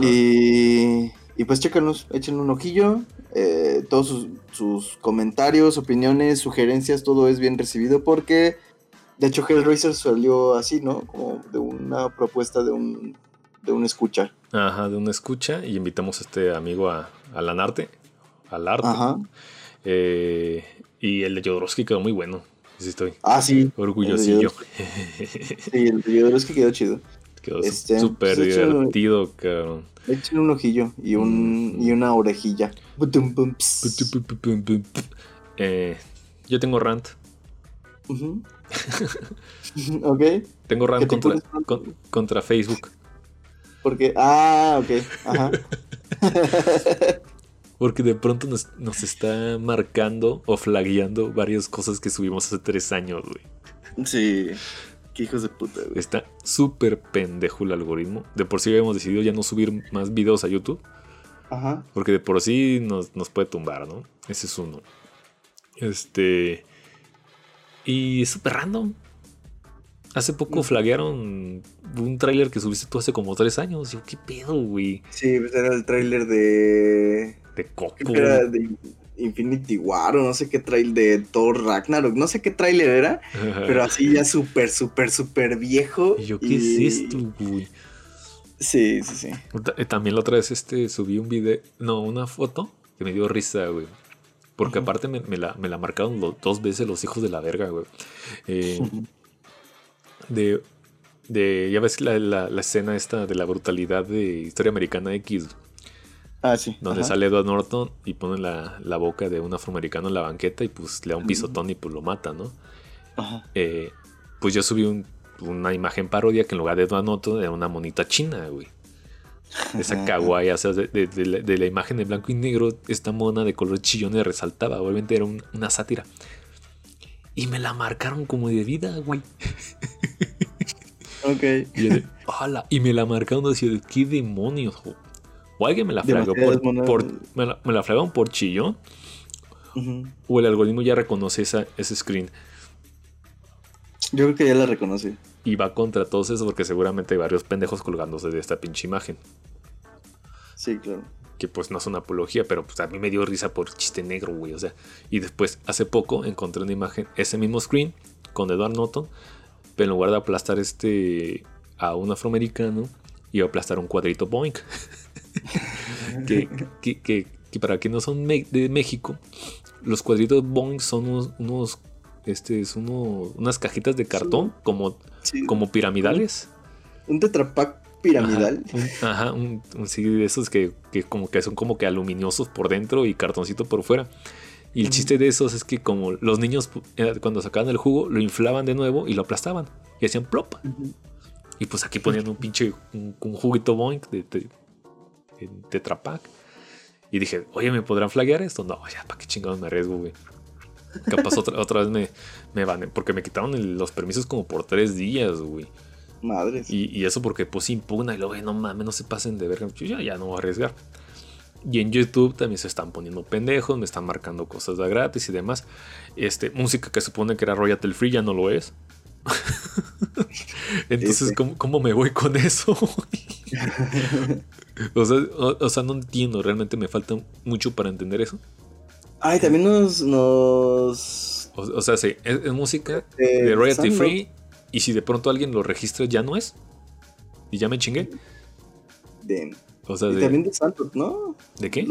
Y y pues chécanos, echen un ojillo. Eh, todos sus, comentarios, opiniones, sugerencias, todo es bien recibido porque, de hecho, Hellraiser salió así, ¿no? Como de una propuesta de un, de un escucha. Ajá, de una escucha y invitamos a este amigo a, a Lanarte, al arte. Ajá. Eh, y el de Jodorowsky quedó muy bueno. Sí estoy. Ah, sí. Orgullosillo. Sí, el de Jodorowsky quedó chido. [laughs] Quedó este, súper pues, divertido, cabrón. Echen un ojillo y, un, y una orejilla. Eh, yo tengo rant. [laughs] ok. Tengo rant contra, contra Facebook. Porque, ah, ok. Ajá. [laughs] Porque de pronto nos, nos, está marcando o flagueando varias cosas que subimos hace tres años, güey. Sí. Qué hijos de puta, güey. Está súper pendejo el algoritmo. De por sí habíamos decidido ya no subir más videos a YouTube. Ajá. Porque de por sí nos, puede tumbar, ¿no? Ese es uno. Este. Y es súper random. Hace poco mm. flaguearon un tráiler que subiste tú hace como tres años. Yo, ¿qué pedo, güey? Sí, pues era el tráiler de. De Coco. Era de Infinity War o no sé qué trailer de Thor Ragnarok, no sé qué trailer era, pero así ya súper, súper, súper viejo. Y yo, ¿qué es esto, güey? Sí, sí, sí. Eh, también la otra vez este, subí un video, no, una foto que me dio risa, güey. Porque aparte me, la, me, la, marcaron dos veces los hijos de la verga, güey. Eh, de, de, ya ves la, la, la, escena esta de la brutalidad de Historia Americana X. Ah, sí. Donde sale Edward Norton y pone la, boca de un afroamericano en la banqueta y pues le da un pisotón y pues lo mata, ¿no? Ajá. Eh, pues yo subí una imagen parodia que en lugar de Edward Norton era una monita china, güey. Esa kawaii, o sea, de, la, imagen de blanco y negro, esta mona de color chillón resaltaba. Obviamente era una sátira. Y me la marcaron como de vida, güey. Ok. Y, y me la marcaron así de qué demonios, güey? O alguien me la flagó por, me, la, me por chillón. O el algoritmo ya reconoce esa, ese screen. Yo creo que ya la reconoce. Y va contra todos eso porque seguramente hay varios pendejos colgándose de esta pinche imagen. Sí, claro. Que pues no es una apología, pero pues a mí me dio risa por chiste negro, güey. O sea, y después, hace poco, encontré una imagen, ese mismo screen, con Edward Norton, pero en lugar de aplastar este a un afroamericano, iba a aplastar un cuadrito Boeing. [laughs] que, que, que, que, para quienes no son de México, los cuadritos Boeing son unos, unos este es uno, unas cajitas de cartón como, como piramidales. Un tetrapack piramidal. Ajá, un, sí, de esos que, como que son como que aluminiosos por dentro y cartoncito por fuera. Y el chiste de esos es que como los niños eh, cuando sacaban el jugo lo inflaban de nuevo y lo aplastaban y hacían plop. Y pues aquí ponían un pinche un, juguito boink de, de, tetrapack. Y dije, oye, ¿me podrán flaguear esto? No, ya, ¿para qué chingados me arriesgo, güey? Capaz otra, otra vez me, me van, porque me quitaron los permisos como por tres días, güey. Madres. Y, eso porque pues impugna y luego, no mames, no se pasen de verga. Yo ya, ya no voy a arriesgar. Y en YouTube también se están poniendo pendejos, me están marcando cosas de gratis y demás. Este, música que supone que era royalty free ya no lo es. [laughs] Entonces, ¿cómo, me voy con eso? [laughs] [laughs] o, sea, o, sea, no entiendo, realmente me falta mucho para entender eso. Ay, también nos. nos... O, sea, sí, es, música de royalty free. Y si de pronto alguien lo registra, ya no es. Y ya me chingué. De, o sea, y también de Sandlot, ¿no? ¿De qué?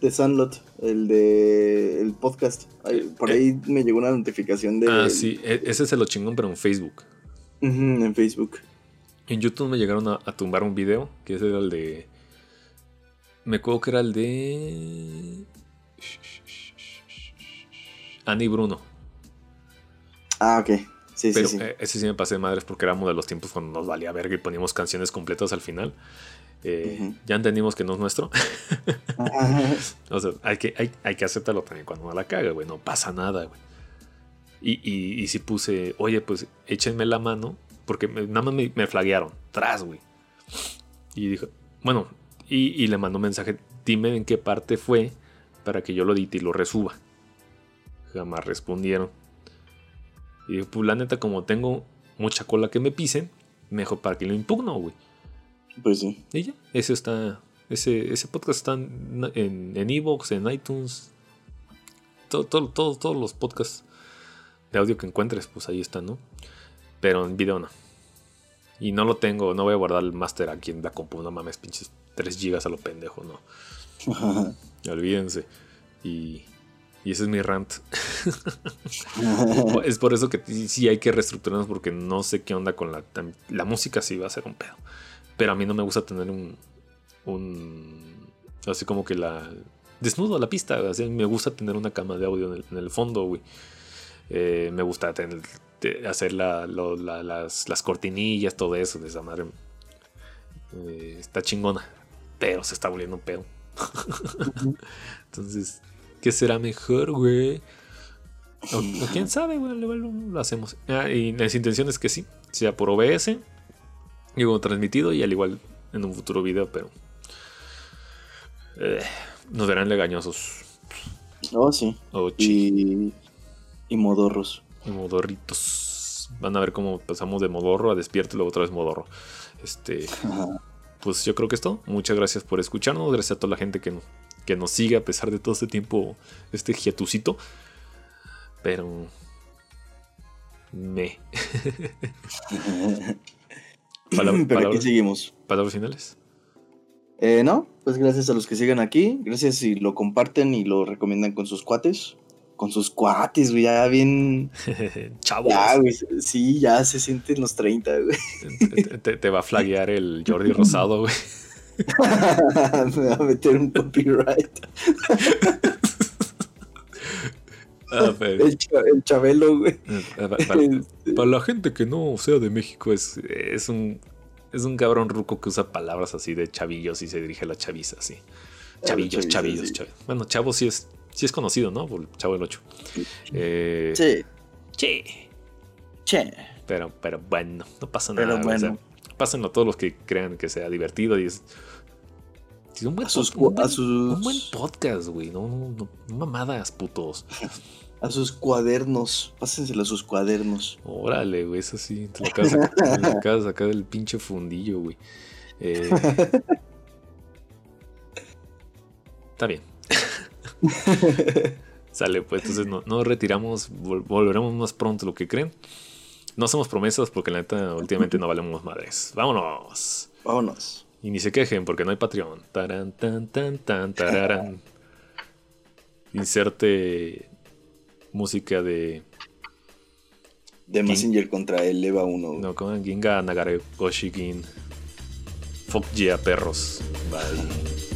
de Sandlot, el de el podcast. por ahí eh. me llegó una notificación de. Ah, sí, e, ese se lo chingón, pero en Facebook. en Facebook. En YouTube me llegaron a, tumbar un video, que ese era el de. Me acuerdo que era el de. Annie Bruno. Ah, ok. Sí, Pero sí, eh, ese sí me pasé de madres porque éramos de los tiempos cuando nos valía verga y poníamos canciones completas al final. Eh, ya entendimos que no es nuestro. [laughs] o sea, hay que, hay, hay, que aceptarlo también cuando uno la caga, güey. No pasa nada, güey. Y, y, y si puse, oye, pues échenme la mano, porque nada más me, me flaguearon, tras, güey. Y dijo, bueno, y, y, le mandó un mensaje, dime en qué parte fue para que yo lo edite y lo resuba. Jamás respondieron. Y pues la neta, como tengo mucha cola que me pisen, mejor para que lo impugno, güey. Pues sí. Y ya, ese está. Ese, ese podcast está en Evox, en, iTunes. Todo, todo, todos los podcasts de audio que encuentres, pues ahí están, ¿no? Pero en video no. Y no lo tengo, no voy a guardar el master aquí en la compu, no mames, pinches 3 gigas a lo pendejo, no. [laughs] Olvídense. Y y ese es mi rant. [laughs] es por eso que sí hay que reestructurarnos porque no sé qué onda con la... La música sí va a ser un pedo. Pero a mí no me gusta tener un... un así como que la... Desnudo a la pista. Así, me gusta tener una cama de audio en el, fondo, güey. Eh, me gusta tener, hacer la, las, las, cortinillas, todo eso de esa madre. Eh, está chingona. Pero se está volviendo un pedo. [laughs] Entonces, ¿Qué será mejor, güey? O, quién sabe, güey, lo, hacemos. Ah, y las intenciones que sí, sea por OBS, digo, transmitido y al igual en un futuro video, pero eh, nos verán legañosos. Oh, sí. Oh, y, y modorros. Modorritos. Van a ver cómo pasamos de modorro a despierto y luego otra vez modorro. Este. [laughs] Pues yo creo que es todo. Muchas gracias por escucharnos. Gracias a toda la gente que, que nos sigue a pesar de todo este tiempo, este hiatucito. Pero... Me. [laughs] Pero aquí seguimos. ¿Palabras finales? Eh, no, pues gracias a los que sigan aquí. Gracias si lo comparten y lo recomiendan con sus cuates. Con sus cuates, güey, ya bien. [laughs] Chavos. Ya, güey, sí, ya se sienten los 30, güey. Te, te va a flaguear el Jordi Rosado, güey. [laughs] Me va a meter un copyright. Ah, el, Chabelo, güey. Eh, para, la gente que no sea de México, es, es un es un cabrón ruco que usa palabras así de chavillos y se dirige a la chaviza, así. Chavillos, chavillos, chavillos. Bueno, chavo sí es, sí es conocido, ¿no? Por chavo el 8. Eh, sí. Sí. Che. Pero, pero bueno, no pasa nada. Pero bueno pásenlo a todos los que crean que sea divertido y es un, buen A sus pod- un cu- buen- a sus- un buen podcast, güey. No, no, no, no mamadas, putos. [laughs] A sus cuadernos. Pásenselo a sus cuadernos. Órale, güey, eso sí. Te lo acabas de sacar, te lo [laughs] acabas de sacar del pinche fundillo, güey. Eh, [laughs] está bien. [laughs] Sale, pues entonces no, retiramos, vol- volveremos más pronto lo que creen. No hacemos promesas porque la neta últimamente no valemos madres. Vámonos. Vámonos. Y ni se quejen porque no hay Patreon. Taran, tan, tan, tan, tararán. [laughs] Inserte música de. De Messenger contra el EVA 1. No, con Ginga Nagare Goshigin. Fuck yeah, perros. Bye.